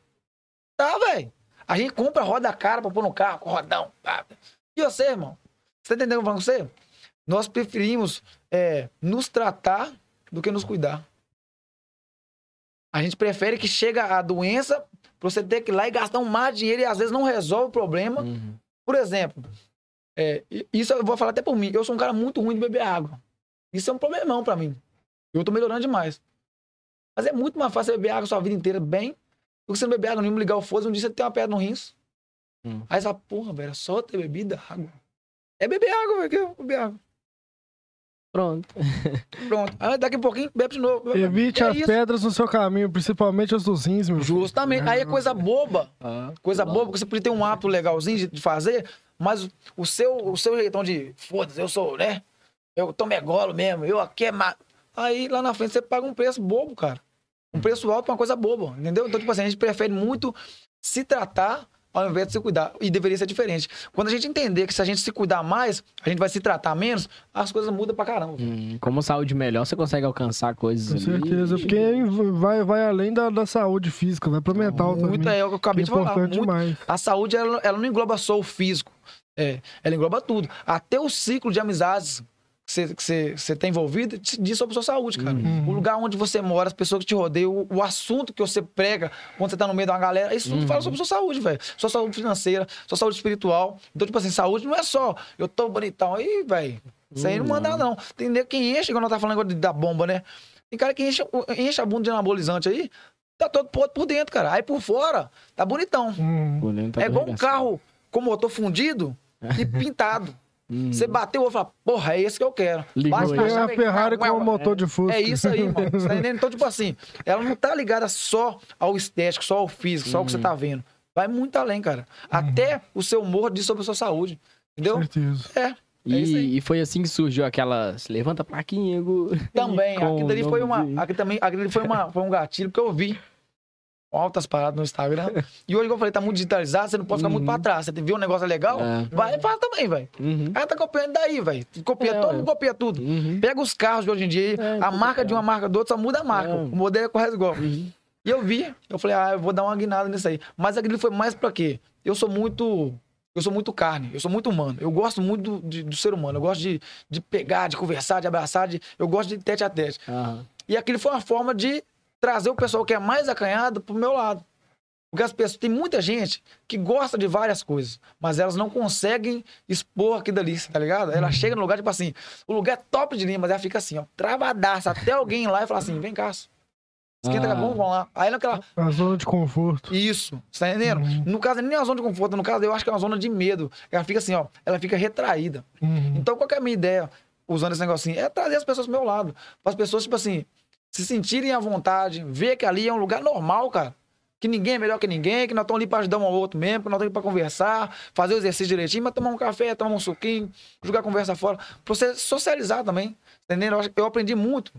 C: Tá, velho. A gente compra roda cara pra pôr no carro, com rodão. pá. E você, irmão? Você tá entendendo o que eu você? Nós preferimos é, nos tratar do que nos cuidar. A gente prefere que chega a doença pra você ter que ir lá e gastar um mar de dinheiro e às vezes não resolve o problema.
B: Uhum.
C: Por exemplo, é, isso eu vou falar até por mim. Eu sou um cara muito ruim de beber água. Isso é um problemão pra mim. Eu tô melhorando demais. Mas é muito mais fácil você beber água a sua vida inteira bem do que você não beber água nenhuma, ligar o foda um dia você tem uma pedra no rins.
B: Hum.
C: Aí você fala, porra, velho, é só ter bebida água. É beber água, velho, que eu beber água.
B: Pronto.
C: Pronto. Aí daqui a pouquinho bebe de novo.
A: Evite
C: É
A: as
C: isso.
A: pedras no seu caminho, principalmente as dos rins, meu filho.
C: Justamente. Aí é coisa boba.
B: Ah,
C: Coisa
B: lá.
C: boba, porque você podia ter um hábito legalzinho de, de fazer, mas o seu, o seu jeitão de foda-se, eu sou, né? Eu tomo é golo mesmo, eu aqui é ma... Aí lá na frente você paga um preço bobo, cara. Um preço alto pra uma coisa boba, entendeu? Então, tipo assim, a gente prefere muito se tratar ao invés de se cuidar. E deveria ser diferente. Quando a gente entender que se a gente se cuidar mais, a gente vai se tratar menos, as coisas mudam pra caramba.
B: Hum, como saúde melhor, você consegue alcançar coisas
A: Com
B: ali.
A: certeza, porque vai, vai além da, da saúde física, vai pro mental
C: Muito
A: também.
C: é o que eu acabei
A: é
C: de falar.
A: importante
C: Muito,
A: demais.
C: A saúde, ela, ela não engloba só o físico. É, ela engloba tudo. Até o ciclo de amizades que você, que você, você tem envolvido diz sobre a sua saúde, cara.
A: Uhum.
C: O lugar onde você mora, as pessoas que te rodeiam, o, o assunto que você prega quando você tá no meio de uma galera, isso tudo
B: Uhum.
C: fala sobre a sua saúde, velho. Sua saúde financeira, sua saúde espiritual. Então, tipo assim, saúde não é só eu tô bonitão aí, velho. Isso aí não
B: Uhum.
C: manda, não. Tem nego que enche, quando nós tá falando agora da bomba, né? Tem cara que enche, enche a bunda de anabolizante aí, tá todo podre por dentro, cara. Aí por fora, tá bonitão.
A: Hum.
B: Bonito,
C: É igual um carro com motor fundido e pintado.
B: Hum.
C: Você bateu o olho e fala, porra, é esse que eu quero. Bate na
A: É a
C: chave,
A: Ferrari com o motor de Fusca.
C: É isso aí, mano. Você tá entendendo? Então, tipo assim, ela não tá ligada só ao estético, só ao físico, só ao que você tá vendo. Vai muito além, cara. Até o seu humor diz sobre a sua saúde. Entendeu?
A: Certeza.
C: É. É isso aí.
B: E, e foi assim que surgiu aquelas levanta a plaquinha.
C: Também.
B: Com
C: Aquilo
B: o
C: dali foi uma. Aquilo também, aquilo foi, uma, foi um gatilho que eu vi. Altas paradas no Instagram. E hoje, como eu falei, tá muito digitalizado, você não pode ficar muito
B: Uhum.
C: pra trás. Você ver um negócio legal,
B: É.
C: vai e faz também, velho.
B: Uhum.
C: Ela tá copiando daí, velho. Copia,
B: É,
C: todo mundo copia tudo.
B: Uhum.
C: Pega os carros de hoje em dia,
B: É,
C: a marca de uma marca do outro só muda a marca.
B: É.
C: O modelo é igual.
B: Uhum.
C: E eu vi, eu falei, ah, eu vou dar uma guinada nisso aí. Mas aquilo foi mais pra quê? Eu sou muito. Eu sou muito carne, eu sou muito humano. Eu gosto muito do, de- do ser humano. Eu gosto de, de pegar, de conversar, de abraçar, de, eu gosto de tete a tete.
B: Aham.
C: E aquilo foi uma forma de trazer o pessoal que é mais acanhado pro meu lado. Porque as pessoas, tem muita gente que gosta de várias coisas, mas elas não conseguem expor aquilo dali, tá ligado? Ela chega no lugar, tipo assim, o lugar é top de linha, mas ela fica assim, ó, travadaça, até alguém ir lá e falar assim, vem cá, esquenta
B: Ah.
C: ah. vamos lá. Aí naquela,
A: A zona de conforto.
C: isso, você tá entendendo?
A: Uhum.
C: No caso, nem é uma zona de conforto, no caso, eu acho que é uma zona de medo. Ela fica assim, ó, ela fica retraída.
A: Uhum.
C: Então, qual que é a minha ideia, usando esse negocinho? É trazer as pessoas pro meu lado. Para as pessoas, tipo assim, se sentirem à vontade, ver que ali é um lugar normal, cara. Que ninguém é melhor que ninguém, que nós estamos ali para ajudar um ao outro mesmo, que nós estamos ali para conversar, fazer o exercício direitinho, mas tomar um café, tomar um suquinho, jogar a conversa fora. Pra você socializar também. Entendeu? Eu acho- Eu aprendi muito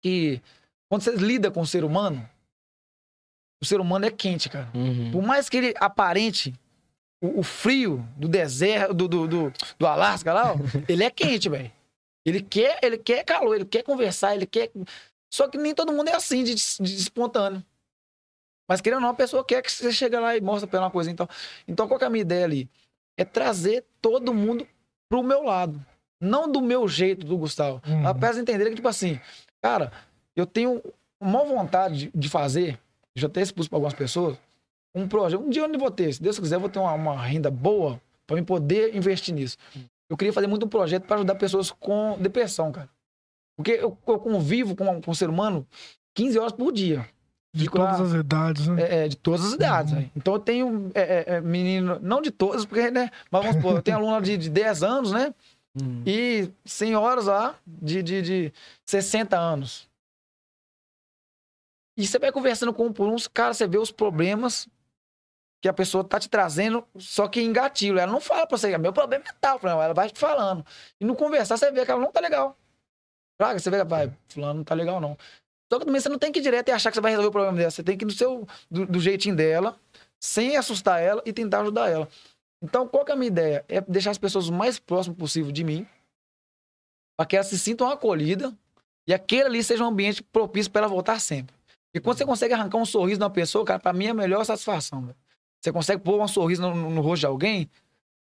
C: que quando você lida com o ser humano, o ser humano é quente, cara.
B: Uhum.
C: Por mais que ele aparente o, o frio do deserto, do, do, do, do Alasca lá, ó, ele é quente, velho. Ele quer, ele quer calor, ele quer conversar, ele quer. Só que nem todo mundo é assim, de, de- espontâneo. Mas querendo ou não, a pessoa quer que você chegue lá e mostre pra ela uma coisa. Então, então qual que é a minha ideia ali? É trazer todo mundo pro meu lado. Não do meu jeito, do Gustavo.
A: Uhum.
C: Apesar de entender que, tipo assim, cara, eu tenho uma vontade de, de fazer, já até expus para algumas pessoas, um projeto. Um dia eu não vou ter, se Deus quiser, eu vou ter uma, uma renda boa para mim poder investir nisso. Eu queria fazer muito um projeto para ajudar pessoas com depressão, cara. Porque eu, eu convivo com, com um ser humano 15 horas por dia.
A: De
C: Fico
A: todas
C: lá-
A: as idades, né?
C: É, é, de todas as idades.
A: Uhum.
C: né? Então eu tenho é, é, é, menino, não de todas, porque, né? Mas vamos supor, eu tenho aluna de, de 10 anos, né?
B: Uhum.
C: E senhoras lá de, de, de 60 anos. E você vai conversando com um por um, cara, você vê os problemas que a pessoa tá te trazendo, só que em gatilho. Ela não fala pra você, meu problema é tal, não, ela vai te falando. E no conversar, você vê que ela não tá legal. Você vê, vai, fulano não tá legal, não. Só que também você não tem que ir direto e achar que você vai resolver o problema dela. Você tem que ir do, seu, do, do jeitinho dela, sem assustar ela e tentar ajudar ela. Então, qual que é a minha ideia? É deixar as pessoas o mais próximo possível de mim, para que elas se sintam acolhidas e aquele ali seja um ambiente propício para ela voltar sempre. E quando você consegue arrancar um sorriso de uma pessoa, cara, para mim é a melhor satisfação. Véio. Você consegue pôr um sorriso no, no, rosto de alguém,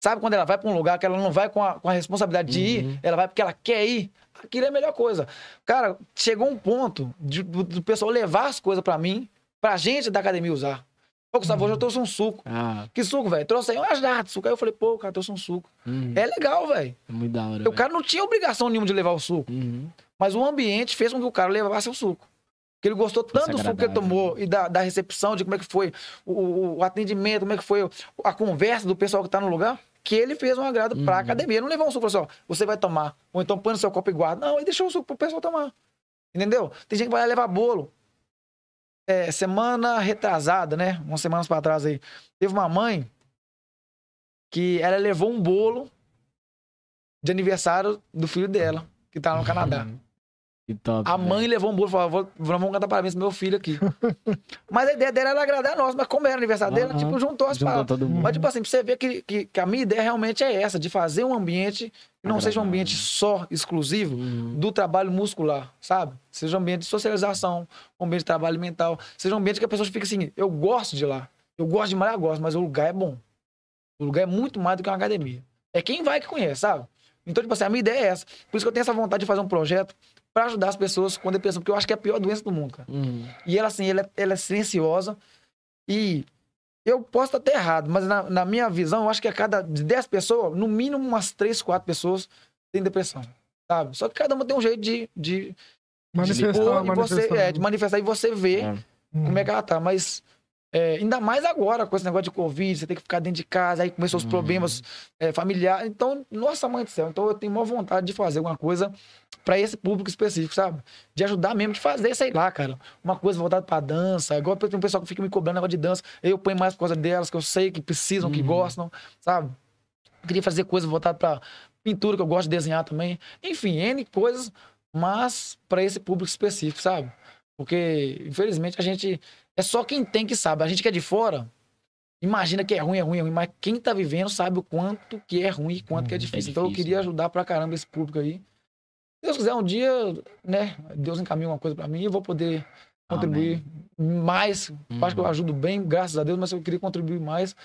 C: sabe quando ela vai para um lugar que ela não vai com a, com a responsabilidade de ir,
B: Uhum.
C: ela vai porque ela quer ir, aquilo é a melhor coisa. Cara, chegou um ponto de- do, do pessoal levar as coisas para mim, pra gente da academia usar. Ô, Gustavo, hoje eu trouxe um suco.
B: Ah,
C: Que suco, velho? Trouxe aí uma jarra de suco. Aí eu falei, pô, cara, trouxe um suco.
B: uhum.
C: É legal, velho.
B: É muito da hora.
C: O cara não tinha obrigação nenhuma de levar o suco.
B: Uhum.
C: Mas o ambiente fez com que o cara levasse o suco. Porque ele gostou tanto do suco que ele tomou e da, da recepção, de como é que foi o, o- o atendimento, como é que foi a conversa do pessoal que tá no lugar, que ele fez um agrado pra
B: Uhum.
C: academia. Ele não levou um suco e falou assim, ó, você vai tomar. Ou então põe no seu copo e guarda. Não, ele deixou o suco pro pessoal tomar. Entendeu? Tem gente que vai levar bolo. É, semana retrasada, né? Umas semanas pra trás aí. Teve uma mãe que ela levou um bolo de aniversário do filho dela, que tá no Canadá.
B: Uhum. Top.
C: A mãe levou um bolo e falou: "Vou- vamos cantar parabéns pro meu filho aqui. mas a ideia dela era agradar a nós, mas como era aniversário dela,
B: Aham.
C: tipo, juntou as
B: Juntou
C: palavras. Mas, tipo assim, pra você ver que, que, que a minha ideia realmente é essa, de fazer um ambiente que não seja um ambiente só, exclusivo,
B: Uhum.
C: do trabalho muscular, sabe? Seja um ambiente de socialização, um ambiente de trabalho mental, seja um ambiente que a pessoa fica assim, eu gosto de lá, eu gosto de malhar, eu gosto, mas o lugar é bom. O lugar é muito mais do que uma academia. É quem vai que conhece, sabe? Então, tipo assim, a minha ideia é essa. Por isso que eu tenho essa vontade de fazer um projeto pra ajudar as pessoas com depressão, porque eu acho que é a pior doença do mundo, cara.
B: Uhum.
C: E ela, assim, ela, é- ela é silenciosa e eu posso estar até errado, mas na, na minha visão, eu acho que a cada de 10 pessoas, no mínimo umas 3, 4 pessoas têm depressão, sabe? Só que cada uma tem um jeito de, de, de
A: Manifestar,
C: expor e você,
A: manifestar.
C: é, de manifestar e você vê
B: É.
C: como é que ela tá. Mas é, ainda mais agora, com esse negócio de Covid, você tem que ficar dentro de casa, aí começou os
B: Uhum.
C: problemas é, familiares. Então, nossa mãe do céu, então eu tenho maior vontade de fazer alguma coisa para esse público específico, sabe? De ajudar mesmo, de fazer, sei lá, cara, uma coisa voltada pra dança. Igual tem um pessoal que fica me cobrando negócio de dança, eu ponho mais por causa delas, que eu sei que precisam, que
B: Uhum.
C: gostam, sabe? Queria fazer coisa voltada pra pintura, que eu gosto de desenhar também. Enfim, N coisas, mas para esse público específico, sabe? Porque, infelizmente, a gente. É só quem tem que sabe. A gente que é de fora, imagina que é ruim, é ruim, é ruim. Mas quem tá vivendo sabe o quanto que é ruim e quanto que é difícil. então eu
B: difícil,
C: queria
B: né?
C: ajudar pra caramba esse público aí. Se Deus quiser, um dia, né? Deus encaminha uma coisa pra mim e eu vou poder contribuir mais.
B: Uhum.
C: Acho que eu ajudo bem, graças a Deus, mas eu queria contribuir mais,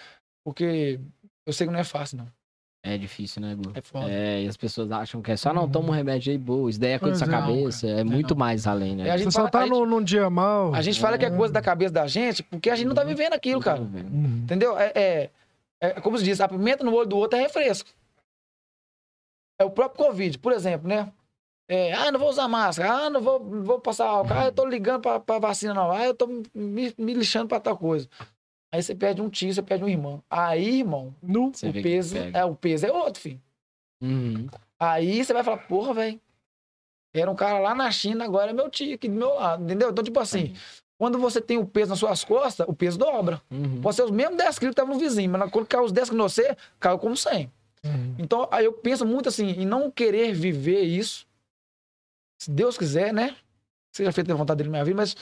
C: porque eu sei que não é fácil, não.
B: É difícil, né, Gu?
C: É foda.
B: É, e as pessoas acham que é só, não, toma um remédio aí, boa. Isso daí é coisa da sua
A: não,
B: cabeça. É
C: É,
B: muito
C: não.
B: mais além, né?
C: É, a gente
A: Você só
C: fala-
A: tá
C: a gente-
A: num, num dia mal.
C: A gente fala que é
A: É.
C: coisa da cabeça da gente, porque a gente não tá vivendo aquilo,
B: tá
C: cara.
A: Uhum.
C: Entendeu? É, é, é como se diz, a pimenta no olho do outro é refresco. É o próprio Covid, por exemplo, né? É, ah, não vou usar máscara. Ah, não vou, não vou passar álcool. Ah, eu tô ligando pra, pra vacina, não. Ah, eu tô me, me lixando pra tal coisa. Aí você perde um tio, você perde um irmão. Aí, irmão.
B: Você
C: o peso, é, o peso é outro, filho.
B: Uhum.
C: Aí você vai falar, porra, velho. Era um cara lá na China, agora é meu tio aqui do meu lado, entendeu? Então, tipo assim, quando você tem o peso nas suas costas, o peso dobra.
B: Uhum.
C: Pode ser os mesmos 10 quilos que estavam no vizinho, mas quando caiu os 10 quilos em você, caiu como 100.
A: Uhum.
C: Então, aí eu penso muito assim, em não querer viver isso. Se Deus quiser, né? Seja feito a vontade dele na minha vida, mas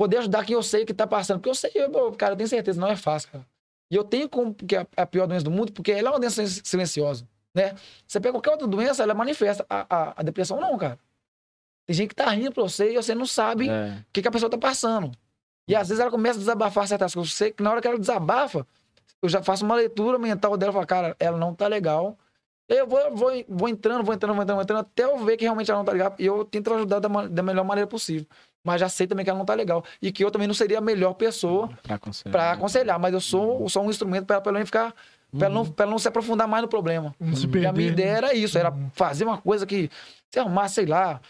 C: poder ajudar quem eu sei que tá passando. Porque eu sei, eu, cara, eu tenho certeza, não é fácil, cara. E eu tenho como que é a pior doença do mundo, porque ela é uma doença silenciosa, né? Você pega qualquer outra doença, ela manifesta. A, a, a depressão não, cara. Tem gente que tá rindo pra você e você não sabe o
B: É.
C: que, que a pessoa tá passando. E às vezes ela começa a desabafar certas coisas. Eu sei que na hora que ela desabafa, eu já faço uma leitura mental dela e falo, cara, ela não tá legal. Eu vou, vou, vou entrando, vou entrando, vou entrando, vou entrando, até eu ver que realmente ela não tá legal. E eu tento ajudar da, da melhor maneira possível. Mas já sei também que ela não tá legal. E que eu também não seria a melhor pessoa
B: Pra aconselhar.
C: pra aconselhar. Mas eu sou, sou um instrumento pra ela menos ficar. Pra ela, não, pra ela não se aprofundar mais no problema.
A: Não se
C: E a minha
A: perder.
C: ideia era isso, era fazer uma coisa que, se arrumar, sei lá,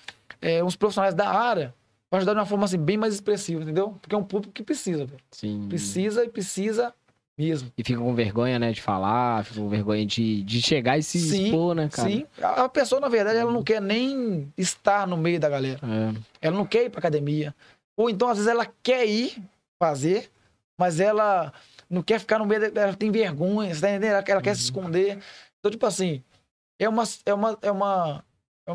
C: é, uns profissionais da área, pra ajudar de uma forma assim, bem mais expressiva, entendeu? Porque é um público que precisa, velho.
B: Sim.
C: Precisa e precisa mesmo.
B: E fica com vergonha, né, de falar, fica com vergonha de, de chegar e se
C: Sim,
B: expor, né, cara?
C: Sim. A pessoa, na verdade, ela não quer nem estar no meio da galera.
B: É.
C: Ela não quer ir pra academia. Ou então, às vezes, ela quer ir fazer, mas ela não quer ficar no meio, ela tem vergonha, você tá entendendo? Ela, ela quer se esconder. Então, tipo assim, é uma, é uma, é uma,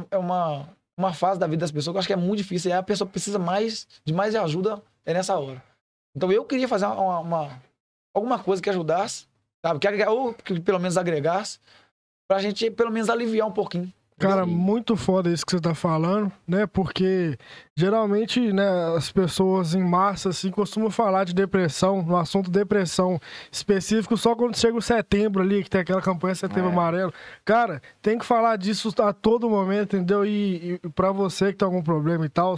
C: é uma, uma fase da vida das pessoas que eu acho que é muito difícil. E a pessoa precisa mais de mais ajuda é nessa hora. Então, eu queria fazer uma, uma alguma coisa que ajudasse, sabe? Que, ou que pelo menos agregasse, pra gente pelo menos aliviar um pouquinho.
A: Cara, muito foda isso que você tá falando, né? Porque geralmente, né, as pessoas em massa, assim, costumam falar de depressão, no assunto depressão específico, só quando chega o setembro ali, que tem aquela campanha Setembro
B: É.
A: Amarelo. Cara, tem que falar disso a todo momento, entendeu? E, e pra você que tem algum problema e tal,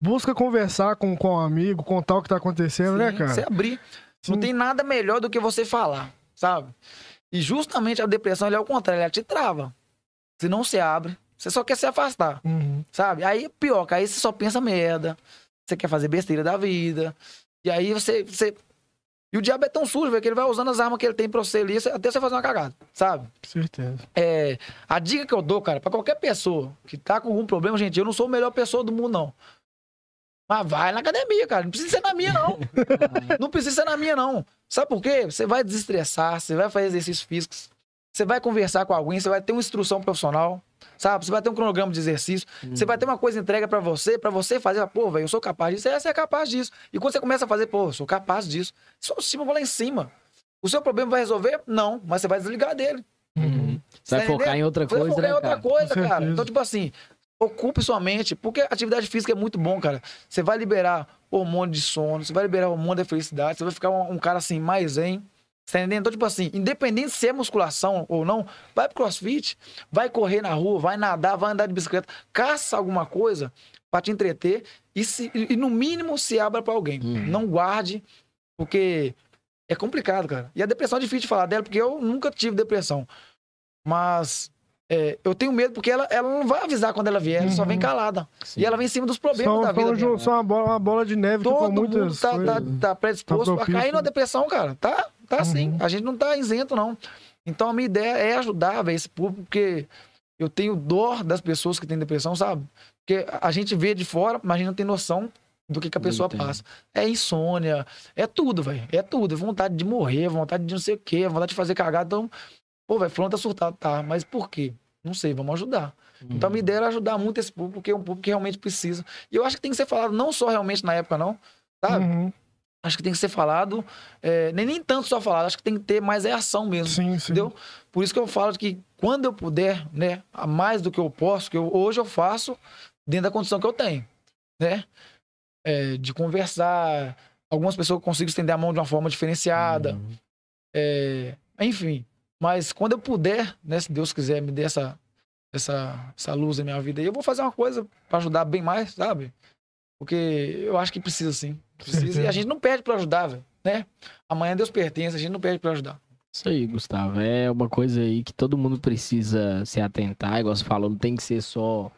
A: busca conversar com, com um amigo, contar o que tá acontecendo, né,
C: Sim,
A: cara?
C: Você abrir. Não
A: Sim.
C: tem nada melhor do que você falar, sabe? E justamente a depressão, é o contrário, ela te trava. Você não se abre, você só quer se afastar,
A: Uhum.
C: sabe? Aí pior, que aí você só pensa merda, você quer fazer besteira da vida. E aí você. você... E o diabo é tão sujo, velho, que ele vai usando as armas que ele tem pra você ali, até você fazer uma cagada, sabe?
A: Certeza.
C: É, a dica que eu dou, cara, pra qualquer pessoa que tá com algum problema, gente, eu não sou a melhor pessoa do mundo, não. Mas vai na academia, cara. Não precisa ser na minha, não. não precisa ser na minha, não. Sabe por quê? Você vai desestressar, você vai fazer exercícios físicos, você vai conversar com alguém, você vai ter uma instrução profissional, sabe? Você vai ter um cronograma de exercício, você vai ter uma coisa entrega pra você, pra você fazer, pô, velho, eu sou capaz disso, você é capaz disso. E quando você começa a fazer, pô, eu sou capaz disso, só cima vai lá em cima. O seu problema vai resolver? Não, mas você vai desligar dele.
B: Uhum. Você vai focar em outra
C: Você vai
B: coisa,
C: focar
B: né,
C: em outra
B: cara?
C: coisa, cara. Então, tipo assim, ocupe sua mente, porque atividade física é muito bom, cara. Você vai liberar hormônio de sono, você vai liberar hormônio da felicidade, você vai ficar um, um cara assim, mais zen. Você tá entendendo? Então, tipo assim, independente se é musculação ou não, vai pro crossfit, vai correr na rua, vai nadar, vai andar de bicicleta, caça alguma coisa pra te entreter e, se- e, no mínimo se abra pra alguém.
B: Uhum.
C: Não guarde, porque é complicado, cara. E a depressão é difícil de falar dela, porque eu nunca tive depressão. Mas é, eu tenho medo porque ela, ela não vai avisar quando ela vier, ela só vem
A: Uhum.
C: calada.
B: Sim.
C: E ela vem em cima dos problemas
A: São,
C: da vida.
A: ju- são uma, bola, uma bola de neve que
C: Todo mundo
A: muitas
C: tá, tá,
A: coisas.
C: tá predisposto
A: Tá
C: a cair numa depressão, cara. Tá, tá assim.
A: Uhum.
C: A gente não tá isento, não. Então a minha ideia é ajudar, velho, esse público, porque eu tenho dor das pessoas que têm depressão, sabe? Porque a gente vê de fora, mas a gente não tem noção do que, que a pessoa passa. É insônia, é tudo, velho. É tudo. É vontade de morrer, vontade de não sei o quê, vontade de fazer cagada. Então, pô, velho, fulano tá surtado. Tá, mas por quê? Não sei, vamos ajudar. Então a minha ideia era ajudar muito esse público, porque é um público que realmente precisa. E eu acho que tem que ser falado não só realmente na época, não. Sabe?
A: Uhum.
C: Acho que tem que ser falado, é, nem, nem tanto só falado, acho que tem que ter mais é ação mesmo.
A: Sim, sim.
C: Entendeu? Por isso que eu falo que quando eu puder, né, a mais do que eu posso, que eu- hoje eu faço dentro da condição que eu tenho, né? É, de conversar, algumas pessoas consigo estender a mão de uma forma diferenciada,
B: Uhum.
C: é, enfim. Mas quando eu puder, né, se Deus quiser me dê essa, essa, essa luz na minha vida, eu vou fazer uma coisa pra ajudar bem mais, sabe? Porque eu acho que precisa sim. Precisa. E a gente não perde pra ajudar, velho, né? Amanhã Deus pertence, a gente não perde pra ajudar.
B: Isso aí, Gustavo. É uma coisa aí que todo mundo precisa se atentar. Igual você falou, não tem que ser só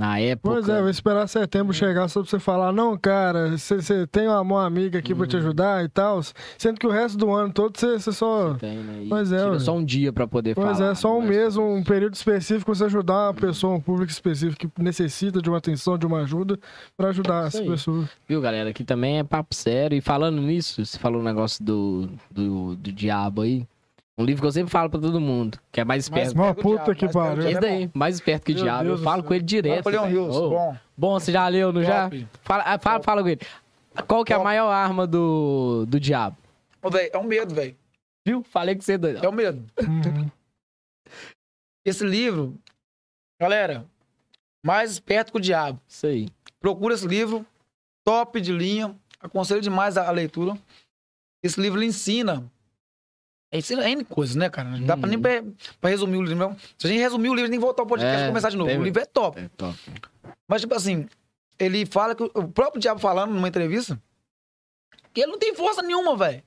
B: na época.
A: Pois é, vou esperar setembro chegar só pra você falar, não, cara, você tem uma, amiga aqui pra te
B: Uhum.
A: ajudar e tal. Sendo que o resto do ano todo você só.
B: Você tem, né? E
A: Pois é,
B: só um dia pra poder falar.
A: Pois é, só um
B: mas-
A: mês, um período específico você ajudar uma pessoa, um público específico que necessita de uma atenção, de uma ajuda, pra ajudar
B: Isso
A: essa pessoa.
B: Viu, galera? Aqui também é papo sério. E falando nisso, você falou o negócio do, do, do diabo aí. Um livro que eu sempre falo pra todo mundo, que é mais esperto.
A: Uma
C: pega o
A: puta
C: diabo,
A: que
C: o
A: pariu.
B: Esse daí, mais esperto que o diabo.
A: Deus
B: eu falo com ele direto.
C: Napoleão
B: velho.
C: Hills,
B: Ô,
C: bom.
B: Bom, você já leu, não já? Fala, ah, fala, fala com ele. Qual que é a maior arma do, do diabo?
C: Ô, velho, é um medo, velho.
B: Viu? Falei que você é doido.
C: É um medo.
A: Uhum.
C: Esse livro, galera, mais esperto que o diabo.
B: Isso aí.
C: Procura esse livro, top de linha. Aconselho demais a, a leitura. Esse livro lhe ensina. Ensina N coisas, né, cara? Não dá pra nem
B: Uhum.
C: pra, pra resumir o livro. Se a gente resumir o livro, nem voltar ao podcast
B: É,
C: e começar de novo. O livro é top.
B: É top.
C: Mas, tipo assim, ele fala que o próprio diabo falando numa entrevista que ele não tem força nenhuma, velho.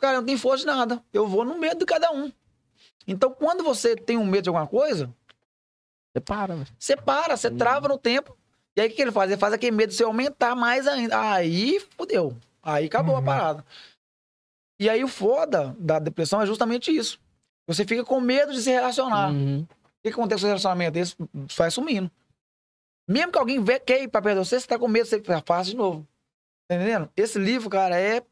C: Cara, não tem força de nada. Eu vou no medo de cada um. Então, quando você tem um medo de alguma coisa,
B: Você para, velho.
C: você para, você
B: Uhum.
C: trava no tempo. E aí, o que ele faz? Ele faz aquele medo de você aumentar mais ainda. Aí, fudeu. Aí acabou a
A: Uhum.
C: parada. E aí, o foda da depressão é justamente isso. Você fica com medo de se relacionar.
B: Uhum.
C: O que acontece com o relacionamento? Esse vai sumindo. Mesmo que alguém vê, quer ir pra perto de você, você tá com medo, você faz de novo. Tá entendendo? Esse livro, cara, é.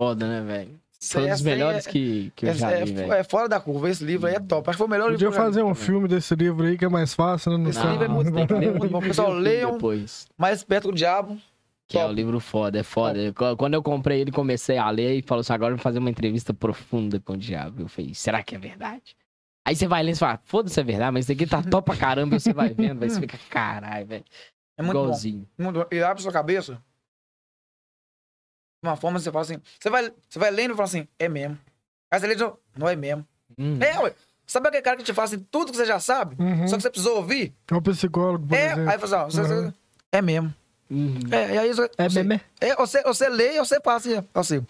B: Foda, né, velho? São um dos
C: essa
B: melhores
C: é-
B: que, que eu
C: é,
B: já
C: é-
B: vi, velho.
C: é fora da curva. Esse livro aí é top. Acho que foi o melhor
A: Podia
C: livro já
A: fazer um filme desse livro aí que é mais fácil, né? Não
C: Esse
A: sei.
C: livro é muito-
B: tem que ler
C: muito bom.
B: o
C: Pessoal, leiam.
B: Depois.
C: Mais perto do diabo.
B: Que é
C: Top.
B: o livro foda, é foda. Qu- Quando eu comprei ele, comecei a ler e falou assim: agora eu vou fazer uma entrevista profunda com o diabo. Eu falei, será que é verdade? Aí você vai lendo e fala, foda-se é verdade, mas isso aqui tá top pra caramba. E você vai vendo, vai você fica, caralho, velho.
C: É muito bom.
B: Igualzinho.
C: Muito bom. E abre sua cabeça. De uma forma que você fala assim. Você vai, você vai lendo e fala assim, é mesmo. Aí você lê de novo, não é mesmo.
B: Hum.
C: É, ué. Sabe aquele cara que te fala assim, tudo que você já sabe,
A: Uhum.
C: só que você precisou ouvir?
A: É um psicólogo, por
C: é,
A: exemplo.
C: aí fala assim, ó, você-
A: Uhum.
C: você- é mesmo.
B: Uhum.
C: É, e aí você,
A: É
C: você,
A: meme.
C: é, você, você lê e você fala assim, assim,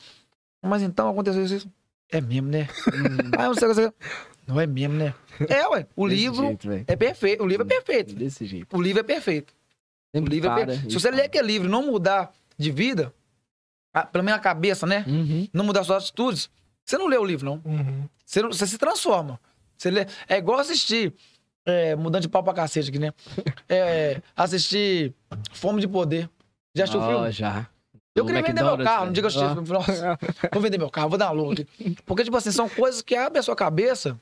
C: mas então aconteceu isso, isso. É mesmo, né?
B: Uhum.
C: Aí você, você não é mesmo, né? É, ué, o
B: Desse
C: livro
B: jeito,
C: é perfeito, o livro é perfeito.
B: Desse jeito.
C: O livro é perfeito. O livro é
B: para
C: perfeito.
B: e
C: Se você
B: fala.
C: ler aquele livro e não mudar de vida, a- pelo menos a cabeça, né?
B: Uhum.
C: Não mudar suas atitudes, você não lê o livro, não.
A: Uhum.
C: Você, não- você se transforma. Você lê, é igual assistir, é, mudando de pau pra cacete aqui, né? É, assistir Fome de Poder. Já assistiu o
B: Ó,
C: filme?
B: já.
C: Eu
B: O
C: queria vender meu carro, não
B: né?
C: diga que eu assisti. Nossa, vou vender meu carro, vou dar uma louca aqui. Porque, tipo assim, são coisas que abrem a sua cabeça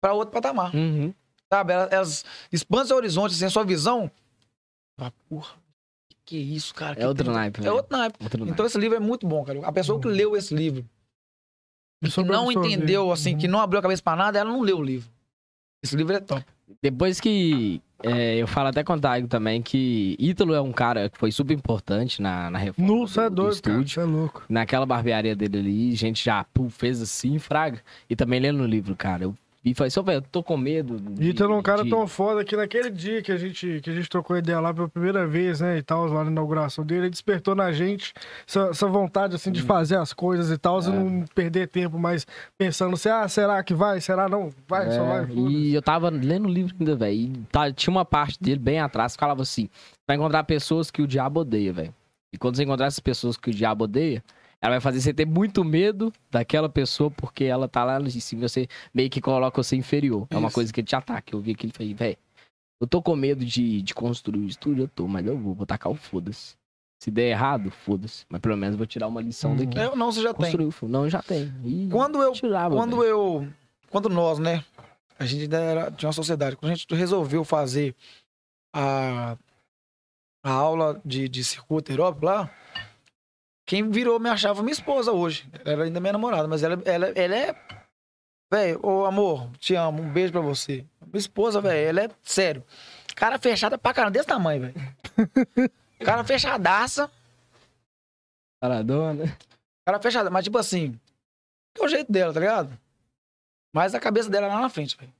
C: pra outro patamar.
B: Uhum.
C: Sabe? Elas, elas expandem seu horizonte, assim, a sua visão. Ah, porra, que, que isso, cara?
B: É outro
C: tem-
B: naipe,
C: É
B: velho.
C: outro naipe.
B: Outro naipe.
C: Então esse livro é muito bom, cara. A pessoa que leu esse livro,
A: E
C: que não entendeu, assim,
A: Uhum.
C: que não abriu a cabeça pra nada, ela não leu o livro. Esse livro é top.
B: Depois que. é, eu falo até com o Taigo também que Ítalo é um cara que foi super importante na, na reforma
A: é
B: do, do
A: doido, cara.
B: estúdio.
A: Você é louco.
B: Naquela barbearia dele ali, a gente já pum, fez assim, fraga. E também lendo no livro, cara. Eu e falei, só, velho, eu tô com medo. de-
A: Ítalo é um cara
B: de-
A: tão foda que naquele dia que a gente, que a gente trocou ideia lá pela primeira vez, né, e tal, lá na inauguração dele, ele despertou na gente essa, essa vontade, assim, de fazer as coisas e tal, e não perder tempo, mas pensando assim, ah, será que vai? Será não? Vai, só
B: É,
A: vai, foda-se.
B: E eu tava lendo o livro ainda, velho. E tá- tinha uma parte dele bem atrás que falava assim: vai encontrar pessoas que o diabo odeia, velho. E quando você encontrar essas pessoas que o diabo odeia, ela vai fazer você ter muito medo daquela pessoa porque ela tá lá em cima. Você meio que coloca você inferior. É uma
C: Isso.
B: coisa que te ataca. Eu vi aquilo e falei, velho, eu tô com medo de, de construir o estúdio, eu tô, mas eu vou, vou tacar o foda-se. Se der errado, foda-se. Mas pelo menos vou tirar uma lição
A: Uhum.
B: daqui.
C: Eu, não, você já tem.
B: Não, já tem. E
C: Quando eu,
B: tirava,
C: quando
B: velho.
C: eu, quando nós, né, a gente ainda era, tinha uma sociedade, quando a gente resolveu fazer a, a aula de, de circuito aeróbico lá, quem virou me achava minha esposa hoje. Ela ainda minha namorada, mas ela, ela, ela é. Velho, ô amor, te amo, um beijo pra você. Minha esposa, velho, ela é sério. Cara fechada pra caramba, desse tamanho, velho. Cara fechadaça.
B: Paradona.
C: Cara fechada, mas tipo assim, é o jeito dela, tá ligado? Mas a cabeça dela é lá na frente, velho.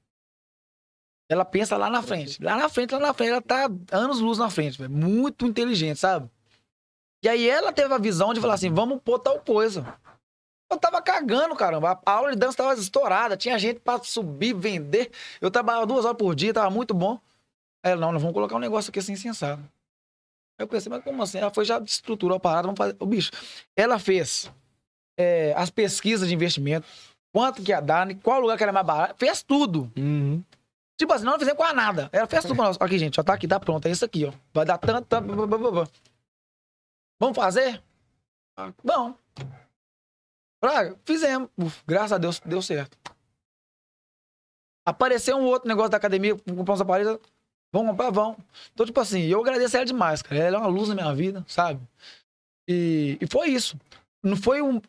C: Ela pensa lá na frente. Lá na frente, lá na frente. Ela tá anos luz na frente, velho. Muito inteligente, sabe? E aí ela teve a visão de falar assim: vamos pôr tal coisa. Eu tava cagando, caramba. A aula de dança tava estourada. Tinha gente pra subir, vender. Eu trabalhava duas horas por dia, tava muito bom. Aí ela, não, nós vamos colocar um negócio aqui assim, sensado. Aí eu pensei, mas como assim? Ela foi já estruturou a parada, vamos fazer. Ô, bicho, ela fez é, as pesquisas de investimento, quanto que ia dar, em qual lugar que era mais barato, fez tudo.
B: Uhum.
C: Tipo assim, nós não fizemos quase nada. Ela fez tudo pra nós. Aqui, gente, ó, tá aqui, tá pronto. É isso aqui, ó. Vai dar tanto, tanto. blá, blá, blá. Vamos fazer? Ah, Vamos. Praga, fizemos. Uf, graças a Deus, deu certo. Apareceu um outro negócio da academia, comprar uns aparelhos. Vamos comprar? Vamos. Então, tipo assim, eu agradeço ela demais, cara. Ela é uma luz na minha vida, sabe? E, e foi isso. Não foi um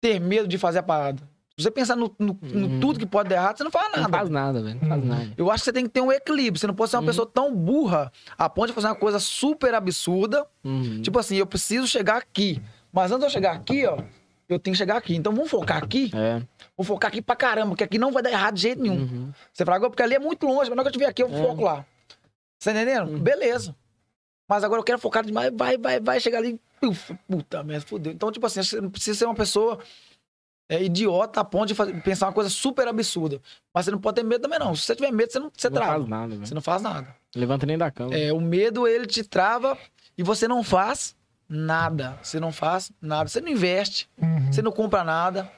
C: ter medo de fazer a parada. Se você pensar no, no- no
B: Uhum.
C: tudo que pode dar errado, você não faz nada.
B: Não faz nada, velho. Não faz
A: Uhum.
B: nada.
C: Eu acho que você tem que ter um equilíbrio. Você não pode ser uma
B: Uhum.
C: pessoa tão burra a ponto de fazer uma coisa super absurda.
B: Uhum.
C: Tipo assim, eu preciso chegar aqui. Mas antes de eu chegar aqui, ó, eu tenho que chegar aqui. Então vamos focar aqui.
B: É.
C: Vou focar aqui pra caramba, porque aqui não vai dar errado de jeito nenhum. Você fala, agora, porque ali é muito longe, mas na hora que eu estiver aqui, eu
B: É.
C: foco lá. Você tá entendendo?
B: Uhum.
C: Beleza. Mas agora eu quero focar demais, vai, vai, vai, chegar ali. Uf, puta merda, fodeu. Então, tipo assim, você não precisa ser uma pessoa é, idiota a ponto de fazer- pensar uma coisa super absurda. Mas você não pode ter medo também, não. Se você tiver medo, você não você
B: Não
C: trava.
B: faz nada, velho.
C: Você não faz nada.
B: Levanta nem da cama.
C: É, o medo, ele te trava e você não faz nada. Você não faz nada. Você não investe,
A: Uhum.
C: você não compra nada.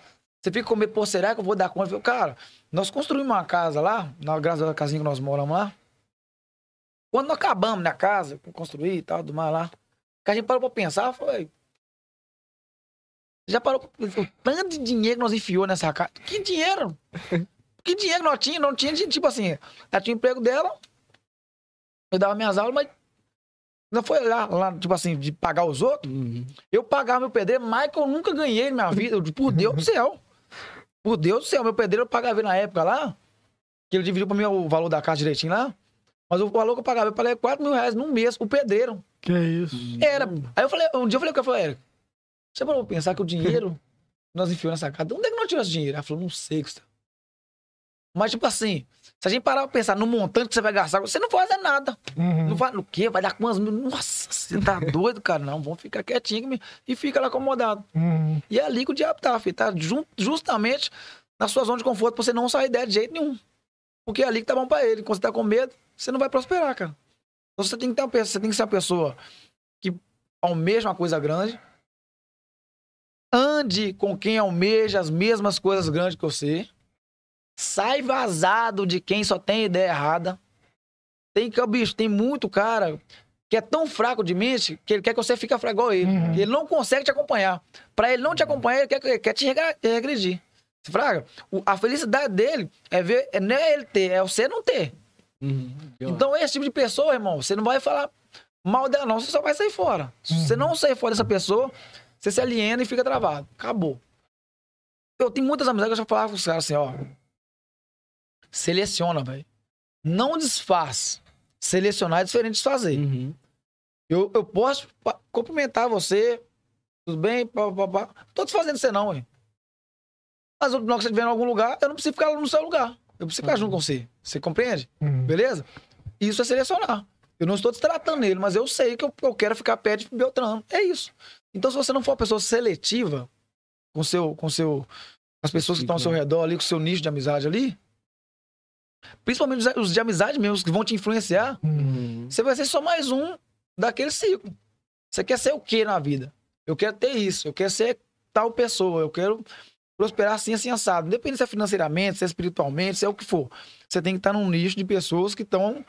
C: Você fica com medo, pô, será que eu vou dar conta? Eu falo, Cara, nós construímos uma casa lá, na graças à casinha que nós moramos lá. Quando nós acabamos na casa, construir e tal, do mar lá, que a gente parou pra pensar, foi. Já parou o tanto de dinheiro que nós enfiou nessa casa? Que dinheiro? Que dinheiro nós tinha? Não tinha, tipo assim, ela tinha o emprego dela, eu dava minhas aulas, mas não foi lá, lá, tipo assim, de pagar os outros.
B: Uhum.
C: Eu pagava meu pedreiro mais que eu nunca ganhei na minha vida. Por Deus do céu. Por Deus do céu. Meu pedreiro eu pagava ele na época lá, que ele dividiu pra mim o valor da casa direitinho lá. Mas o valor que eu pagava, eu paguei 4 mil reais num mês, o pedreiro.
A: Que isso.
C: Era. Aí eu falei, um dia eu falei com ele, eu falei, Érico, você parou pra pensar que o dinheiro que nós enfiamos nessa casa, de onde é que nós tiramos dinheiro? Ela falou, não sei, Gustavo. Mas, tipo assim, se a gente parar pra pensar no montante que você vai gastar, você não vai fazer nada.
A: Uhum.
C: Não vai, no quê? Vai dar quantos mil? Nossa, você tá doido, cara? Não, vamos ficar quietinho e fica lá acomodado.
A: Uhum.
C: E é ali que o diabo tá, filho. Tá justamente na sua zona de conforto pra você não sair dela de jeito nenhum. Porque é ali que tá bom pra ele. Quando você tá com medo, você não vai prosperar, cara. Então você tem que, ter uma pessoa, você tem que ser uma pessoa que almeja uma coisa grande. Ande com quem almeja as mesmas coisas grandes que você. Sai vazado de quem só tem ideia errada. Tem que, bicho, tem muito cara que é tão fraco de mente que ele quer que você fique fraco igual ele.
A: Uhum.
C: Ele não consegue te acompanhar. Pra ele não te acompanhar, ele quer, quer te regredir. Você fraga? O- a felicidade dele é ver, é, não é ele ter, é você não ter.
B: Uhum.
C: Então, esse tipo de pessoa, irmão, você não vai falar mal dela, não, você só vai sair fora. Se você não sair fora dessa pessoa, você se aliena e fica travado. Acabou. Eu tenho muitas amizades que eu já falava com os caras assim, ó. Seleciona, velho. Não desfaz. Selecionar é diferente de desfazer.
B: Uhum.
C: Eu, eu posso cumprimentar você, tudo bem? Pá, pá, pá. Tô desfazendo você não, ué. Mas na hora que você estiver em algum lugar, eu não preciso ficar no seu lugar. Eu preciso ficar junto com você. Você compreende?
A: Uhum.
C: Beleza? Isso é selecionar. Eu não estou destratando ele, mas eu sei que eu, eu quero ficar perto de Beltrano. É isso. Então, se você não for uma pessoa seletiva com seu, com seu, as pessoas que estão ao seu redor ali, com o seu nicho de amizade ali, principalmente os- de amizade mesmo, que vão te influenciar,
A: Uhum.
C: você vai ser só mais um daquele ciclo. Você quer ser o que na vida? Eu quero ter isso, eu quero ser tal pessoa, eu quero prosperar assim, assim, assado. Independente se é financeiramente, se é espiritualmente, se é o que for. Você tem que estar num nicho de pessoas que estão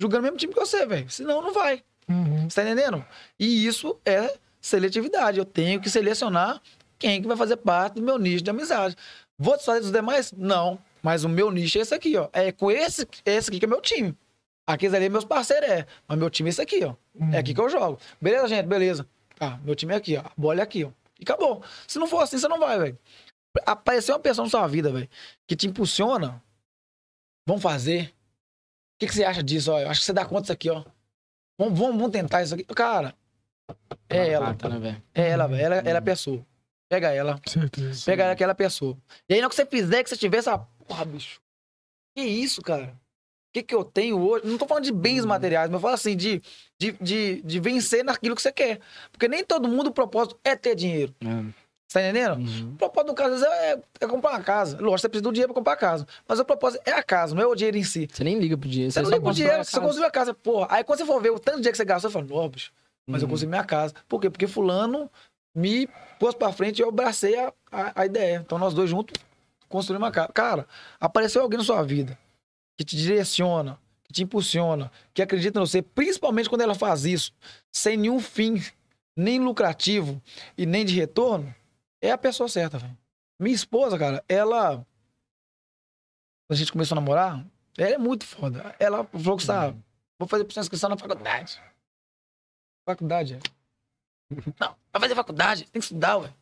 C: jogando o mesmo time que você, velho. Senão, não vai.
A: Uhum.
C: Você tá entendendo? E isso é seletividade. Eu tenho que selecionar quem que vai fazer parte do meu nicho de amizade. Vou desfazer dos demais? Não. Mas o meu nicho é esse aqui, ó. É com esse, esse aqui que é meu time. Aqueles ali é meus parceiros, é. Mas meu time é esse aqui, ó. É aqui que eu jogo. Beleza, gente? Beleza. Tá, meu time é aqui, ó. A bola é aqui, ó. E acabou. Se não for assim, você não vai, velho. Aparecer uma pessoa na sua vida, velho, que te impulsiona. Vamos fazer. O que, que você acha disso? Ó, eu acho que você dá conta disso aqui, ó. Vamos, vamos, vamos tentar isso aqui. Cara, é ela.
B: Né, velho?
C: É ela, velho. Ela, ela é a pessoa. Pega ela.
A: Certeza.
C: Pega ela, aquela pessoa. E aí, na hora que você fizer, que você tiver essa. Porra, bicho. Que isso, cara? O que, que eu tenho hoje? Não tô falando de bens materiais, mas eu falo assim, de, de, de, de vencer naquilo que você quer. Porque nem todo mundo o propósito é ter dinheiro.
B: É.
C: Você tá entendendo?
B: Uhum.
C: O propósito do caso, às vezes, é, é comprar uma casa. Lógico, você precisa do dinheiro pra comprar a casa. Mas o propósito é a casa, não é o dinheiro em si.
B: Você nem liga pro dinheiro.
C: Você não
B: só
C: liga pro dinheiro, você construiu a casa. Porra, aí quando você for ver o tanto de dinheiro que você gastou, você fala, não, bicho, mas eu
B: Uhum.
C: construí minha casa. Por quê? Porque fulano me pôs pra frente e eu abracei a, a, a ideia. Então nós dois juntos construímos uma casa. Cara, apareceu alguém na sua vida que te direciona, que te impulsiona, que acredita em você, principalmente quando ela faz isso, sem nenhum fim, nem lucrativo e nem de retorno, é a pessoa certa, velho. Minha esposa, cara, ela. Quando a gente começou a namorar, ela é muito foda. Ela falou que está. Vou fazer inscrição na faculdade. Faculdade, é. Não, vai fazer faculdade, tem que estudar, ué.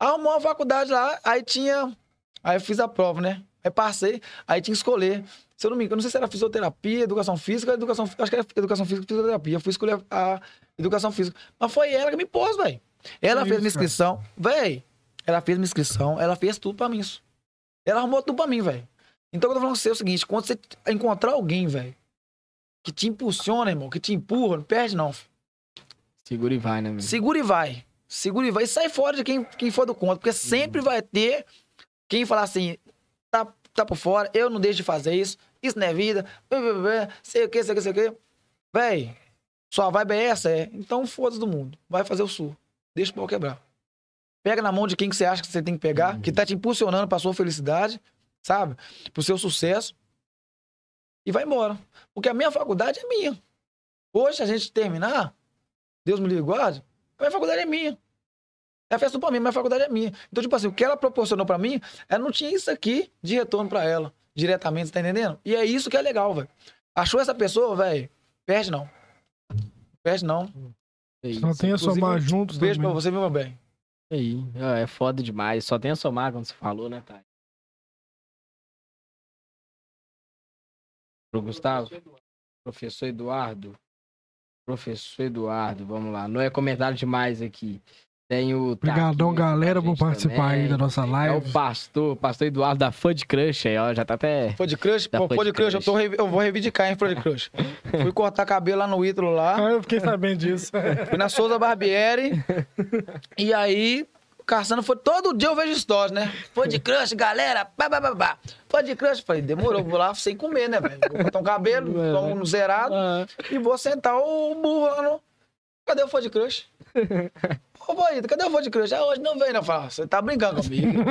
C: Arrumou uma faculdade lá, aí tinha. Aí eu fiz a prova, né? Aí passei, aí tinha que escolher. Se eu não me engano, não sei se era fisioterapia, educação física, educação. Acho que era educação física fisioterapia. Eu fui escolher a educação física. Mas foi ela que me pôs, velho. Ela fez
A: isso,
C: minha inscrição. Véi, ela fez minha inscrição, ela fez tudo pra mim. Isso. Ela arrumou tudo pra mim, velho. Então eu tô falando com você é o seguinte: quando você encontrar alguém, velho, que te impulsiona, irmão, que te empurra, não perde, não. filho.
B: Segura e vai, né, velho?
C: Segura e vai. Segura e vai. E sai fora de quem, quem for do conta. Porque sempre vai ter quem falar assim: tá, tá por fora, eu não deixo de fazer isso, isso não é vida, blá, blá, blá, sei o que, sei o que, sei o que. Véi, sua vibe é essa, é. Então foda-se do mundo. Vai fazer o sul. Deixa o pau quebrar. Pega na mão de quem que você acha que você tem que pegar, que tá te impulsionando pra sua felicidade, sabe? Pro seu sucesso. e vai embora. Porque a minha faculdade é minha. Hoje, se a gente terminar, Deus me livre guarde, a minha faculdade é minha. É a festa pra mim, minha faculdade é minha. Então, tipo assim, o que ela proporcionou pra mim, ela não tinha isso aqui de retorno pra ela, diretamente, tá entendendo? E é isso que é legal, velho. Achou essa pessoa, velho? Perde não. Perde não.
B: É
A: Só
B: isso.
A: tem a somar juntos
C: Beijo pra
A: também.
C: você, meu bem.
B: Aí, ah, é foda demais. Só tem a somar quando você falou, né, Thay? Pro Gustavo? Professor Eduardo? Professor Eduardo, vamos lá. Não é comentário demais aqui. Tem o.
A: Obrigadão, galera, por participar aí
B: também.
A: da nossa
B: É o
A: live.
B: pastor, pastor Eduardo da Fã de Crush aí, ó. Já tá até.
C: De crush?
B: Da
C: Pô,
B: Fã
C: foi
B: de
C: de crush, eu, tô, eu vou reivindicar, hein, de crush. Fui cortar cabelo lá no Ítalo lá.
A: Ah, eu fiquei sabendo disso.
C: Fui na Souza Barbieri. e aí, Caçando foi. Todo dia eu vejo stories, né? Foi de crush, galera. Pá. Foi de crush. Falei, demorou, vou lá sem comer, né, velho? Vou cortar um cabelo, tomo no zerado
B: Ah,
C: e vou sentar o burro lá no. Cadê o Foi de crush? Ô, Boito, cadê o Foi de crush? Ah, hoje não veio, não. Eu falo, você tá brincando comigo.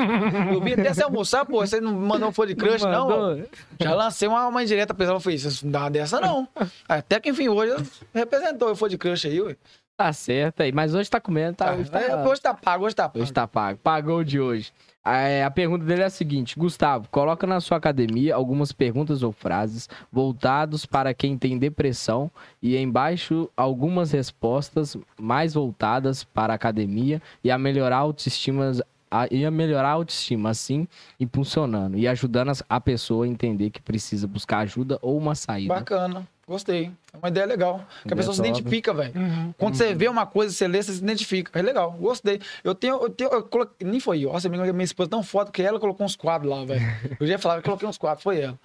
C: Eu vim até você almoçar, pô. Você não mandou um Foi de crush, não?
B: mandou.
C: Já lancei uma, uma indireta pra ele. Eu falei, você não dá uma dessa, não. Até que, enfim, hoje representou o Foi de crush aí, ué.
B: Tá certo aí, mas hoje tá comendo, tá? Hoje tá,
C: É, hoje tá pago, hoje tá pago.
B: hoje tá pago. Pagou de hoje. É, a pergunta dele é a seguinte: Gustavo, coloca na sua academia algumas perguntas ou frases voltados para quem tem depressão e embaixo algumas respostas mais voltadas para a academia e a melhorar a autoestima, a, e a melhorar a autoestima, assim, impulsionando e ajudando a pessoa a entender que precisa buscar ajuda ou uma saída.
C: Bacana, gostei. É uma ideia legal. Que a pessoa se identifica, velho.
A: Uhum.
C: Quando você vê uma coisa, você lê, você se identifica. É legal, gostei. Eu tenho, eu tenho, eu coloquei, nem foi eu. Nossa, minha, minha esposa tão foda que ela colocou uns quadros lá, velho. Eu já falava que coloquei uns quadros, foi ela.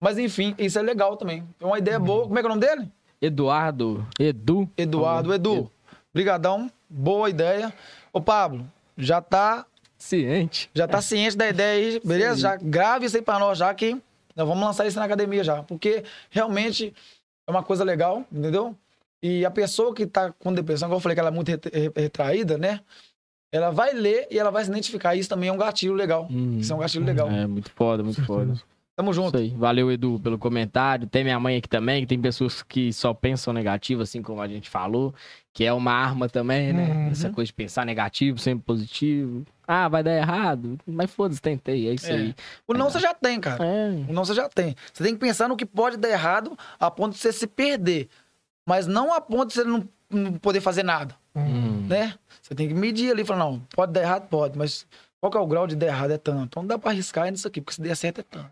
C: Mas enfim, isso é legal também. É uma ideia boa. Como é que é o nome dele?
B: Eduardo, Edu.
C: Eduardo. Edu, brigadão, boa ideia. Ô, Pablo, já tá,
B: Ciente.
C: já tá ciente da ideia aí, beleza?
B: Sim.
C: Já grave isso aí pra nós, já que nós vamos lançar isso na academia já. Porque realmente é uma coisa legal, entendeu? E a pessoa que tá com depressão, como eu falei que ela é muito ret- re- retraída, né? Ela vai ler e ela vai se identificar. Isso também é um gatilho legal.
B: Hum.
C: Isso é um gatilho legal.
B: É, muito foda, muito foda.
C: Tamo
B: Isso
C: junto.
B: aí. Valeu, Edu, pelo comentário. Tem minha mãe aqui também, que tem pessoas que só pensam negativo, assim como a gente falou, que é uma arma também, né?
A: Uhum.
B: Essa coisa de pensar negativo, sempre positivo. Ah, vai dar errado. Mas foda-se, tentei, é isso
C: É.
B: aí.
C: O não você já tem, cara.
B: É.
C: O não você já tem. Você tem que pensar no que pode dar errado a ponto de você se perder. Mas não a ponto de você não, não poder fazer nada,
B: Hum.
C: né? Você tem que medir ali e falar, não, pode dar errado? Pode, mas qual que é o grau de dar errado? É tanto. Então não dá pra arriscar nisso aqui, porque se der certo é tanto.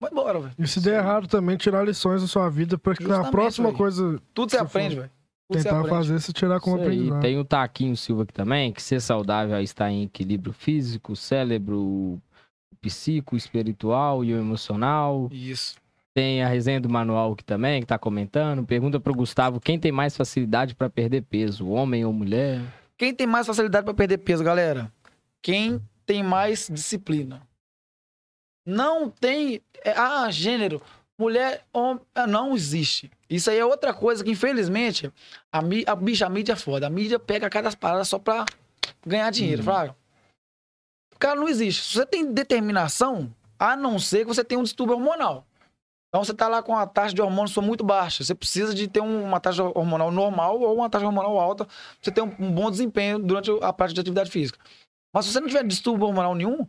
C: Vai embora, velho.
A: E se der errado também, tirar lições da sua vida pra que na próxima
C: velho.
A: coisa
C: Tudo você aprende, velho.
A: Tentar fazer, você tirar como aprendizado.
B: Tem o Taquinho Silva aqui também, que ser saudável é estar em equilíbrio físico, cérebro, psíquico, espiritual e o emocional.
C: Isso.
B: Tem a resenha do manual aqui também, que tá comentando. Pergunta pro Gustavo quem tem mais facilidade pra perder peso, homem ou mulher?
C: Quem tem mais facilidade pra perder peso, galera? Quem tem mais disciplina. Não tem. é, ah, gênero. Mulher, homem. ah, Não existe. Isso aí é outra coisa que, infelizmente, a, a bicha, a mídia é foda. A mídia pega cada parada só pra ganhar dinheiro,
B: Uhum.
C: fraga. Cara, não existe. Se você tem determinação, a não ser que você tenha um distúrbio hormonal. Então você tá lá com a taxa de hormônio sua muito baixa. Você precisa de ter um- uma taxa hormonal normal ou uma taxa hormonal alta pra você ter um, um bom desempenho durante a prática de atividade física. Mas se você não tiver distúrbio hormonal nenhum,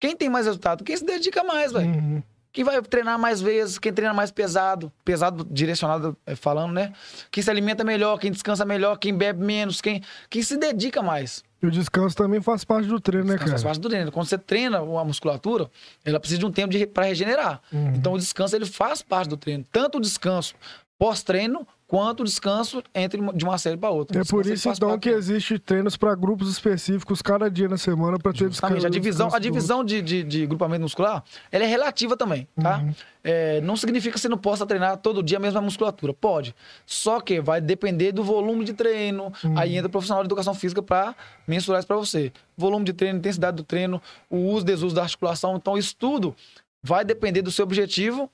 C: quem tem mais resultado? Quem se dedica mais, velho.
A: Uhum.
C: Quem vai treinar mais vezes, quem treina mais pesado, pesado direcionado eh, falando, né? Quem se alimenta melhor, quem descansa melhor, quem bebe menos, quem, quem se dedica mais.
A: E o descanso também faz parte do treino, né,
C: Descanso faz
A: cara?
C: parte do treino. Quando você treina a musculatura, ela precisa de um tempo para regenerar.
A: Uhum.
C: Então o descanso ele faz parte do treino. Tanto o descanso pós-treino, quanto descanso entre de uma série para outra.
A: É por isso, então, que existe treinos para grupos específicos cada dia na semana para ter descanso.
C: A divisão, a
A: descanso do
C: divisão de, de, de grupamento muscular, ela é relativa também, tá?
A: Uhum.
C: É, não significa que você não possa treinar todo dia a mesma musculatura. Pode. Só que vai depender do volume de treino.
A: Uhum.
C: Aí entra o profissional de educação física para mensurar isso para você. Volume de treino, intensidade do treino, o uso, desuso da articulação. Então, isso tudo vai depender do seu objetivo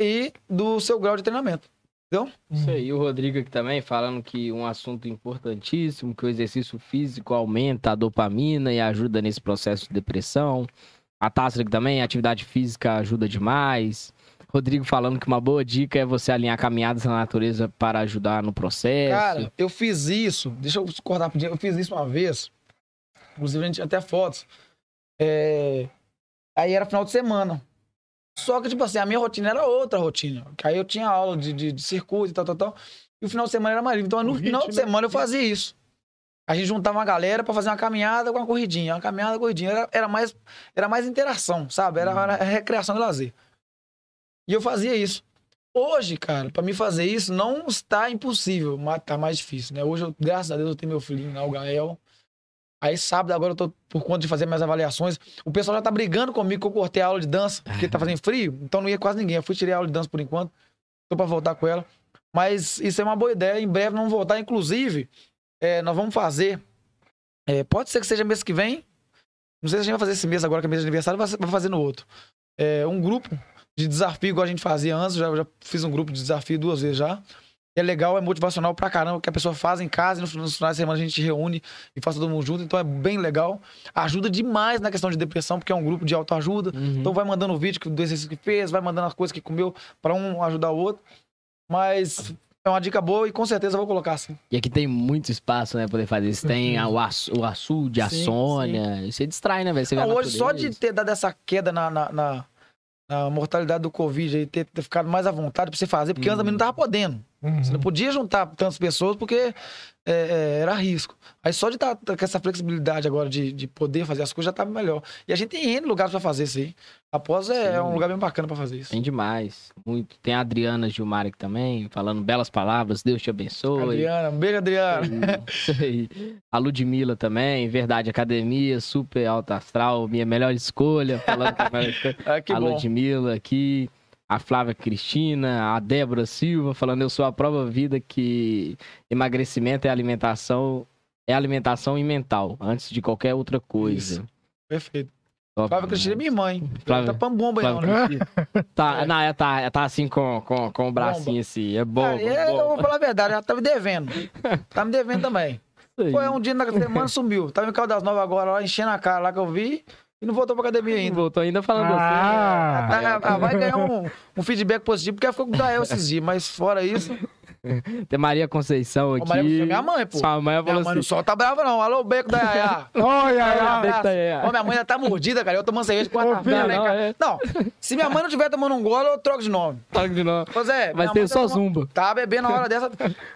C: e do seu grau de treinamento.
B: Isso aí, o Rodrigo aqui também falando que um assunto importantíssimo, que o exercício físico aumenta a dopamina e ajuda nesse processo de depressão. A Tássila aqui também, a atividade física ajuda demais. Rodrigo falando que uma boa dica é você alinhar caminhadas na natureza para ajudar no processo.
C: Cara, eu fiz isso. Deixa eu cortar rapidinho. Eu fiz isso uma vez. Inclusive, a gente tinha até fotos. É, Aí era final de semana. Só que, tipo assim, a minha rotina era outra rotina. Que aí eu tinha aula de, de, de circuito e tal, tal, tal. E o final de semana era mais livre. Então, no
A: O
C: final de
A: ritmo,
C: semana eu fazia isso. A gente juntava uma galera pra fazer uma caminhada com uma corridinha. Uma caminhada, uma corridinha. Era, era, mais, era mais interação, sabe? Era, era recreação e lazer. E eu fazia isso. Hoje, cara, pra mim fazer isso não está impossível, mas tá mais difícil, né? Hoje, eu, graças a Deus, eu tenho meu filhinho lá, o Gael. Aí sábado agora eu tô por conta de fazer minhas avaliações. O pessoal já tá brigando comigo que eu cortei a aula de dança, porque tá fazendo frio, então não ia quase ninguém. Eu fui tirei a aula de dança por enquanto. Tô pra voltar com ela. Mas isso é uma boa ideia. Em breve vamos voltar. Inclusive, é, nós vamos fazer. é, pode ser que seja mês que vem. Não sei se a gente vai fazer esse mês agora, que é mês de aniversário, vai vai fazer no outro. É, um grupo de desafio, igual a gente fazia antes. Já, já fiz um grupo de desafio duas vezes já. É legal, é motivacional pra caramba, que a pessoa faz em casa e nos, nos finais de semana a gente reúne e faz todo mundo junto. Então é bem legal. Ajuda demais na questão de depressão, porque é um grupo de autoajuda.
B: Uhum.
C: Então vai mandando o vídeo que- do exercício que fez, vai mandando as coisas que comeu pra um ajudar o outro. Mas é uma dica boa e com certeza eu vou colocar assim.
B: E aqui tem muito espaço, né, pra poder fazer isso. Tem a- o, açu, o açude, a
C: Sim,
B: Sônia. E Você distrai, né, velho? Você
C: Não, hoje, só de ter dado essa queda na, na, na- na mortalidade do Covid aí, ter, ter ficado mais à vontade pra você fazer, porque antes também não tava podendo.
A: Uhum.
C: Você não podia juntar tantas pessoas porque é, é, era risco. Aí só de estar com essa flexibilidade agora de, de poder fazer as coisas já tá melhor. E a gente tem N lugares pra fazer isso aí. Após é, é um lugar bem bacana pra fazer isso.
B: Tem demais. Muito. Tem a Adriana Gilmar aqui também, falando belas palavras. Deus te abençoe.
C: Adriana, um beijo, Adriana.
B: Isso aí. A Ludmilla também, Verdade Academia, super alta astral, minha melhor escolha. Falando que a melhor escolha.
C: Ah,
B: a
C: bom.
B: Ludmilla aqui, a Flávia Cristina, a Débora Silva, falando eu sou a prova vida que emagrecimento é alimentação, é alimentação e mental, antes de qualquer outra coisa.
C: Isso. Perfeito.
B: Top,
C: Flávia Cristina é minha mãe.
B: Flávia-
C: Tá pambomba aí, não, né?
B: Tá,
C: É.
B: não, é, tá, tá assim com, com, com o bracinho assim, é bom.
C: É, eu vou falar a verdade, ela tá me devendo. Tá me devendo também. Foi um dia na semana sumiu. Tava em Caldas Novas agora, lá enchendo a cara lá que eu vi e não voltou pra academia ainda.
B: Voltou ainda falando
A: Ah.
B: assim.
C: Ah, ah, vai ganhar um, um feedback positivo, porque ela ficou com o esses dias, mas fora isso.
B: Tem Maria Conceição aqui.
C: Ô, Maria, é minha mãe, pô.
B: Sua mãe falou
C: Minha mãe não
B: assim.
C: solta brava, não. Alô, beco da Yaya.
B: Da Yaya.
C: Ô, minha mãe ainda tá mordida, cara. Eu tomando cerveja quarta-feira,
B: Não,
C: né,
B: não,
C: cara?
B: é.
C: Não, se minha mãe não tiver tomando um gole, eu troco de nome.
B: Fala de novo.
C: Pois é.
B: Vai ter
C: mãe
B: só
C: tá
B: zumba.
C: Tá bebendo na hora dessa.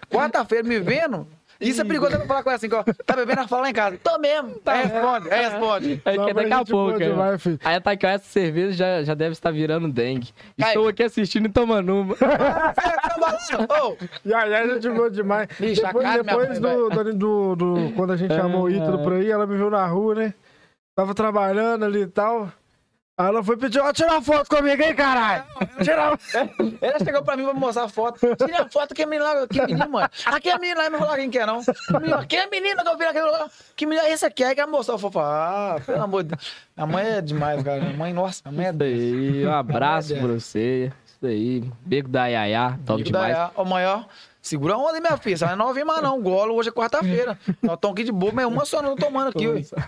C: Quarta-feira me vendo. Isso é perigoso eu falar com ela assim, ó. Tá bebendo, ela fala lá em casa. Tô mesmo. Aí responde, aí responde.
B: Aí
A: Não,
B: que daqui a pouco. é.
A: demais, filho.
B: Aí tá aqui, ó, essa cerveja já, já deve estar virando dengue.
C: Aí.
B: Estou aqui assistindo e tomando uma.
A: E aí, a gente boa demais.
C: Bicho,
A: depois
C: cara
A: depois do, do, do- do- Quando a gente
B: É,
A: chamou o Ítalo
B: é.
A: por aí, ela me viu na rua, né? Tava trabalhando ali e tal. Aí ela foi pedir, ó, tirar uma foto comigo, hein, caralho? Tirar
C: Ela chegou pra mim pra me mostrar a foto. Tira a foto que é menina lá. Que menino, mano? Aqui é a menina lá, não vou falar quem que é, não. Menina, Quem é a menina que eu vi naquele lugar? Que menina é esse aqui? Aí que ela mostrou. Eu falei, ah, pelo amor de Deus. A mãe é demais, cara. A mãe, nossa, a mãe é
B: Isso aí, um abraço pra você. Isso aí. Beco da Yaya, top
C: da
B: demais.
C: Yaya. Ô, maior, segura a onda, hein, minha filha. Você não vem mais, não. Golo hoje é quarta-feira. Nós estamos aqui de boa, mas uma só não tomando aqui.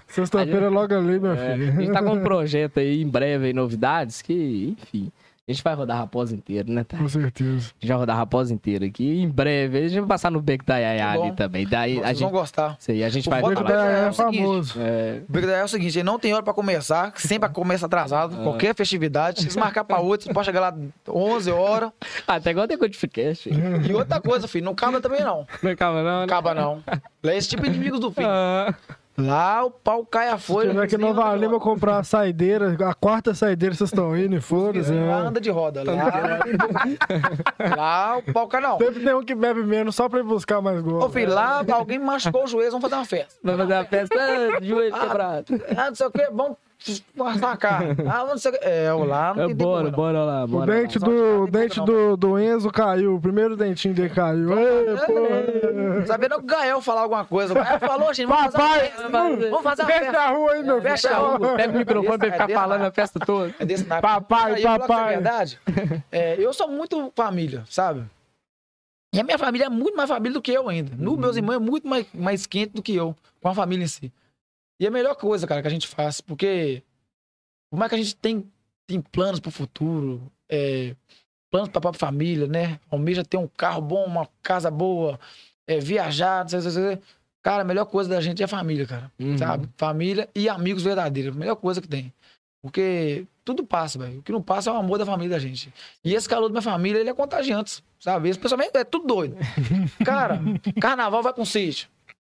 A: Sexta-feira logo ali, meu
B: É, a
A: filho.
B: gente tá com um projeto aí em breve, aí, novidades, que, enfim. A gente vai rodar a Raposa inteira, né, tá?
A: Com certeza.
B: A gente vai rodar a Raposa inteira aqui. Em breve, a gente vai passar no Beco da Yaya ali também. Daí a
C: Vocês vão
B: gente.
C: gostar.
B: Isso aí, a gente
C: O
B: vai
C: foda
A: Beco
C: do
B: falar.
A: da
C: Beco
A: Yaya
C: é
A: é
C: o seguinte,
A: famoso.
B: É,
C: O Big Day é o seguinte, ele não tem hora pra começar, que sempre começa atrasado,
B: Ah.
C: qualquer festividade. Se marcar pra 8, você pode chegar lá 11 horas.
B: até agora tem codificast.
C: E outra coisa, filho, não acaba também não.
B: Não acaba, não,
C: Não
B: né?
C: acaba não. É esse tipo de inimigos do fim.
B: Ah,
C: Lá o pau cai a
A: Se
C: folha.
A: tiver aqui em Nova Lima comprar a saideira, a quarta saideira vocês estão indo, e foda-se.
C: Lá
A: né?
C: anda de roda. Lá, lá o pau cai não.
A: Sempre tem um que bebe menos só pra ir buscar mais gol.
C: Ô filho, lá alguém machucou o joelho, vamos fazer uma festa.
B: vai fazer a festa de joelho quebrado.
C: Ah, não sei o que, vamos sacar. Ah, não sei o que. É, o lá não
B: É,
C: tem tempo,
B: bora, bora lá,
A: O
B: bora
A: dente,
C: Só
A: do, o dente do, do Enzo caiu, o primeiro dentinho dele caiu. Ei, pô.
C: Sabendo que o Gael falar alguma coisa. O Gael falou, gente, vamos fazer uma
A: Papai,
C: festa. Vamos fazer uma
A: fecha
C: festa.
A: a rua aí, meu filho.
C: Fecha a rua.
B: Pega o microfone pra ele ficar
C: É
B: falando a festa toda.
C: É.
A: Papai,
C: é
A: papai.
C: verdade, é, eu sou muito família, sabe? E a minha família é muito mais família do que eu ainda. No, meus irmãos é muito mais, mais quente do que eu, com a família em si. E é a melhor coisa, cara, que a gente faz, porque por mais que a gente tem, tem planos pro futuro, é, planos pra própria família, né? Almeja ter um carro bom, uma casa boa, é, viajar, não sei, não sei, não sei. Cara, a melhor coisa da gente é família, cara.
B: Uhum.
C: Sabe? Família e amigos verdadeiros. A melhor coisa que tem. Porque tudo passa, velho. O que não passa é o amor da família da gente. E esse calor da minha família, ele é contagiante, sabe? Esse pessoal é tudo doido. Cara, carnaval vai pra um sítio.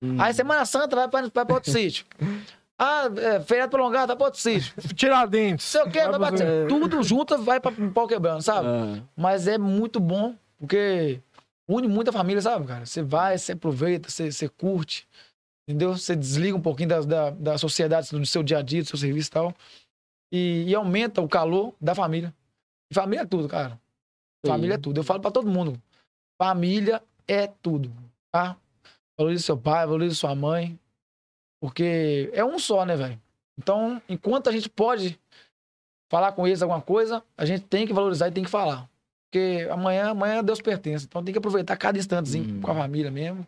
B: Uhum.
C: Aí Semana Santa vai pra, vai pra outro sítio. Ah, é, feriado prolongado vai pra outro sítio.
A: Tiradentes.
C: Sei o quê, vai pra...
A: você.
C: Tudo junto vai pra pau quebrando, sabe?
B: Ah.
C: Mas é muito bom, porque une muito a família, sabe, cara? Você vai, você aproveita, você, você curte, entendeu? Você desliga um pouquinho da, da, da sociedade, do seu dia a dia, do seu serviço e tal. E, e aumenta o calor da família. E família é tudo, cara.
B: Sim.
C: Família é tudo. Eu falo pra todo mundo. Família é tudo, tá? Valorize seu pai, valorize sua mãe. Porque é um só, né, velho? Então, enquanto a gente pode falar com eles alguma coisa, a gente tem que valorizar e tem que falar. Porque amanhã, amanhã Deus pertence. Então tem que aproveitar cada instantezinho
B: Hum.
C: com a família mesmo.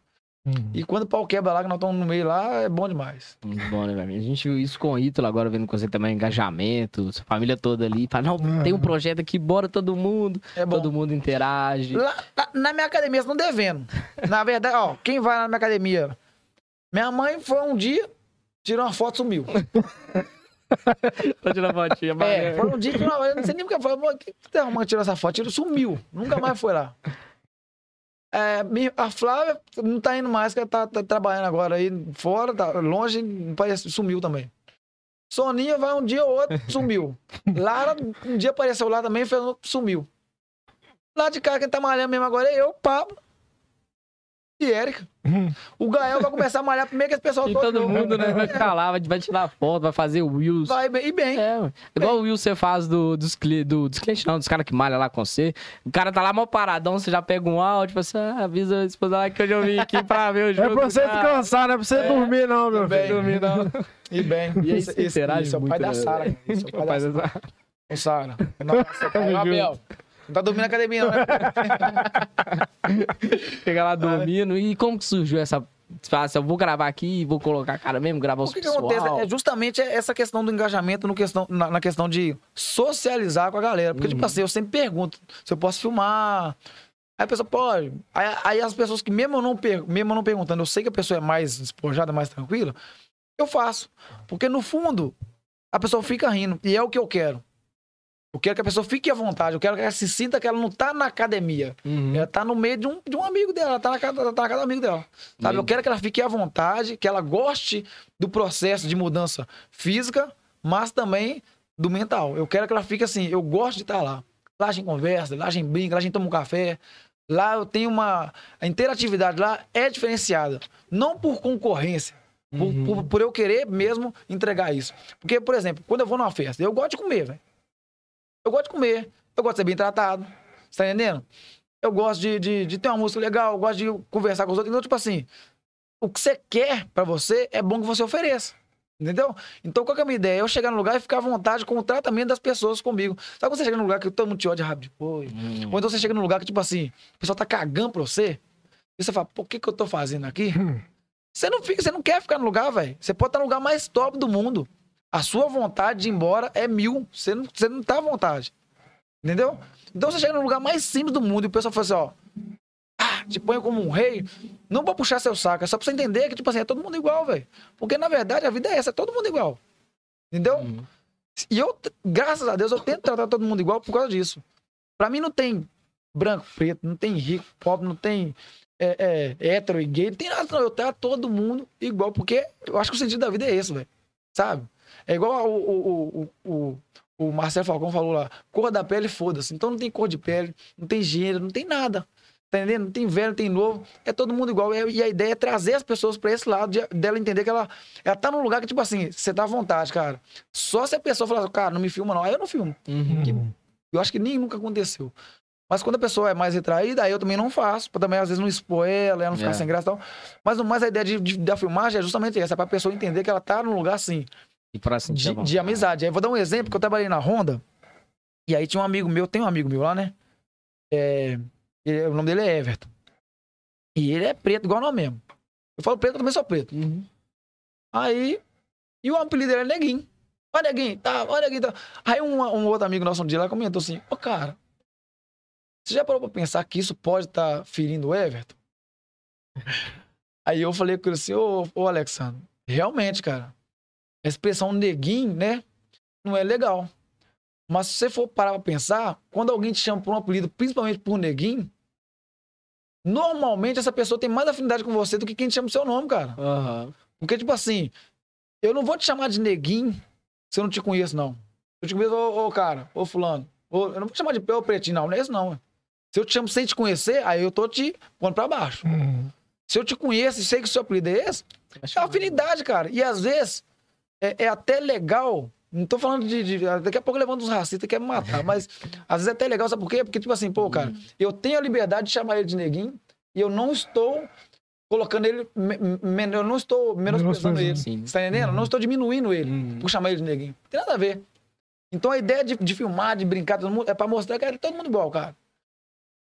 A: Uhum.
C: E quando o pau quebra lá, que nós estamos no meio lá, é bom demais.
B: Muito bom, né, velho? A gente viu isso com o Ítalo agora, vendo com você também, engajamento, sua família toda ali. Fala, não, tem um
A: Uhum.
B: projeto aqui, bora todo mundo.
C: É bom.
B: Todo mundo interage.
C: Lá, na, na minha academia, vocês não devendo. Na verdade, ó, quem vai lá na minha academia? Minha mãe foi um dia, tirou uma foto, sumiu.
B: Tô tirando fotinha,
C: É, foi um dia que não, eu não sei nem porque eu falei, "Pô, que que tá arrumando tirar essa foto? Tirou, sumiu. Nunca mais foi lá. É, a Flávia não tá indo mais, que ela tá, tá trabalhando agora aí fora, tá longe, parece, sumiu também. Soninha vai um dia ou outro, sumiu. Lara, um dia apareceu lá também, sumiu. Lá de cá, quem tá malhando mesmo agora é eu, Pablo e Érica. O Gael vai começar a malhar primeiro que esse pessoal
B: E todo mundo, né, vai
C: É,
B: ficar lá, vai, vai tirar foto, vai fazer o Wills.
C: Vai bem, e bem.
B: É, ué. igual o Will você faz do, dos, cli- do, dos clientes, não, dos caras que malham lá com você. O cara tá lá mó paradão, você já pega um áudio, tipo assim, ah, avisa a esposa lá que hoje eu vim aqui pra ver o
A: É
B: jogo.
A: pra você
B: cara.
A: descansar, não é pra você dormir, não, meu
C: bem.
A: filho.
B: dormir, não.
C: E bem.
B: E aí
C: esse é o pai
B: muito,
C: da
B: né?
C: Sara. Esse é o pai da Sara. Sara. Nossa, cara. Não tá dormindo na academia, não, né?
B: Chega lá dormindo. E como que surgiu essa. Fala assim, eu vou gravar aqui, vou colocar a cara mesmo, gravar os
C: O que, que
B: pessoal.
C: acontece? É justamente essa questão do engajamento no questão, na, na questão de socializar com a galera. Porque, tipo
B: Uhum.
C: assim, eu sempre pergunto se eu posso filmar. Aí a pessoa pode. Aí, aí as pessoas que, mesmo não per, mesmo eu não perguntando, eu sei que a pessoa é mais despojada, mais tranquila, eu faço. Porque, no fundo, a pessoa fica rindo. E é o que eu quero. Eu quero que a pessoa fique à vontade. Eu quero que ela se sinta que ela não tá na academia.
B: Uhum.
C: Ela tá no meio de um, de um amigo dela, ela tá na casa, tá na casa do amigo dela. Sabe? Eu
B: Bem-
C: quero que ela fique à vontade, que ela goste do processo de mudança física, mas também do mental. Eu quero que ela fique assim, eu gosto de estar lá. Lá a gente conversa, lá a gente brinca, lá a gente toma um café. Lá eu tenho uma. A interatividade lá é diferenciada. Não por concorrência. Por,
B: Uhum.
C: por, por eu querer mesmo entregar isso. Porque, por exemplo, quando eu vou numa festa, eu gosto de comer, velho. Eu gosto de comer. Eu gosto de ser bem tratado. Você tá entendendo? Eu gosto de, de, de ter uma música legal, eu gosto de conversar com os outros. Então, tipo assim, o que você quer pra você é bom que você ofereça. Entendeu? Então, qual que é a minha ideia? Eu chegar no lugar e ficar à vontade com o tratamento das pessoas comigo. Sabe quando você chega num lugar que todo mundo te olha rápido depois?
B: Hum.
C: Ou então você chega num lugar que, tipo assim, o pessoal tá cagando pra você. E você fala, pô, o que que eu tô fazendo aqui? Você não fica, você não quer ficar no lugar, velho. Você pode estar no lugar mais top do mundo. A sua vontade de ir embora é mil. Você não, você não tá à vontade. Entendeu? Então você chega no lugar mais simples do mundo e o pessoal fala assim, ó. Ah, te põe como um rei. Não pra puxar seu saco, é só pra você entender que, tipo assim, é todo mundo igual, velho. Porque, na verdade, a vida é essa, é todo mundo igual. Entendeu?
B: Uhum.
C: E eu, graças a Deus, eu tento tratar todo mundo igual por causa disso. Pra mim não tem branco, preto, não tem rico, pobre, não tem é, é, hétero e gay, não tem nada, não. Eu trato todo mundo igual, porque eu acho que o sentido da vida é esse, velho. Sabe? É igual o, o, o, o, Marcelo Falcão falou lá, cor da pele, foda-se. Então não tem cor de pele, não tem gênero, não tem nada. Tá entendendo? Não tem velho, não tem novo. É todo mundo igual. E e a ideia é trazer as pessoas pra esse lado, de- dela entender que ela, ela tá num lugar que, tipo assim, você tá à vontade, cara. Só se a pessoa falar, cara, não me filma não. Aí eu não filmo.
B: Uhum.
C: Que- Eu acho que nem nunca aconteceu. Mas quando a pessoa é mais retraída, aí eu também não faço. Pra também, às vezes, não expor ela, ela não ficar
B: É.
C: sem graça e tal. Mas, mas a ideia de, de- da filmagem é justamente essa. É pra pessoa entender que ela tá num lugar, assim,
B: E pra sentir a
C: de, de amizade. Aí eu vou dar um exemplo, que eu trabalhei na Honda. E aí tinha um amigo meu, tem um amigo meu lá, né? É, ele- o nome dele é Everton. E ele é preto, igual nós mesmo. Eu falo preto, eu também sou preto.
B: Uhum.
C: Aí. E o apelido dele é Neguinho. Ó, Neguinho, tá, ó, Neguinho, tá. Aí um, um outro amigo nosso um dia lá comentou assim: Ô, cara, Você já parou pra pensar que isso pode estar ferindo o Everton? Aí eu falei com ele assim, ô, ô Alexandre, realmente, cara, a expressão neguinho, né, não é legal. Mas se você for parar pra pensar, quando alguém te chama por um apelido, principalmente por neguinho, normalmente essa pessoa tem mais afinidade com você do que quem te chama o seu nome, cara.
B: Aham.
C: Porque, tipo assim, eu não vou te chamar de neguinho se eu não te conheço, não. Se eu te conheço, ô, ô, cara, ô fulano. ô, eu não vou te chamar de ô pretinho, não. Não é isso, não. Se eu te chamo sem te conhecer, aí eu tô te pondo pra baixo.
A: Uhum.
C: Se eu te conheço e sei que o seu apelido é esse, é afinidade, cara. E às vezes é, é até legal. Não tô falando de, de- Daqui a pouco levando uns racistas que quer me matar. Mas às vezes é até legal, sabe por quê? Porque, tipo assim, pô, cara, eu tenho a liberdade de chamar ele de neguinho e eu não estou colocando ele. me- me- eu não estou menosprezando ele.
B: Sim.
C: Você tá entendendo? Eu não estou diminuindo ele
B: Uhum.
C: por chamar ele de neguinho. Não tem nada a ver. Então a ideia de, de filmar, de brincar, todo mundo, é pra mostrar que é todo mundo igual, cara.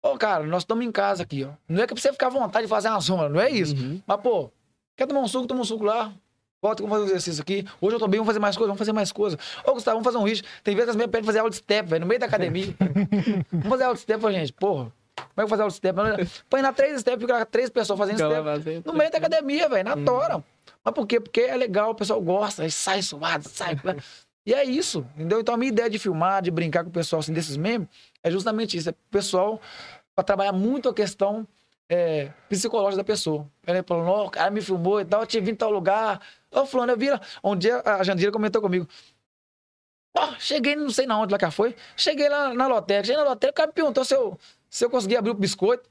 C: Ô, cara, nós estamos em casa aqui, ó. Não é que pra você ficar à vontade de fazer uma sombra, não é isso.
B: Uhum.
C: Mas, pô, quer tomar um suco, toma um suco lá. Volta, vamos fazer um exercício aqui. Hoje eu tô bem, vamos fazer mais coisa, vamos fazer mais coisa. Ô, Gustavo, vamos fazer um ritmo. Tem vezes que as minhas pedem fazer aula de step, velho, no meio da academia. vamos fazer aula de step, Falei, gente, porra. Como é que fazer aula de step? Põe na três step, fica três pessoas fazendo step. No meio da academia, velho, na tora. Mas por quê? Porque é legal, o pessoal gosta, aí sai suado, sai. E é isso, entendeu? Então a minha ideia de filmar, de brincar com o pessoal assim, desses memes, é justamente isso. É o pessoal para trabalhar muito a questão é, psicológica da pessoa. Ele falou, não, o cara me filmou e tal, eu te vi em tal lugar. Ô, fulano, eu vi lá. Um dia a Jandira comentou comigo. Ó, cheguei, não sei na onde lá que ela foi. Cheguei lá na lotérica. Cheguei na lotérica, o cara me perguntou se eu, se eu conseguia abrir o biscoito.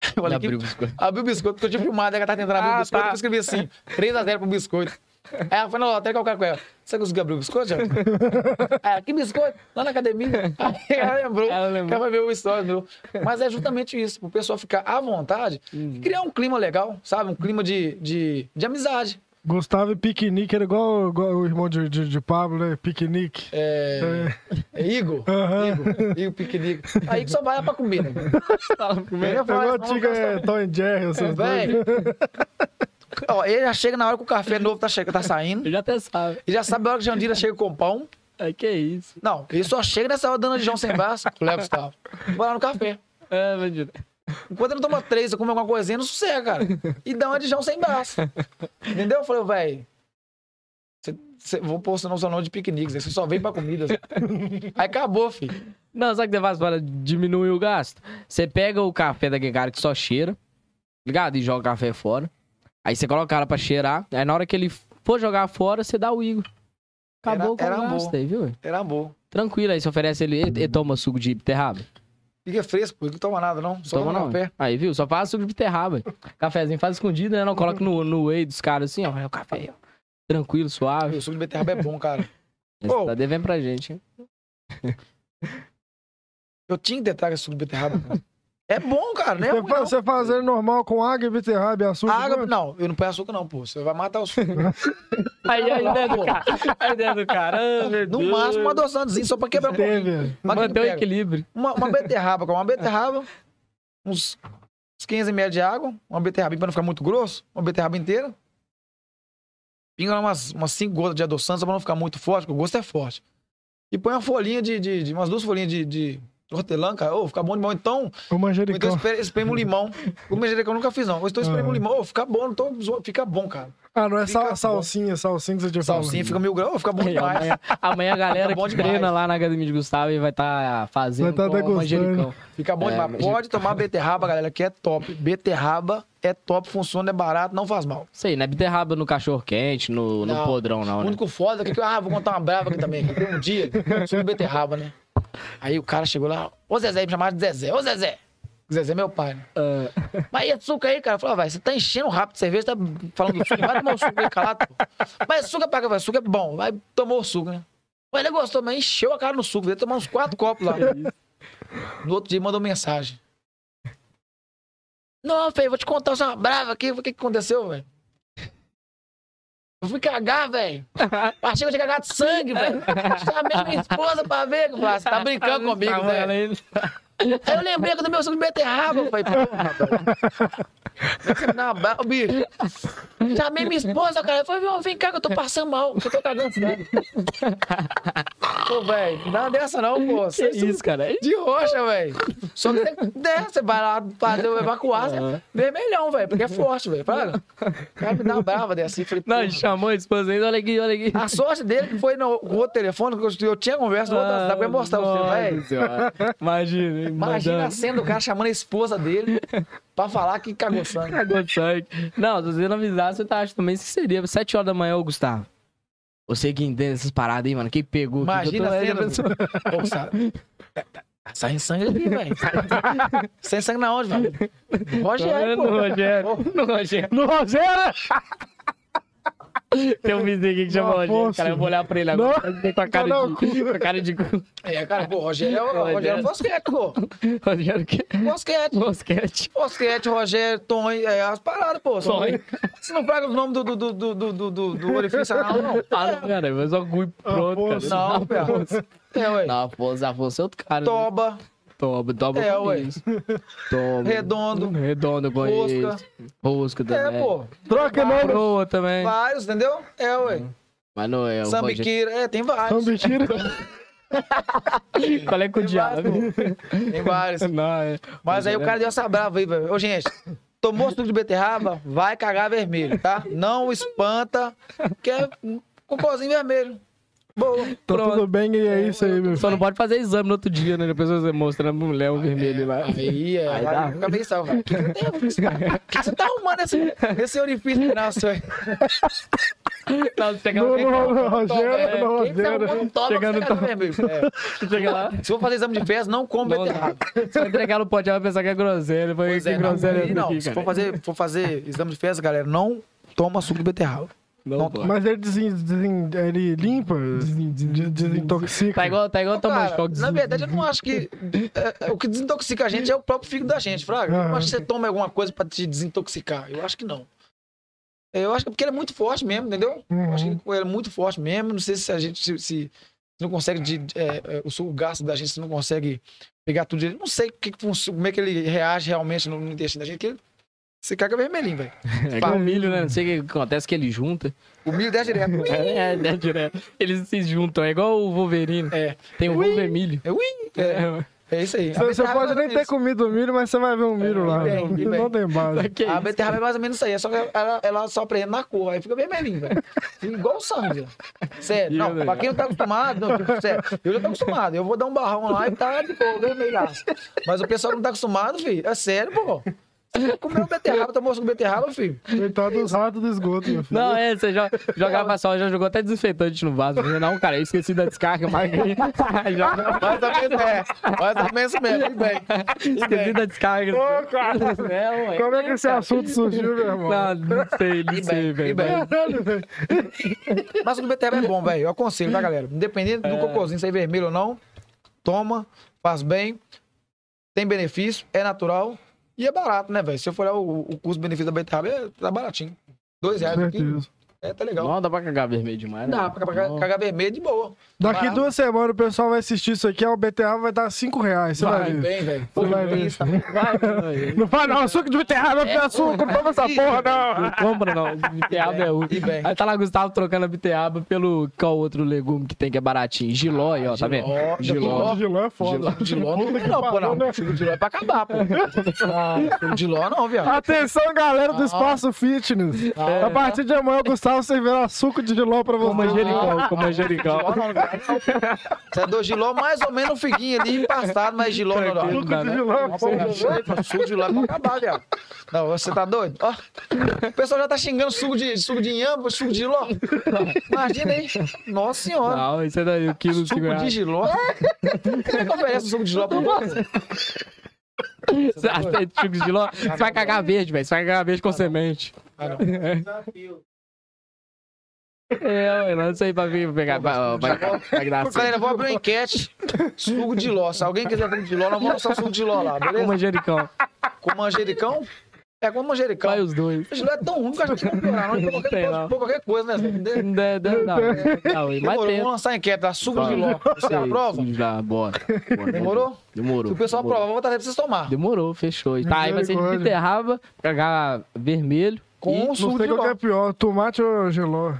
C: Eu falei,
B: abriu o biscoito.
C: Abri o biscoito, porque eu tinha filmado, né? Ela tava tentando abrir
B: Ah,
C: o biscoito,
B: tá.
C: eu escrevi assim, 3x0 pro biscoito. Aí ela foi na lotérica, o cara com ela, você conseguiu abrir o biscoito, Thiago? Aí ela, que biscoito? Lá na academia. Aí ela lembrou,
B: Ela lembrou.
C: ela vai ver o história? Mas é justamente isso, pro pessoal ficar à vontade e criar um clima legal, sabe? Um clima de, de, de amizade.
A: Gustavo e Piquenique era igual, igual o irmão de, de, de Pablo, né? Piquenique.
C: É, é Igor,
A: Aham.
C: Igor, Igor piquenique. Aí que só vai pra comer, né? Eu ia falar
A: Igual
C: isso,
A: a antiga é, Tom and Jerry, essas
C: Véi. Ó, ele já chega na hora que o café novo tá, tá saindo.
B: Eu já até sabe.
C: Ele já sabe a hora que Jandira chega com o pão.
B: Ai, que isso.
C: Não, ele só chega nessa hora dando de João sem braço. Léo Gustavo. Vai lá no café.
B: É, imagina.
C: Enquanto ele não toma três, eu come alguma coisinha, não sossega, cara. E dá uma de João sem braço. Entendeu? Eu falei, velho. Vou pôr seu nome de piqueniques, você só vem pra comida. Aí acabou, filho.
B: Não, sabe o que você faz para diminuir o gasto? Você pega o café daquele cara que só cheira, ligado? E joga o café fora. Aí você coloca o cara pra cheirar. Aí na hora que ele for jogar fora, você dá o Igor. Acabou
C: Era-
B: com o gasto aí, viu?
C: Era bom.
B: Tranquilo, aí você oferece ele, ele toma suco de beterraba.
C: Fica fresco, ele não toma nada, não. Só
B: Toma não.
C: café.
B: Aí, viu? Só faz suco de beterraba. Cafézinho faz escondido, né? Não coloca no, no whey dos caras assim, ó. É o café ó. Tranquilo, suave.
C: O suco de beterraba é bom, cara.
B: Esse
C: Ô.
B: Tá devendo pra gente, hein?
C: Eu tinha que trago esse suco de beterraba. cara. É bom, cara, né?
A: Você, você faz ele normal com água e beterraba e açúcar?
C: Água,
A: né?
C: não, eu não ponho açúcar, não, pô. Você vai matar o suco.
B: Aí a ideia do cara. A ideia do cara. ah,
C: No máximo, uma adoçantezinha, só pra quebrar um pouquinho. O que que
B: Manter o equilíbrio.
C: Uma, uma beterraba, com uma beterraba, uns, uns 15 ml de água, uma beterraba pra não ficar muito grosso, uma beterraba inteira. Pinga lá umas, umas 5 gotas de adoçante, só pra não ficar muito forte, porque o gosto é forte. E põe uma folhinha de, de, de- umas duas folhinhas de, de hortelã, cara. Ô, fica bom demais. Então,
A: O
C: ou então
A: manjericão.
C: espreme, espreme um limão. O manjericão eu nunca fiz, não. Ou então espreme
A: Ah.
C: um limão, ô, fica bom, não tô zoando, fica bom, cara.
A: Ah, não é sal, salsinha, salsinha que você tinha falado.
C: Salsinha fica mil graus, fica bom
B: Aí,
C: demais.
B: amanhã, amanhã a galera que
C: demais.
B: treina lá na academia de Gustavo e vai estar fazendo
A: Vai tá
B: com manjericão.
C: Fica bom
B: É,
C: demais.
B: mas-
C: Pode tomar beterraba, galera, que é top. Beterraba é top, funciona, é barato, não faz mal.
B: Sei, não é beterraba no cachorro quente, no, no
C: Não.
B: podrão, não,
C: O
B: né?
C: único foda é que, ah, vou contar uma brava aqui também. que Tem um dia, sobre beterraba, né? Aí o cara chegou lá, ô Zezé, me chamava de Zezé, ô Zezé. Zezé é meu pai, né?
B: Ah,
C: Mas e açúcar aí, cara? Eu falei, vai, você tá enchendo rápido de cerveja, tá falando do suco, vai tomar o suco aí calado, pô. Mas açúcar é pra cá, vai, açúcar é bom. Vai, tomou o suco, né? Mas ele gostou, mas encheu a cara no suco, veio tomar uns quatro copos lá. No outro dia mandou mensagem. Não, feio, vou te contar uma brava aqui. O que, que aconteceu, velho? Eu fui cagar, velho. Achei que eu tinha cagado de sangue, velho. Chamei minha esposa pra ver. Você tá brincando comigo,
B: Tá,
C: velho.
B: Aí-
C: eu lembrei que do meu suco de beterraba. Eu falei, porra, velho. Ô, bicho. Chamei minha esposa, cara. Eu falei, "Ô, vem cá que eu tô passando mal. Eu tô cagando cidade. Pô, velho, não dá dessa não, pô.
B: Que
C: Você-
B: isso, cara?
C: De roxa, velho. Só que você, né, você vai lá fazer evacuar, você vermelhão, velho. Porque é forte, velho. Fala. O cara me dá uma brava dessa. Falei,
B: Não, ele chamou a esposa ainda, olha aqui, olha aqui.
C: A sorte dele que foi no outro telefone, que eu, tinha conversa no outro
B: Ah,
C: eu ia mostrar pra você, velho.
B: senhora. Imagina,
C: Imagina a
B: mandando.
C: cena do cara chamando a esposa dele pra falar que cagou sangue.
B: Cagou sangue. Não, se você não avisasse, eu tava achando também que seria 7 horas da manhã, ô Gustavo. Você que entende essas paradas aí, mano. Quem pegou?
C: Imagina
B: eu tô-
C: a cena. Pô, sabe? Tá saindo sangue aqui, velho. Sai sangue na onde, velho? Rogério,
B: No
C: pô.
B: Rogério. No Rogério.
A: No Rogério!
B: Tem um vizinho aqui que chama Rogério. Cara, eu vou olhar pra ele agora. Tem com a cara
A: Não,
B: de. Com a cara de. cu.
C: É, cara, pô, Rogério é o Rogério Fosquete, pô.
B: Rogério que.
C: Fosquete.
B: Mosquete.
C: Fosquete, Rogério, Tonho, é as paradas, pô.
B: Tonho.
C: Você não pega o nome do, do, do, do, do, do, do, do orifício anal, não?
B: Ah, não, cara, mas ó, gui pronto,
A: Afonso.
B: cara.
C: Não, velho. É, ué.
B: Não, Afonso, Afonso é outro cara. né?
C: Toba,
B: Toba, Toba.
C: É, ué.
B: conheço. Toba.
C: Redondo,
B: Redondo, eu
C: Rosca.
B: conheço. Rosca
C: É,
B: também.
C: pô.
A: Troca nome.
B: Coroa também.
C: Vários, entendeu? É, ué.
B: Mas não é. o
C: Sambiquira, é, tem vários.
A: Sambiquira.
B: Qual é com o
C: Tem
B: diabo?
C: Tem vários.
B: Não, é.
C: Mas aí o cara deu essa brava aí, velho. Ô, gente, tomou suco de beterraba, vai cagar vermelho, tá? Não espanta, que é um cocôzinho vermelho. Boa.
A: Tá
B: Pronto.
A: tudo bem e é isso aí, meu
B: Só não pode fazer exame no outro dia, né? Depois você mostra a mulher o vermelho lá.
C: Aí, é,
B: Aí dá.
C: fica bem salvo. O que, que você tá arrumando esse, esse orifício nosso aí?
B: Não, você chega
A: No, no, no Rogério,
C: É,
A: no
C: tá
A: Rogério.
B: Chegando no?
C: É.
B: chega lá.
C: Se for fazer exame de fezes, não come beterraba.
B: Se eu entregar no pote, vai pensar que é groselha. Vai
C: Pois
B: que
C: é, não,
B: groselha é
C: não.
B: aqui,
C: Se for fazer, for fazer exame de fezes, galera, não toma suco de beterraba.
B: Não.
A: Mas ele, desen, desen- ele limpa, de- desintoxica.
B: Tá igual, tá igual Tamanchol.
C: na verdade, eu não acho que. é, é, o que desintoxica a gente é o próprio fígado da gente, Fraga. Eu não acho que você toma alguma coisa pra te desintoxicar. Eu acho que não. É, Eu acho que é porque ele é muito forte mesmo, entendeu? Eu acho que ele ele é muito forte mesmo. Não sei se a gente se, se não consegue. De, é, o gasto da gente, se não consegue pegar tudo. Não sei o que como é que ele reage realmente no, no intestino da gente. Que ele, você caga vermelhinho, velho.
B: É igual o milho, né? Não sei o que acontece que ele junta.
C: O milho desce direto.
B: É, é, direto. Eles se juntam, é igual o Wolverine.
C: É.
B: Tem o Wolvermilho.
C: É, ui, é, é isso aí.
A: Você, você pode
C: é
A: nem ter
C: menos
A: comido o milho, mas você vai ver um milho lá.
C: bem,
A: O milho
C: bem.
A: não tem base.
B: Que
C: A
B: isso?
C: beterraba é mais ou menos isso aí. É só que ela, ela só prende na cor. Aí fica vermelhinho, velho. Igual o sangue. Sério. Não, pra quem não tá acostumado, não, sério, eu já tô acostumado. Eu vou dar um barrão lá e tá de boa, vermelhaço. Mas o pessoal não tá acostumado, filho, é sério, pô. Você comeu beterraba, tomou suco de beterraba, filho.
A: Coitado dos ratos do esgoto, meu filho.
B: Não, é, você jo- jogava só, já jogou até desinfetante no vaso. Não, cara, eu esqueci da descarga, mas já
C: Mais ou menos, é. Mais ou menos mesmo. Bem.
B: Esqueci da descarga.
A: Ô, cara,
B: É, ué.
A: como é que esse assunto surgiu, meu irmão?
B: Não, não sei, não sei, velho.
C: Mas o suco de beterraba é bom, velho. Eu aconselho, tá, galera? Independente do cocôzinho ser vermelho ou não, toma, faz bem, tem benefício, é natural e é barato, né, velho? Se eu for olhar o, o custo-benefício da beterraba, é, tá baratinho. Dois reais.
A: Certeza.
C: É, tá legal.
B: Não, dá pra cagar vermelho demais, né?
C: Dá pra cagar,
B: Não.
C: cagar vermelho de boa.
A: Daqui
C: Barato.
A: duas semanas o pessoal vai assistir isso aqui, o beterraba vai dar 5 reais. Você vai,
C: Vai bem, velho.
A: Você vai.
C: Isso, tá-
B: Vai, vai.
A: Não faz não, suco de beterraba, é açúcar, não toma essa porra, não.
B: Não compra, não. Beterraba é útil.
C: bem.
B: Aí tá lá Gustavo trocando a beterraba pelo qual outro legume que tem que é baratinho. Giló aí, ó, tá vendo?
C: Giló.
B: Giló.
A: É foda.
C: De ló não tem
A: que
C: não, pô, não.
A: né?
C: Suco de ló é pra acabar, pô. Ah, de ló não, viado.
A: Atenção, galera do Espaço Fitness.
C: Ah,
A: A partir de amanhã o Gustavo servirá suco de giló pra
B: Com
A: você.
B: manjericão, com
C: Giló
B: manjericão.
C: Você é do giló mais ou menos um figuinho ali, empastado, mas giló não. não.
A: Suco de giló é
C: cara, suco de lá é pra acabar, viado. Não, você tá doido? Ó, o pessoal já tá xingando suco de, suco de inhame, suco de giló. Imagina aí. Nossa senhora.
B: Não, isso é daí, o quilo de
C: Suco de giló? Quem é que oferece um suco de giló pra você?
B: Você acha que é suco de giló? Você vai cagar verde, velho. Você vai cagar verde com semente.
C: Ah, não.
B: É, ué, não sei pra vir pegar. Vai, vai, vai dar
C: Galera, eu vou abrir uma enquete. Suco de ló. Se alguém quiser suco de ló, nós vamos lançar suco de ló lá,
B: Com
C: beleza?
B: manjericão.
C: Com manjericão. É como manjericão.
B: Vai os dois.
C: O giló é tão ruim que a gente não não. Gente
B: Não tem, não.
C: pôr qualquer coisa, né?
B: Não, é, não, não, não, mas
C: Demorou,
B: tem.
C: vamos lançar a enquete, tá? Suco de giló. Você
B: Sei,
C: aprova?
B: Já, bora. bora.
C: Demorou?
B: Demorou.
C: Se o pessoal aprovar, eu vou trazer pra vocês tomar.
B: Demorou, fechou. Tá, aí vai ser de beterraba, pegar vermelho.
C: Com
B: e...
A: Não
C: suco
A: sei
C: de
A: qual que
C: giló.
A: é pior, tomate ou geló.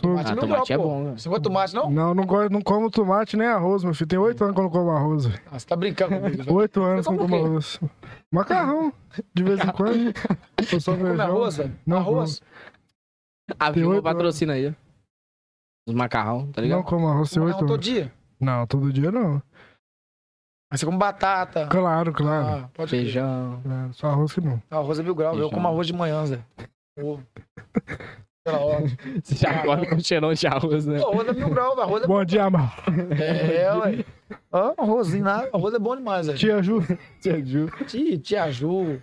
C: Tomate
B: Ah,
C: mil
B: tomate é
C: pô.
B: bom, né?
C: Você não gosta de tomate, não?
A: Não, não, gosto, não como tomate nem arroz, meu filho. Tem oito anos que eu não como arroz.
C: Ah, você tá brincando comigo.
A: Oito anos que eu
C: come
A: não como arroz. Macarrão, de vez em quando. Eu só
C: Come arroz, velho?
A: Não
C: Arroz?
B: A
A: Tem
B: Vilma
A: oito
B: patrocina aí. Os macarrão, tá
A: Não
B: ligado?
A: como arroz, tem oito
C: Macarrão todo
A: anos.
C: dia?
A: Não, todo dia não.
C: Aí você come batata.
A: Claro, claro.
C: Ah, pode crer.
B: Feijão.
A: claro. Só arroz que não.
C: Arroz é mil graus, eu
B: Feijão.
C: como arroz de manhã, Zé. Pela hora.
B: Você já acorda com cheirão de arroz, né?
C: Arroz é mil graus, arroz é
A: Bom dia, Amar.
C: É, ué. Ó, arrozinho lá, arroz é bom demais, velho.
A: Tia Ju.
B: Tia Ju.
C: Tia, tia Ju.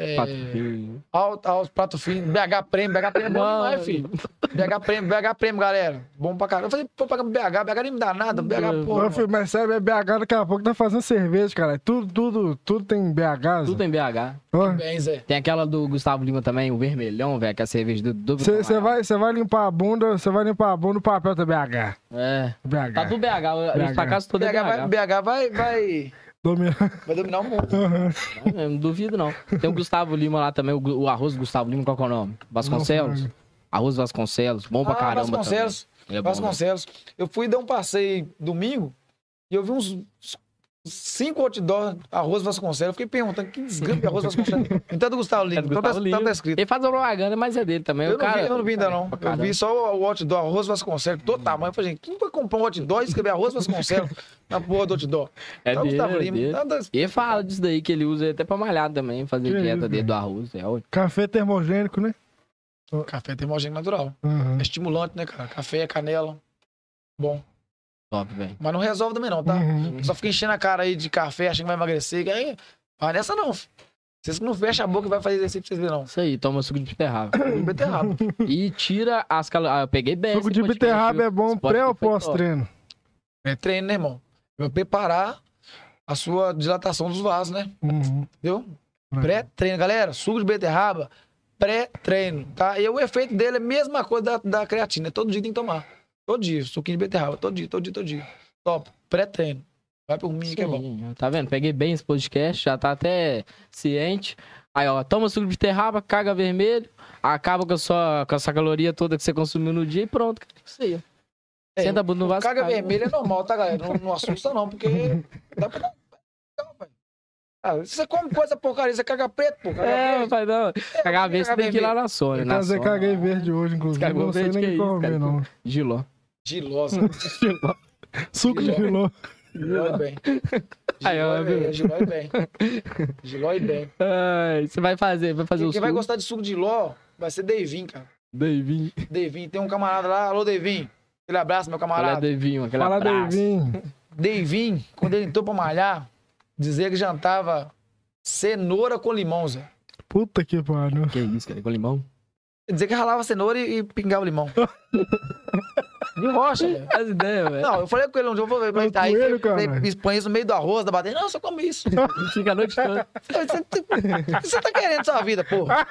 C: É,
B: Patinho.
C: alto, alto, prato fino, BH Prêmio, BH Prêmio é bom
B: Mano.
C: demais, filho. BH Prêmio, BH Prêmio, galera. Bom pra caramba. Eu falei, pô, pagar BH, BH nem me dá nada, BH, pô.
A: Meu filho, mas sério, é BH daqui a pouco tá fazendo cerveja, cara. Tudo, tudo, tudo tem BH.
B: Tudo em BH.
A: Ó,
C: Bem, Zé.
B: Tem aquela do Gustavo Lima também, o vermelhão, velho, que é a cerveja do do
A: Você vai, você vai limpar a bunda, você vai limpar a bunda, o papel tá BH.
B: É.
A: BH.
B: Tá tudo BH.
A: BH.
B: Os pra casa todo é
C: BH vai,
B: BH.
C: BH vai, vai,
A: Domina.
C: vai dominar o mundo.
B: Eu Não duvido, não. Tem o Gustavo Lima lá também, o, o arroz Gustavo Lima, qual que é o nome? Vasconcelos?
A: Não,
B: Arroz Vasconcelos, bom pra
C: Ah,
B: caramba
C: Vasconcelos.
B: também. É bom, né?
C: Vasconcelos. Eu fui dar um passeio domingo e eu vi uns cinco dogs arroz Vasconcelos. Eu fiquei perguntando que desgrama de arroz Vasconcelos. Então é do Gustavo
B: É
C: Lima.
B: do
C: Então tá,
B: Gustavo
C: então
B: Lima.
C: tá escrito.
B: Ele faz a propaganda, mas é dele também.
C: Eu
B: o
C: não,
B: cara,
C: vi, eu não vi ainda, não.
B: pra
C: Eu vi só o dog, arroz Vasconcelos, todo tamanho. Eu falei, gente, quem vai comprar um dog e escrever arroz Vasconcelos na porra do dog?
B: É
C: Então,
B: dele,
C: Gustavo
B: é
C: Lima.
B: dele.
C: Então, tá-
B: E ele fala disso daí, que ele usa até pra malhar também, fazer
A: Que
B: dieta dele do arroz. É ótimo.
A: Café termogênico, né?
C: Café termogênico natural.
A: Uhum.
C: É estimulante, né, cara? Café é canela. Bom.
B: Top, velho.
C: Mas não resolve também, não, tá?
A: Uhum.
C: Só fica enchendo a cara aí de café, achando que vai emagrecer. que Aí, vai nessa não. fi. Vocês que não fecham a boca e vai fazer exercício pra vocês verem, não.
B: Isso aí, toma suco de beterraba.
C: Beterraba.
B: e tira as calorias. Ah, eu peguei bem.
A: Suco de beterraba é bom pré ou pós-treino?
C: É treino, né, irmão? Vai preparar a sua dilatação dos vasos, né?
A: Uhum.
C: Entendeu? Pré-treino, galera. Suco de beterraba, pré-treino, tá? E o efeito dele é a mesma coisa da, da creatina. Todo dia tem que tomar. Todo dia. Suquinho de beterraba. Todo dia, todo dia, todo dia. Top. Pré-treino. Vai por mim que é bom.
B: Sim, Tá vendo? Peguei bem esse podcast, já tá até ciente. Aí, ó, toma suco de beterraba, caga vermelho, acaba com a sua com essa caloria toda que você consumiu no dia e pronto. Isso aí, ó.
C: É,
B: Senta a bunda no vaso. Caga.
C: vermelha é normal, tá, galera? Não, não assusta, não, porque. Dá pra. Ah, se você come coisa porcaria, você caga preto, pô. Caga
B: É,
C: verde.
B: pai, não. Cagar verde, você tem que ir lá na Sônia.
A: Eu fazer
B: Sônia.
A: caguei verde hoje, inclusive.
B: Cagou
A: Não sei
B: verde,
A: nem
B: que
A: que
B: isso, cara? Giló.
C: Gilosa.
B: Giló.
A: Suco de filó.
C: Giló e bem. Giló e
B: viu?
C: bem. Giló e bem. Giló e bem.
B: Ai, você vai fazer, vai fazer
C: Quem,
B: o
C: quem vai
B: suco.
C: gostar de suco de ló vai ser Devin, cara.
B: Devin.
C: Devin. Tem um camarada lá. Alô, Devin. Aquele abraço, meu
B: Fala
C: camarada.
B: Devinho, aquela
A: Fala,
B: praça.
A: Devinho.
C: Devin, quando ele entrou pra malhar, dizia que jantava cenoura com limão, Zé.
A: Puta que pariu.
B: Que isso, cara, com limão?
C: Dizer que ralava cenoura e, e pingava limão. De rocha, velho.
B: As ideias, velho.
C: Não, eu falei com ele um dia, eu vou ver. Mas aí
A: coelho,
C: ele,
A: cara.
C: ele põe isso no meio do arroz, da batata. Não, eu só come isso.
B: Fica a noite toda.
C: Você, que você tá querendo na sua vida, porra?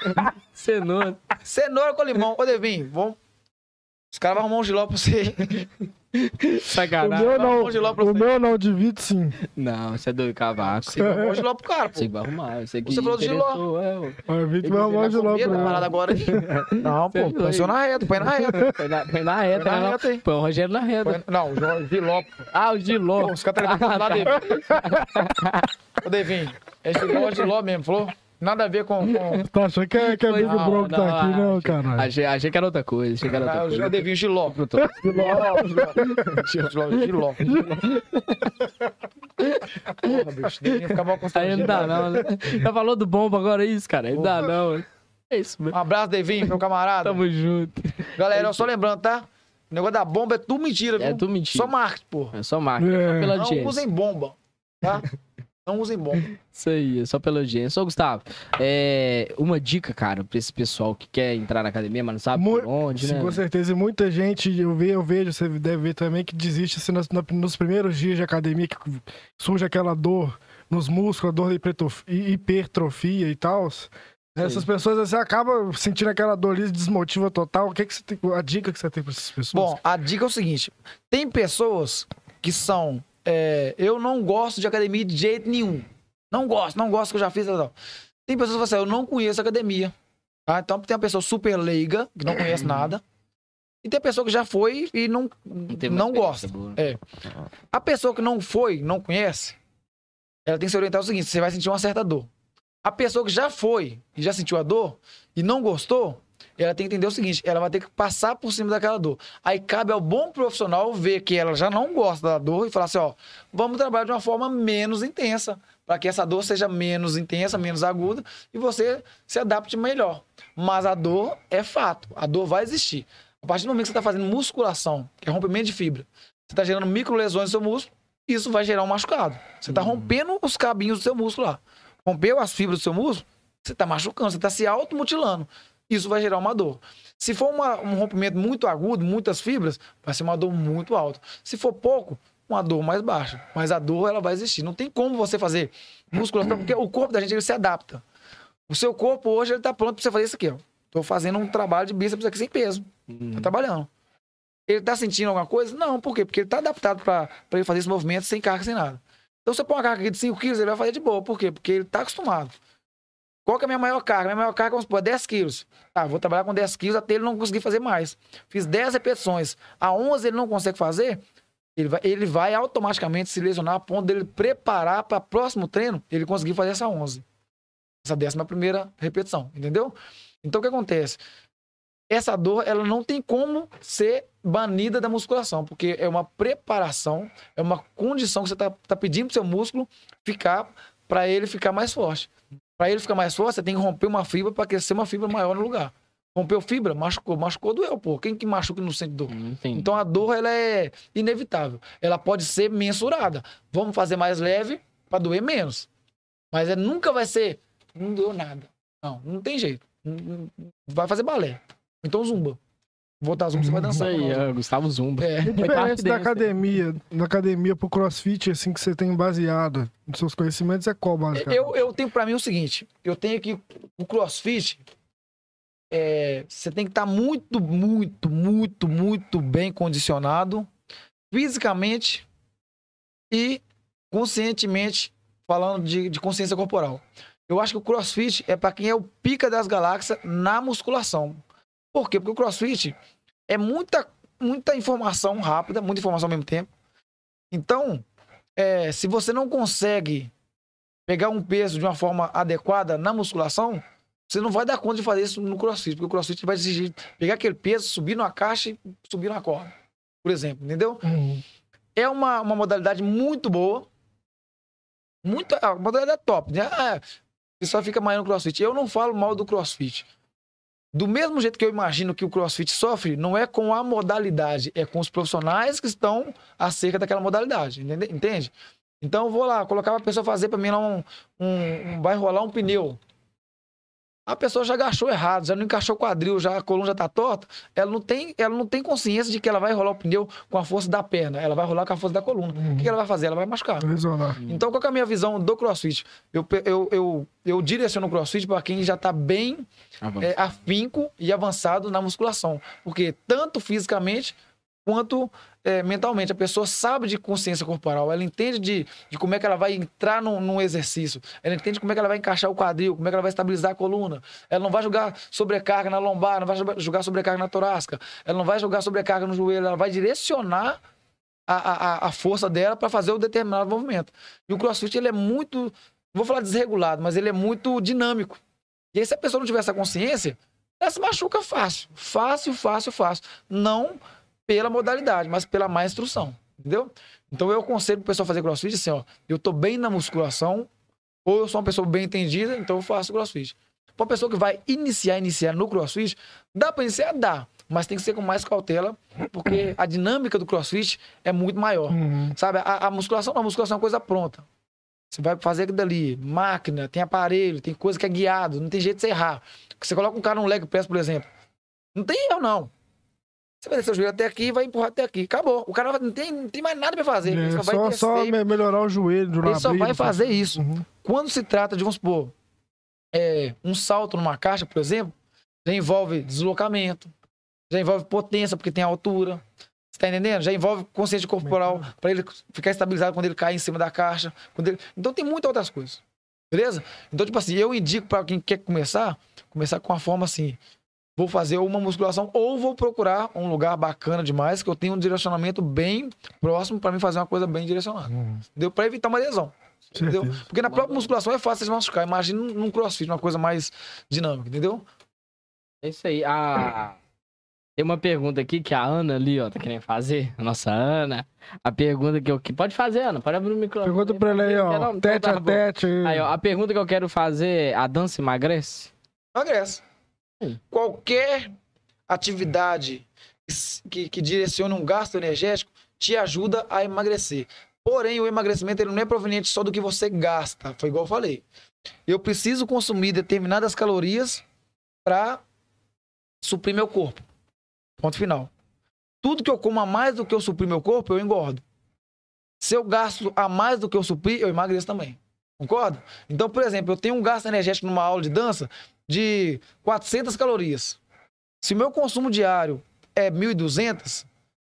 B: Cenoura.
C: Cenoura com limão. Ô, Devin, vamos. Os caras vão arrumar um giló pra você.
A: O
B: Sacanagem.
A: meu
C: Vamos
A: não,
C: de pra
A: o
C: você.
A: meu não, divide sim.
B: Não, você é doido, cavaco.
C: Você vai arrumar um giló pro cara, pô.
B: Você vai arrumar. Você, que
C: Você falou de giló.
B: É.
A: Ó, O Vitor vai arrumar de lá
C: comer
A: pra
C: parada agora aí. Não,
B: Você
C: pô, põe na reta, põe na reta.
B: Põe na, põe na
C: Põe
B: reta,
C: na reta.
B: Põe o Rogério na reta.
C: Põe- Não, João, giló.
B: Ah, o Giló.
C: Os caras estão lá, Devin. Ô, Devin, é giló, giló mesmo, falou? Nada a ver com... com...
A: Tá achando que é, que é
B: Pois
A: Big
B: não,
A: Bro que tá
B: não,
A: aqui, não, caralho.
B: Achei, achei que era outra coisa. Achei que era outra
C: Ah,
B: coisa.
C: o Devin, giló.
B: Pronto.
C: Giló, giló. Porra, bicho, Devin ia ficar mal
B: Aí
C: constrangido.
B: não dá, não. né? Já falou do bomba agora, é isso, cara. Aí Não dá, não. É isso mesmo.
C: Um abraço, Devin, meu camarada.
B: Tamo junto.
C: Galera, só lembrando, tá? O negócio da bomba é tudo mentira, viu?
B: É tudo mentira.
C: Só marketing, porra.
B: É só marca.
A: É.
B: Só pela
C: Não
B: audiência.
C: usem bomba, tá? Não usem bomba.
B: Isso aí, é só pela audiência. Ô, Gustavo, é, uma dica, cara, pra esse pessoal que quer entrar na academia, mas não sabe
A: Mu-
B: por onde,
A: Sim,
B: né?
A: com certeza. E muita gente, eu vejo, eu vejo, você deve ver também, que desiste assim, nos, na- nos primeiros dias de academia, que surge aquela dor nos músculos, a dor da hi- hipertrofia e tal. Essas pessoas, você acaba sentindo aquela dor ali, desmotiva total. O que, que você tem, a dica que você tem pra essas pessoas?
C: Bom, a dica é o seguinte: tem pessoas que são. É, eu não gosto de academia de jeito nenhum. Não gosto, não gosto que eu já fiz. Tal, tal. Tem pessoas que falam assim, eu não conheço academia. Tá? Então tem uma pessoa super leiga, que não conhece nada. E tem a pessoa que já foi e não, não gosta.
B: boa.
C: É. A pessoa que não foi, não conhece, ela tem que se orientar o seguinte: você vai sentir uma certa dor. A pessoa que já foi e já sentiu a dor e não gostou, ela tem que entender o seguinte: ela vai ter que passar por cima daquela dor. Aí cabe ao bom profissional ver que ela já não gosta da dor e falar assim: ó, vamos trabalhar de uma forma menos intensa, para que essa dor seja menos intensa, menos aguda e você se adapte melhor. Mas a dor é fato, a dor vai existir. A partir do momento que você está fazendo musculação, que é rompimento de fibra, você está gerando micro lesões no seu músculo, isso vai gerar um machucado. Você está rompendo os cabinhos do seu músculo lá. Rompeu as fibras do seu músculo, você está machucando, você está se automutilando. Isso vai gerar uma dor. Se for uma- um rompimento muito agudo, muitas fibras, vai ser uma dor muito alta. Se for pouco, uma dor mais baixa. Mas a dor, ela vai existir. Não tem como você fazer musculação, porque o corpo da gente, ele se adapta. O seu corpo hoje, ele está pronto para você fazer isso aqui, ó. Tô fazendo um trabalho de bíceps aqui sem peso.
B: Uhum.
C: Tá trabalhando. Ele tá sentindo alguma coisa? Não, por quê? Porque ele tá adaptado para ele fazer esse movimento sem carga, sem nada. Então, se eu pôr uma carga aqui de 5 quilos, ele vai fazer de boa. Por quê? Porque ele tá acostumado. Qual que é a minha maior carga? Minha maior carga, vamos supor, é 10 quilos. Tá, vou trabalhar com 10 quilos até ele não conseguir fazer mais. Fiz 10 repetições. A 11 ele não consegue fazer, ele vai, ele vai automaticamente se lesionar a ponto dele preparar para próximo treino, ele conseguir fazer essa 11. Essa décima primeira repetição, entendeu? Então, o que acontece? essa dor ela não tem como ser banida da musculação, porque é uma preparação, é uma condição que você está tá pedindo para seu músculo ficar para ele ficar mais forte. Para ele ficar mais forte, você tem que romper uma fibra para crescer uma fibra maior no lugar. Rompeu fibra, machucou, machucou, doeu, pô. Quem que machuca não sente dor?
B: Tem.
C: Então a dor ela é inevitável. Ela pode ser mensurada. Vamos fazer mais leve para doer menos. Mas é, nunca vai ser. Não doeu nada. Não, não tem jeito. Vai fazer balé. Então zumba. Voltar zumba, você vai
B: Isso
C: dançar.
B: aí,
C: nós.
B: é, Gustavo Zumba.
C: É.
A: Diferença
B: parte
A: da academia, da academia pro crossfit, assim, que você tem baseado nos seus conhecimentos, é qual, basicamente?
C: Eu, eu tenho pra mim o seguinte: eu tenho que. O crossfit. é, você tem que estar muito, muito, muito, muito bem condicionado fisicamente e conscientemente, falando de, de consciência corporal. Eu acho que o crossfit é para quem é o pica das galáxias na musculação. Por quê? Porque o crossfit é muita, muita informação rápida, muita informação ao mesmo tempo. Então, é, se você não consegue pegar um peso de uma forma adequada na musculação, você não vai dar conta de fazer isso no crossfit, porque o crossfit vai exigir pegar aquele peso, subir numa caixa e subir numa corda, por exemplo, entendeu?
A: Uhum.
C: É uma, uma modalidade muito boa, muito, a modalidade top, né? Ah, o pessoal fica mais no crossfit. Eu não falo mal do crossfit. Do mesmo jeito que eu imagino que o crossfit sofre, não é com a modalidade, é com os profissionais que estão acerca daquela modalidade, entende? Então eu vou lá, colocar uma pessoa fazer para mim lá um, um, um- Vai rolar um pneu. A pessoa já agachou errado, já não encaixou o quadril, já a coluna já tá torta. Ela não tem, ela não tem consciência de que ela vai rolar o pneu com a força da perna, ela vai rolar com a força da coluna. O que que ela vai fazer? Ela vai machucar. Então, qual que é a minha visão do crossfit? Eu, eu, eu, eu direciono o crossfit para quem já está bem é, afinco e avançado na musculação. Porque tanto fisicamente quanto é, mentalmente. A pessoa sabe de consciência corporal, ela entende de, de como é que ela vai entrar num, num exercício, ela entende como é que ela vai encaixar o quadril, como é que ela vai estabilizar a coluna. Ela não vai jogar sobrecarga na lombar, não vai jo- jogar sobrecarga na torácica, ela não vai jogar sobrecarga no joelho, ela vai direcionar a, a, a- força dela para fazer o determinado movimento. E o crossfit ele é muito, vou falar desregulado, mas ele é muito dinâmico. E aí, se a pessoa não tiver essa consciência, ela se machuca fácil. Fácil, fácil, fácil. Não pela modalidade, mas pela má instrução. Entendeu? Então eu aconselho o pessoal fazer crossfit assim, ó. Eu tô bem na musculação, ou eu sou uma pessoa bem entendida, então eu faço crossfit. Pra uma pessoa que vai iniciar, iniciar no crossfit, dá pra iniciar? Dá. Mas tem que ser com mais cautela, porque a dinâmica do crossfit é muito maior.
A: Uhum.
C: Sabe, a, a musculação, a musculação é uma coisa pronta. Você vai fazer aquilo dali, máquina, tem aparelho, tem coisa que é guiado, não tem jeito de você errar. Você coloca um cara num leg press, por exemplo. Não tem erro, não. Você vai descer o joelho até aqui e vai empurrar até aqui. Acabou. O cara não tem, não tem mais nada pra fazer. ele
A: É,
C: só
A: só, só me- melhorar o joelho.
C: Ele só vai fazer isso.
A: Uhum.
C: Quando se trata de, vamos supor, é, um salto numa caixa, por exemplo, já envolve deslocamento, já envolve potência, porque tem altura. Você tá entendendo? Já envolve consciência corporal para ele ficar estabilizado quando ele cai em cima da caixa. Ele... Então tem muitas outras coisas. Beleza? Então, tipo assim, eu indico para quem quer começar, começar com a forma assim. Vou fazer uma musculação ou vou procurar um lugar bacana demais que eu tenha um direcionamento bem próximo para mim fazer uma coisa bem direcionada.
A: Uhum.
C: Deu para evitar uma lesão. Entendeu?
A: Certeza.
C: Porque na própria musculação é fácil se machucar. Imagina num crossfit, uma coisa mais dinâmica, entendeu?
B: É isso aí. A... Tem uma pergunta aqui que a Ana ali, ó, tá querendo fazer. A nossa Ana. A pergunta que eu. que- Pode fazer, Ana. Pode abrir o microfone.
A: Pergunta pra ele aí, ó.
B: não?
A: Tete
B: tá
A: a tete.
B: Aí, ó, a pergunta que eu quero fazer é: a dança emagrece?
C: Emagrece. Qualquer atividade que, que direcione um gasto energético te ajuda a emagrecer. Porém, o emagrecimento ele não é proveniente só do que você gasta. Foi igual eu falei. Eu preciso consumir determinadas calorias para suprir meu corpo. Ponto final. Tudo que eu como a mais do que eu suprir meu corpo, eu engordo. Se eu gasto a mais do que eu suprir, eu emagreço também. Concorda? Então, por exemplo, eu tenho um gasto energético numa aula de dança de 400 calorias. Se o meu consumo diário é 1.200,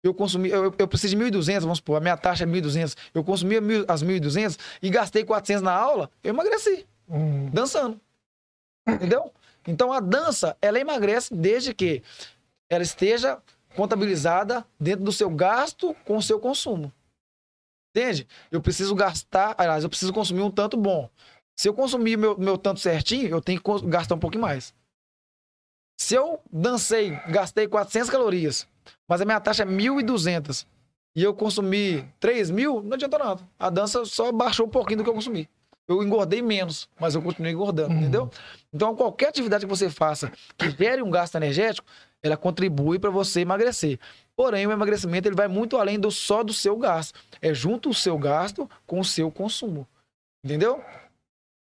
C: eu consumi, eu, eu preciso de 1.200, vamos supor, a minha taxa é 1.200, eu consumi mil- as 1.200 e gastei 400 na aula, eu emagreci,
A: Hum.
C: dançando. Entendeu? Então a dança, ela emagrece desde que ela esteja contabilizada dentro do seu gasto com o seu consumo. Entende? Eu preciso gastar, aliás, eu preciso consumir um tanto bom. Se eu consumir meu, meu tanto certinho, eu tenho que gastar um pouquinho mais. Se eu dancei, gastei 400 calorias, mas a minha taxa é 1.200 e eu consumi 3 mil, não adianta nada. A dança só baixou um pouquinho do que eu consumi. Eu engordei menos, mas eu continuei engordando,
A: Uhum.
C: entendeu? Então, qualquer atividade que você faça que gere um gasto energético, ela contribui para você emagrecer. Porém, o emagrecimento ele vai muito além do só do seu gasto. É junto o seu gasto com o seu consumo. Entendeu?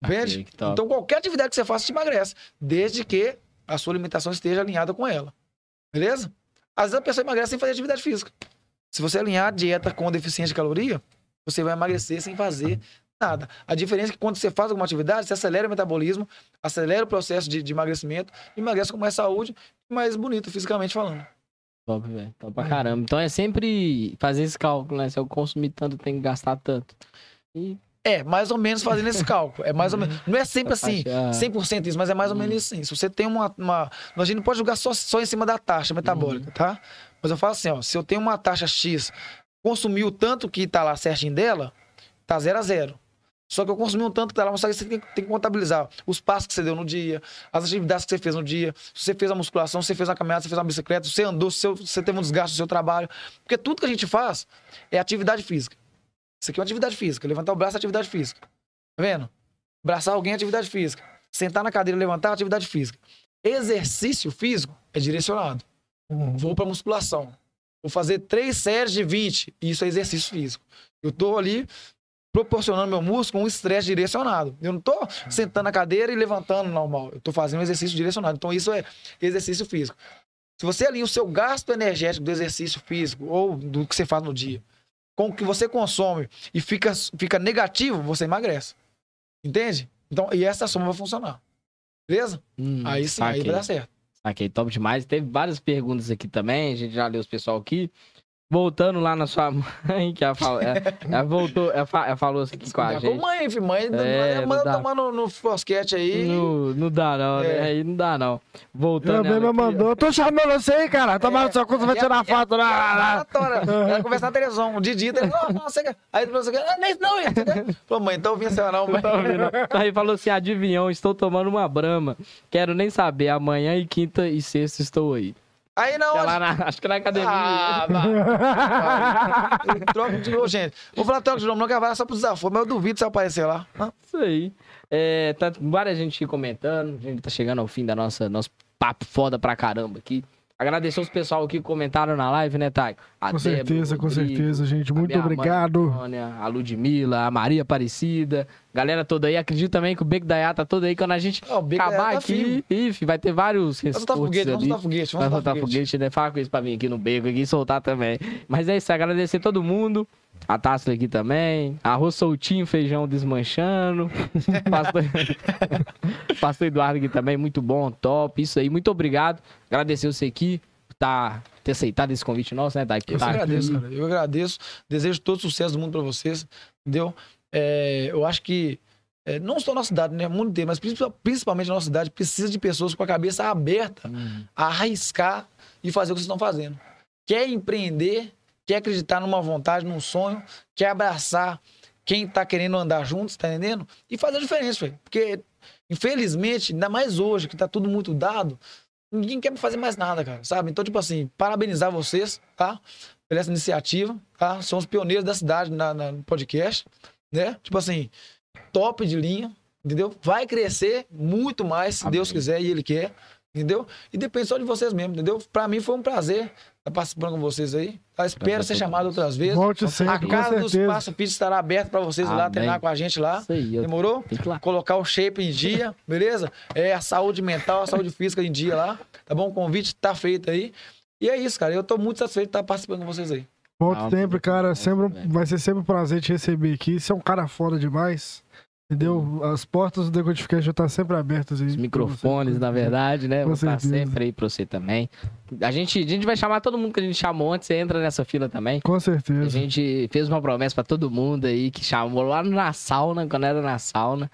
C: Entende? Então, qualquer atividade que você faça te emagrece, desde que a sua alimentação esteja alinhada com ela. Beleza? Às vezes a pessoa emagrece sem fazer atividade física. Se você alinhar a dieta com deficiência de caloria, você vai emagrecer sem fazer nada. A diferença é que quando você faz alguma atividade, você acelera o metabolismo, acelera o processo de, de emagrecimento, emagrece com mais saúde e mais bonito fisicamente falando.
B: Top, velho. Top pra caramba. Então é sempre fazer esse cálculo, né? Se eu consumir tanto, tem que gastar tanto. E
C: É, mais ou menos fazendo esse cálculo. É mais ou menos. Não é sempre assim,
B: faixa-
C: 100% isso, mas é mais ou menos isso sim. Se você tem uma, uma. A gente não pode julgar só, só em cima da taxa metabólica, tá? Mas eu falo assim, ó, se eu tenho uma taxa X, consumir o tanto que tá lá certinho dela, tá zero a zero. Só que eu consumi um tanto que tá lá, mas você tem, tem que contabilizar os passos que você deu no dia, as atividades que você fez no dia, se você fez a musculação, se você fez uma caminhada, se você fez uma bicicleta, se você andou, se você- se você teve um desgaste no seu trabalho. Porque tudo que a gente faz é atividade física. Isso aqui é uma atividade física. Levantar o braço é atividade física. Tá vendo? Abraçar alguém é atividade física. Sentar na cadeira e levantar é atividade física. Exercício físico é direcionado.
A: Hum.
C: Vou para musculação. Vou fazer três séries de 20. Isso é exercício físico. Eu tô ali proporcionando meu músculo um estresse direcionado. Eu não tô sentando na cadeira e levantando normal. Eu tô fazendo um exercício direcionado. Então isso é exercício físico. Se você alinha o seu gasto energético do exercício físico ou do que você faz no dia com o que você consome e fica, fica negativo, você emagrece. Entende? Então, e essa soma vai funcionar. Beleza?
B: Hum,
C: aí sim, aí
B: saquei.
C: vai dar certo.
B: Saquei, top demais. Teve várias perguntas aqui também, a gente já leu os pessoal aqui. Voltando lá na sua mãe, que ela, falou, ela, ela voltou, ela, fa- ela falou assim aqui com a gente.
C: com mãe, filho. Mãe,
B: É, não
C: manda
B: dá.
C: tomar no, no fosquete aí.
B: Não, não dá não, né?
C: É.
B: Aí não dá não. Voltando
A: Também me mandou. Tô chamando você aí, cara. Toma no seu cu, você vai
C: É,
A: tirar
C: é,
A: foto
C: é,
A: lá. lá.
C: Ela conversa na televisão. O Didi, não, não, você quer. Aí ele falou assim: ah, não, isso não, isso. Falou, mãe, então vinha seu não, mãe.
B: Tá ouvindo? Aí falou assim: adivinhão, estou tomando uma brama. Quero nem saber. Amanhã e quinta e sexta estou aí.
C: Aí não.
B: Lá na- acho que na academia.
C: Ah, vai. Troca de novo, gente. Vou falar troca de nome, não, que vai só pro desafio, mas eu duvido se eu aparecer lá. Hã?
B: Isso aí. É, tá várias gente comentando. A gente tá chegando ao fim da nossa nosso papo foda pra caramba aqui. Agradecer os pessoal aqui que comentaram na live, né, Thay? A
A: Com
B: Débora,
A: certeza,
B: o
A: com
B: Rodrigo,
A: certeza, gente. Muito
B: minha mãe,
A: obrigado.
B: a Antônia, a Ludmilla, a Maria Aparecida, galera toda aí. Acredito também que o Beco da Iá tá todo aí. Quando a gente
C: Ó, o Beco da
B: acabar
C: tá
B: aqui, ih, vai ter vários
C: Vamos soltar
B: respostas
C: foguete, vamos soltar foguete,
B: Vai
C: vamos
B: soltar
C: soltar
B: foguete, né? Fala com isso pra mim aqui no Beco aqui e soltar também. Mas é isso, agradecer todo mundo. A Taça aqui também. Arroz soltinho, feijão desmanchando. Pastor... Pastor Eduardo aqui também, muito bom, top. Isso aí, muito obrigado. Agradecer você aqui por tá, ter aceitado esse convite nosso, né? Tá,
C: Eu
B: tá
C: agradeço,
B: aqui.
C: cara. Eu agradeço. Desejo todo sucesso do mundo pra vocês. Entendeu? É, eu acho que é, não só a nossa cidade, né? O mundo inteiro, mas principal- principalmente a nossa cidade precisa de pessoas com a cabeça aberta
B: Hum,
C: a arriscar e fazer o que vocês estão fazendo. Quer empreender, quer acreditar numa vontade, num sonho, quer abraçar quem tá querendo andar juntos, tá entendendo? E fazer a diferença, velho. Porque, infelizmente, ainda mais hoje, que tá tudo muito dado, ninguém quer fazer mais nada, cara, sabe? Então, tipo assim, parabenizar vocês, tá? Por essa iniciativa, tá? São os pioneiros da cidade na, na- no podcast, né? Tipo assim, top de linha, entendeu? Vai crescer muito mais, se
B: Amém.
C: Deus quiser e Ele quer, entendeu? E depende só de vocês mesmo, entendeu? Pra mim foi um prazer estar participando com vocês aí. Tá? Espero
B: Prazer
C: ser
B: todo
C: chamado outras vezes.
A: Volte sempre,
C: A
A: com
C: casa do. Espaço Pitch estará aberta pra vocês ir lá
B: Amém.
C: treinar com a gente lá.
B: Isso aí,
C: Demorou?
B: que lá.
C: Colocar o shape em dia, beleza? É a saúde mental, a saúde física em dia lá. Tá bom? O convite tá feito aí. E é isso, cara. Eu tô muito satisfeito de estar participando com vocês aí.
A: Volte sempre, cara. Sempre, vai ser sempre um prazer te receber aqui. Você é um cara foda demais. Entendeu? As portas do Decodificast já estão sempre abertas aí.
B: Os microfones,
A: você.
B: na verdade, né?
A: Com
B: Vou estar sempre aí pra você também. A gente, a gente vai chamar todo mundo que a gente chamou antes, você entra nessa fila também.
A: Com
B: A
A: certeza.
B: gente fez uma promessa pra todo mundo aí que chamou lá na sauna, quando era na sauna.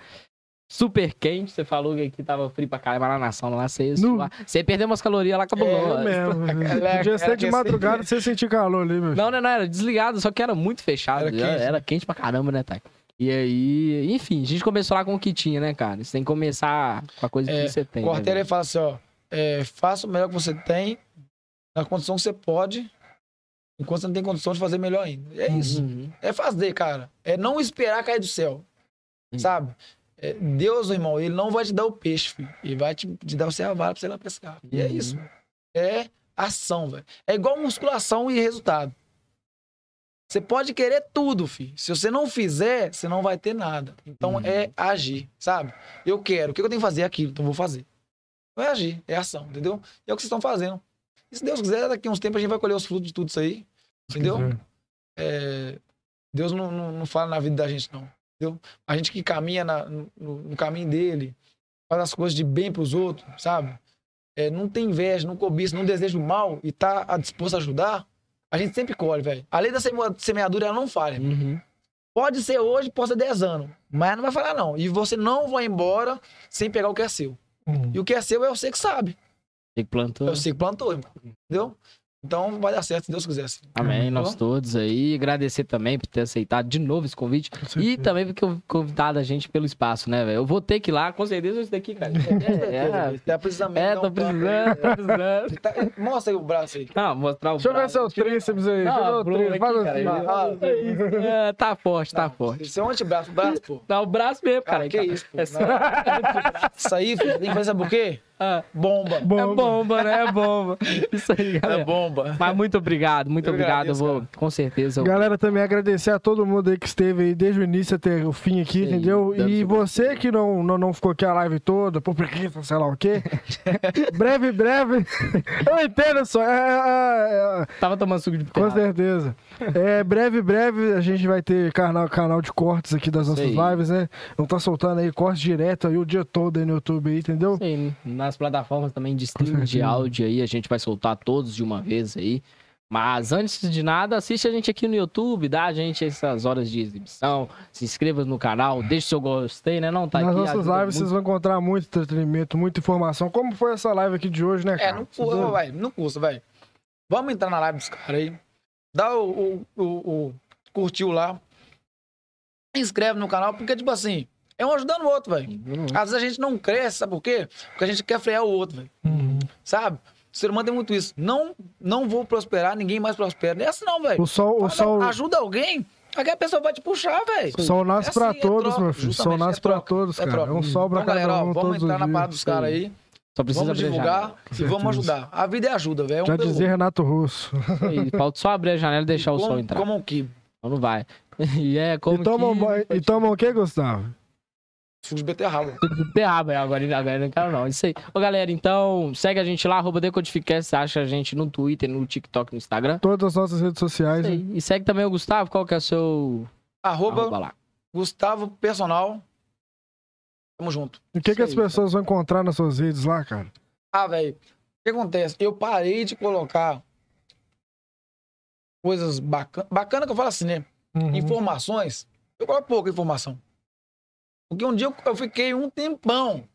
B: Super quente, você falou que aqui tava frio pra caramba lá na sauna, lá você suar. Você perdeu umas calorias lá, acabou.
A: É mesmo. Podia ser de madrugada você sentir calor ali, meu.
B: Não, não, não, era desligado, só que era muito fechado.
C: Era
B: Era
C: quente,
B: era quente pra caramba, né, Thay? E aí, enfim, a gente começou lá com o que tinha, né, cara? Você tem que começar com a coisa
C: É,
B: que você tem.
C: Cortella
B: né,
C: fala assim, ó. é, faça o melhor que você tem, na condição que você pode, enquanto você não tem condição de fazer melhor ainda. É
B: velho?
C: isso.
B: Uhum.
C: É fazer, cara. É não esperar cair do céu.
B: Sim.
C: Sabe? É, Deus, irmão, ele não vai te dar o peixe, filho. Ele vai te, te dar o seu vara pra você ir lá pescar. E é
B: Uhum.
C: isso. É ação, velho. É igual musculação e resultado. Você pode querer tudo, filho. Se você não fizer, você não vai ter nada. Então
B: Uhum.
C: é agir, sabe? Eu quero. O que eu tenho que fazer? Aquilo. Então eu vou fazer. Não é agir, é ação, entendeu? E é o que vocês estão fazendo. E se Deus quiser, daqui a uns tempos a gente vai colher os frutos de tudo isso aí. Entendeu? é, Deus não, não, não fala na vida da gente, não. Entendeu? A gente que caminha na- no, no caminho dele, faz as coisas de bem pros outros, sabe? É, não tem inveja, não cobiça, não deseja o mal e tá disposto a ajudar, a gente sempre colhe, velho. A lei da seme- semeadura, ela não falha.
B: Uhum.
C: Pode ser hoje, pode ser 10 anos, mas não vai falar, não. E você não vai embora sem pegar o que é seu.
A: Hum.
C: E o que é seu é você que sabe.
B: Você que plantou.
C: É você que plantou, irmão. Entendeu? Então vai dar certo, se Deus quiser. assim.
B: Amém, nós
C: Bom.
B: todos aí. Agradecer também por ter aceitado de novo esse convite. E também porque convidado a gente pelo espaço, né, velho? Eu vou ter que ir lá, com certeza, isso daqui, cara. É,
C: Tá precisando
B: é, tô precisando, tô precisando.
C: Tá- Mostra aí o braço aí.
B: Não, mostrar o
A: Deixa eu ver
B: braço.
A: seus tríceps aí. Deixa eu ver
B: Não,
A: o tríceps. Faz assim.
B: cara,
C: Ah,
A: É isso.
B: É, tá forte, tá forte.
C: Esse é um antebraço, o braço, pô.
B: Dá o braço mesmo, cara.
C: Cara, que isso, pô.
B: É só-
C: Não. Isso aí, filho, tem que fazer sabe o quê?
B: Ah,
C: Bomba.
B: É
A: Bom,
B: bomba, né? É bomba. Isso aí, galera.
C: É bomba.
B: Mas muito obrigado, muito
C: Eu
B: obrigado.
C: agradeço,
B: eu vou,
C: cara.
B: com certeza. Eu...
A: Galera, também agradecer a todo mundo aí que esteve aí desde o início até o fim aqui,
B: Sim,
A: entendeu? E você que não, não, não ficou aqui a live toda, por preguiça, sei lá o quê. breve, breve. Eu entendo só. É, é, é,
B: Tava tomando suco de
A: com
B: beterraba.
A: certeza. É, breve, breve, a gente vai ter canal, canal de cortes aqui das nossas
B: Sim.
A: lives, né? Não tá soltando aí cortes direto aí o dia todo aí no YouTube aí, entendeu?
B: Sim, nas plataformas também de streaming de áudio aí, a gente vai soltar todos de uma vez aí. Mas antes de nada, assiste a gente aqui no YouTube, dá a gente essas horas de exibição, se inscreva no canal, deixe seu gostei, né? Não tá
A: Nas
B: aqui.
A: nossas lives vocês
B: muito.
A: vão encontrar muito entretenimento, muita informação. Como foi essa live aqui de hoje, né,
C: É,
A: cara?
C: não custa, vai. Não custa, vai. Vamos entrar na live dos caras aí. Dá o, o, o, o- Curtiu lá. Inscreve no canal, porque, tipo assim, é um ajudando o outro, velho. Às vezes a gente não cresce, sabe por quê? Porque a gente quer frear o outro, velho.
A: Uhum.
C: Sabe? O ser humano tem muito isso. Não, não vou prosperar, ninguém mais prospera. Não é assim, não, velho.
A: O sol, o sol,
C: Ajuda alguém, aí a pessoa vai te puxar, velho.
A: o sol nasce
C: É
A: pra
C: assim, é
A: todos,
C: troca,
A: meu filho. O sol
C: justamente,
A: nasce
C: é
A: pra todos,
C: é
A: cara.
C: troca.
A: É um sol pra
C: Então,
A: cada
C: galera, ó,
A: um
C: vamos
A: todos
C: entrar
A: os
C: na parada
A: dias.
C: dos caras aí.
B: Só precisa
C: Vamos
B: abrir
C: divulgar e vamos ajudar. A vida é ajuda, velho. É um
A: Já dizia. Renato Russo.
B: Falta só abrir a janela e deixar o sol
C: Como-
B: entrar.
C: Como um que
B: Então não vai. E é como
A: E tomam,
B: que...
A: e tomam o que, Gustavo?
C: Suco de beterraba.
B: Beterraba, agora, agora eu não quero não. Isso aí. Ô, galera, então, segue a gente lá, arroba Decodificast, acha a gente no Twitter, no TikTok, no Instagram.
A: Todas as nossas redes sociais.
B: Isso aí. E segue também o Gustavo, qual que é o seu
C: Arroba,
B: arroba lá?
C: Gustavo Personal. Tamo junto.
A: E o que, que
B: Isso
A: as
B: aí,
A: pessoas vão encontrar nas suas redes lá, cara?
C: Ah, velho. O que acontece? Eu parei de colocar coisas bacanas. Bacana que eu falo assim, né?
A: Uhum.
C: Informações. Eu coloco pouca informação. Porque um dia eu, eu fiquei um tempão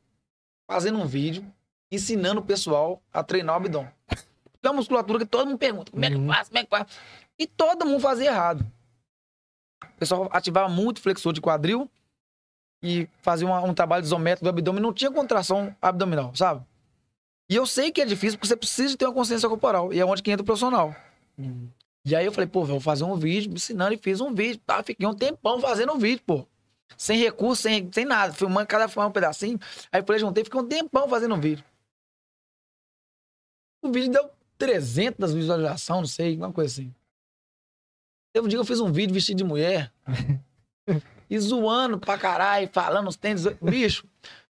C: fazendo um vídeo ensinando o pessoal a treinar o abdômen. É uma musculatura que todo mundo pergunta: como é que
B: Uhum.
C: faz? Como é que faz? E todo mundo fazia errado. O pessoal ativava muito flexor de quadril e fazia uma- um trabalho isométrico do abdômen. Não tinha contração abdominal, sabe? E eu sei que é difícil porque você precisa ter uma consciência corporal. E é onde que entra o profissional. E aí eu falei, pô, vou fazer um vídeo me ensinando e fiz um vídeo. Tá? Fiquei um tempão fazendo um vídeo, pô. Sem recurso, sem, sem nada. Filmando cada filmar um pedacinho. Aí falei, juntei, fiquei um tempão fazendo um vídeo. O vídeo deu 300 visualizações, não sei, uma coisa assim. Teve um dia que eu fiz um vídeo vestido de mulher. e zoando pra caralho, falando os tênis. Bicho,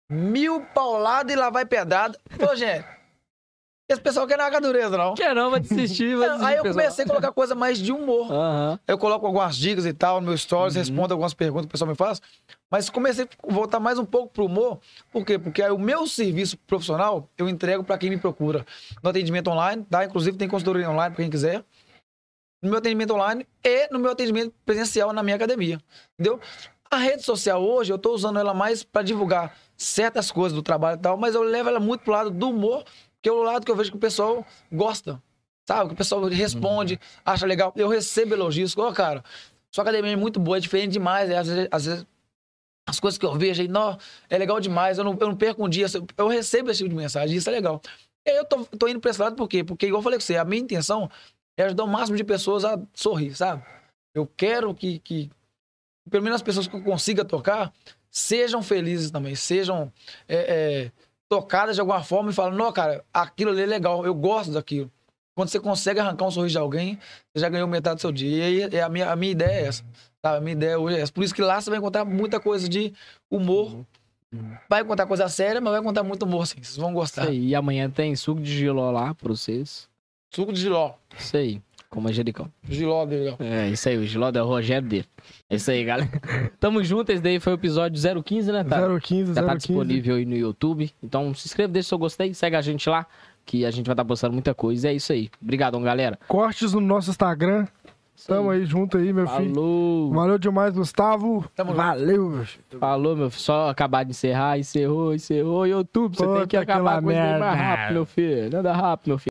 C: mil pauladas e lá vai pedrada. Pô, gente, esse pessoal quer na dureza, não.
B: Quer não, vai desistir, vai desistir,
C: Aí eu
B: pessoal.
C: comecei a colocar coisa mais de humor.
B: Aham.
C: Eu coloco algumas dicas e tal no meu stories,
B: Uhum.
C: respondo algumas perguntas que o pessoal me faz. Mas comecei a voltar mais um pouco pro humor. Por quê? Porque aí o meu serviço profissional eu entrego para quem me procura no atendimento online, tá? Inclusive tem consultoria online para quem quiser. No meu atendimento online e no meu atendimento presencial na minha academia. Entendeu? A rede social hoje, eu tô usando ela mais para divulgar certas coisas do trabalho e tal, mas eu levo ela muito pro lado do humor, que é o lado que eu vejo que o pessoal gosta. Sabe? Que o pessoal responde, acha legal. Eu recebo elogios. Ô, cara, sua academia é muito boa, é diferente demais. É, às, vezes, às vezes, as coisas que eu vejo aí, não, é legal demais. Eu não, eu não perco um dia. Eu recebo esse tipo de mensagem, isso é legal. E eu tô, tô indo pra esse lado por quê? Porque, igual eu falei com você, a minha intenção é ajudar o máximo de pessoas a sorrir, sabe? Eu quero que, que pelo menos as pessoas que eu consiga tocar sejam felizes também, sejam é, é, tocadas de alguma forma e falam, não, cara, aquilo ali é legal, eu gosto daquilo. Quando você consegue arrancar um sorriso de alguém, você já ganhou metade do seu dia. E aí é a, minha, a minha ideia é essa. Sabe? A minha ideia hoje é essa. Por isso que lá você vai encontrar muita coisa de humor. Vai contar coisa séria, mas vai contar muito humor, sim. Vocês vão
B: Isso
C: gostar.
B: aí. E amanhã tem suco de giló lá pra vocês.
C: Suco de giló.
B: Isso aí. Com manjericão.
C: Giló dele.
B: É, isso aí. O giló é o Rogério dele. É isso aí, galera. Tamo junto. Esse daí foi o episódio 015, né, tá?
A: 015,
B: Já tá
A: 015.
B: disponível aí no YouTube. Então se inscreva, deixa seu gostei, segue a gente lá, que a gente vai estar postando muita coisa. É isso aí. Obrigadão, galera.
A: Cortes no nosso Instagram. Tamo aí junto aí, meu filho.
B: Falou.
A: Valeu demais, Gustavo.
C: Tamo junto.
A: Valeu, meu filho.
B: Falou, meu filho. Só acabar de encerrar, encerrou, encerrou. YouTube, você tem que acabar
A: aquela
B: com isso mais rápido, meu filho. Nada rápido, meu filho.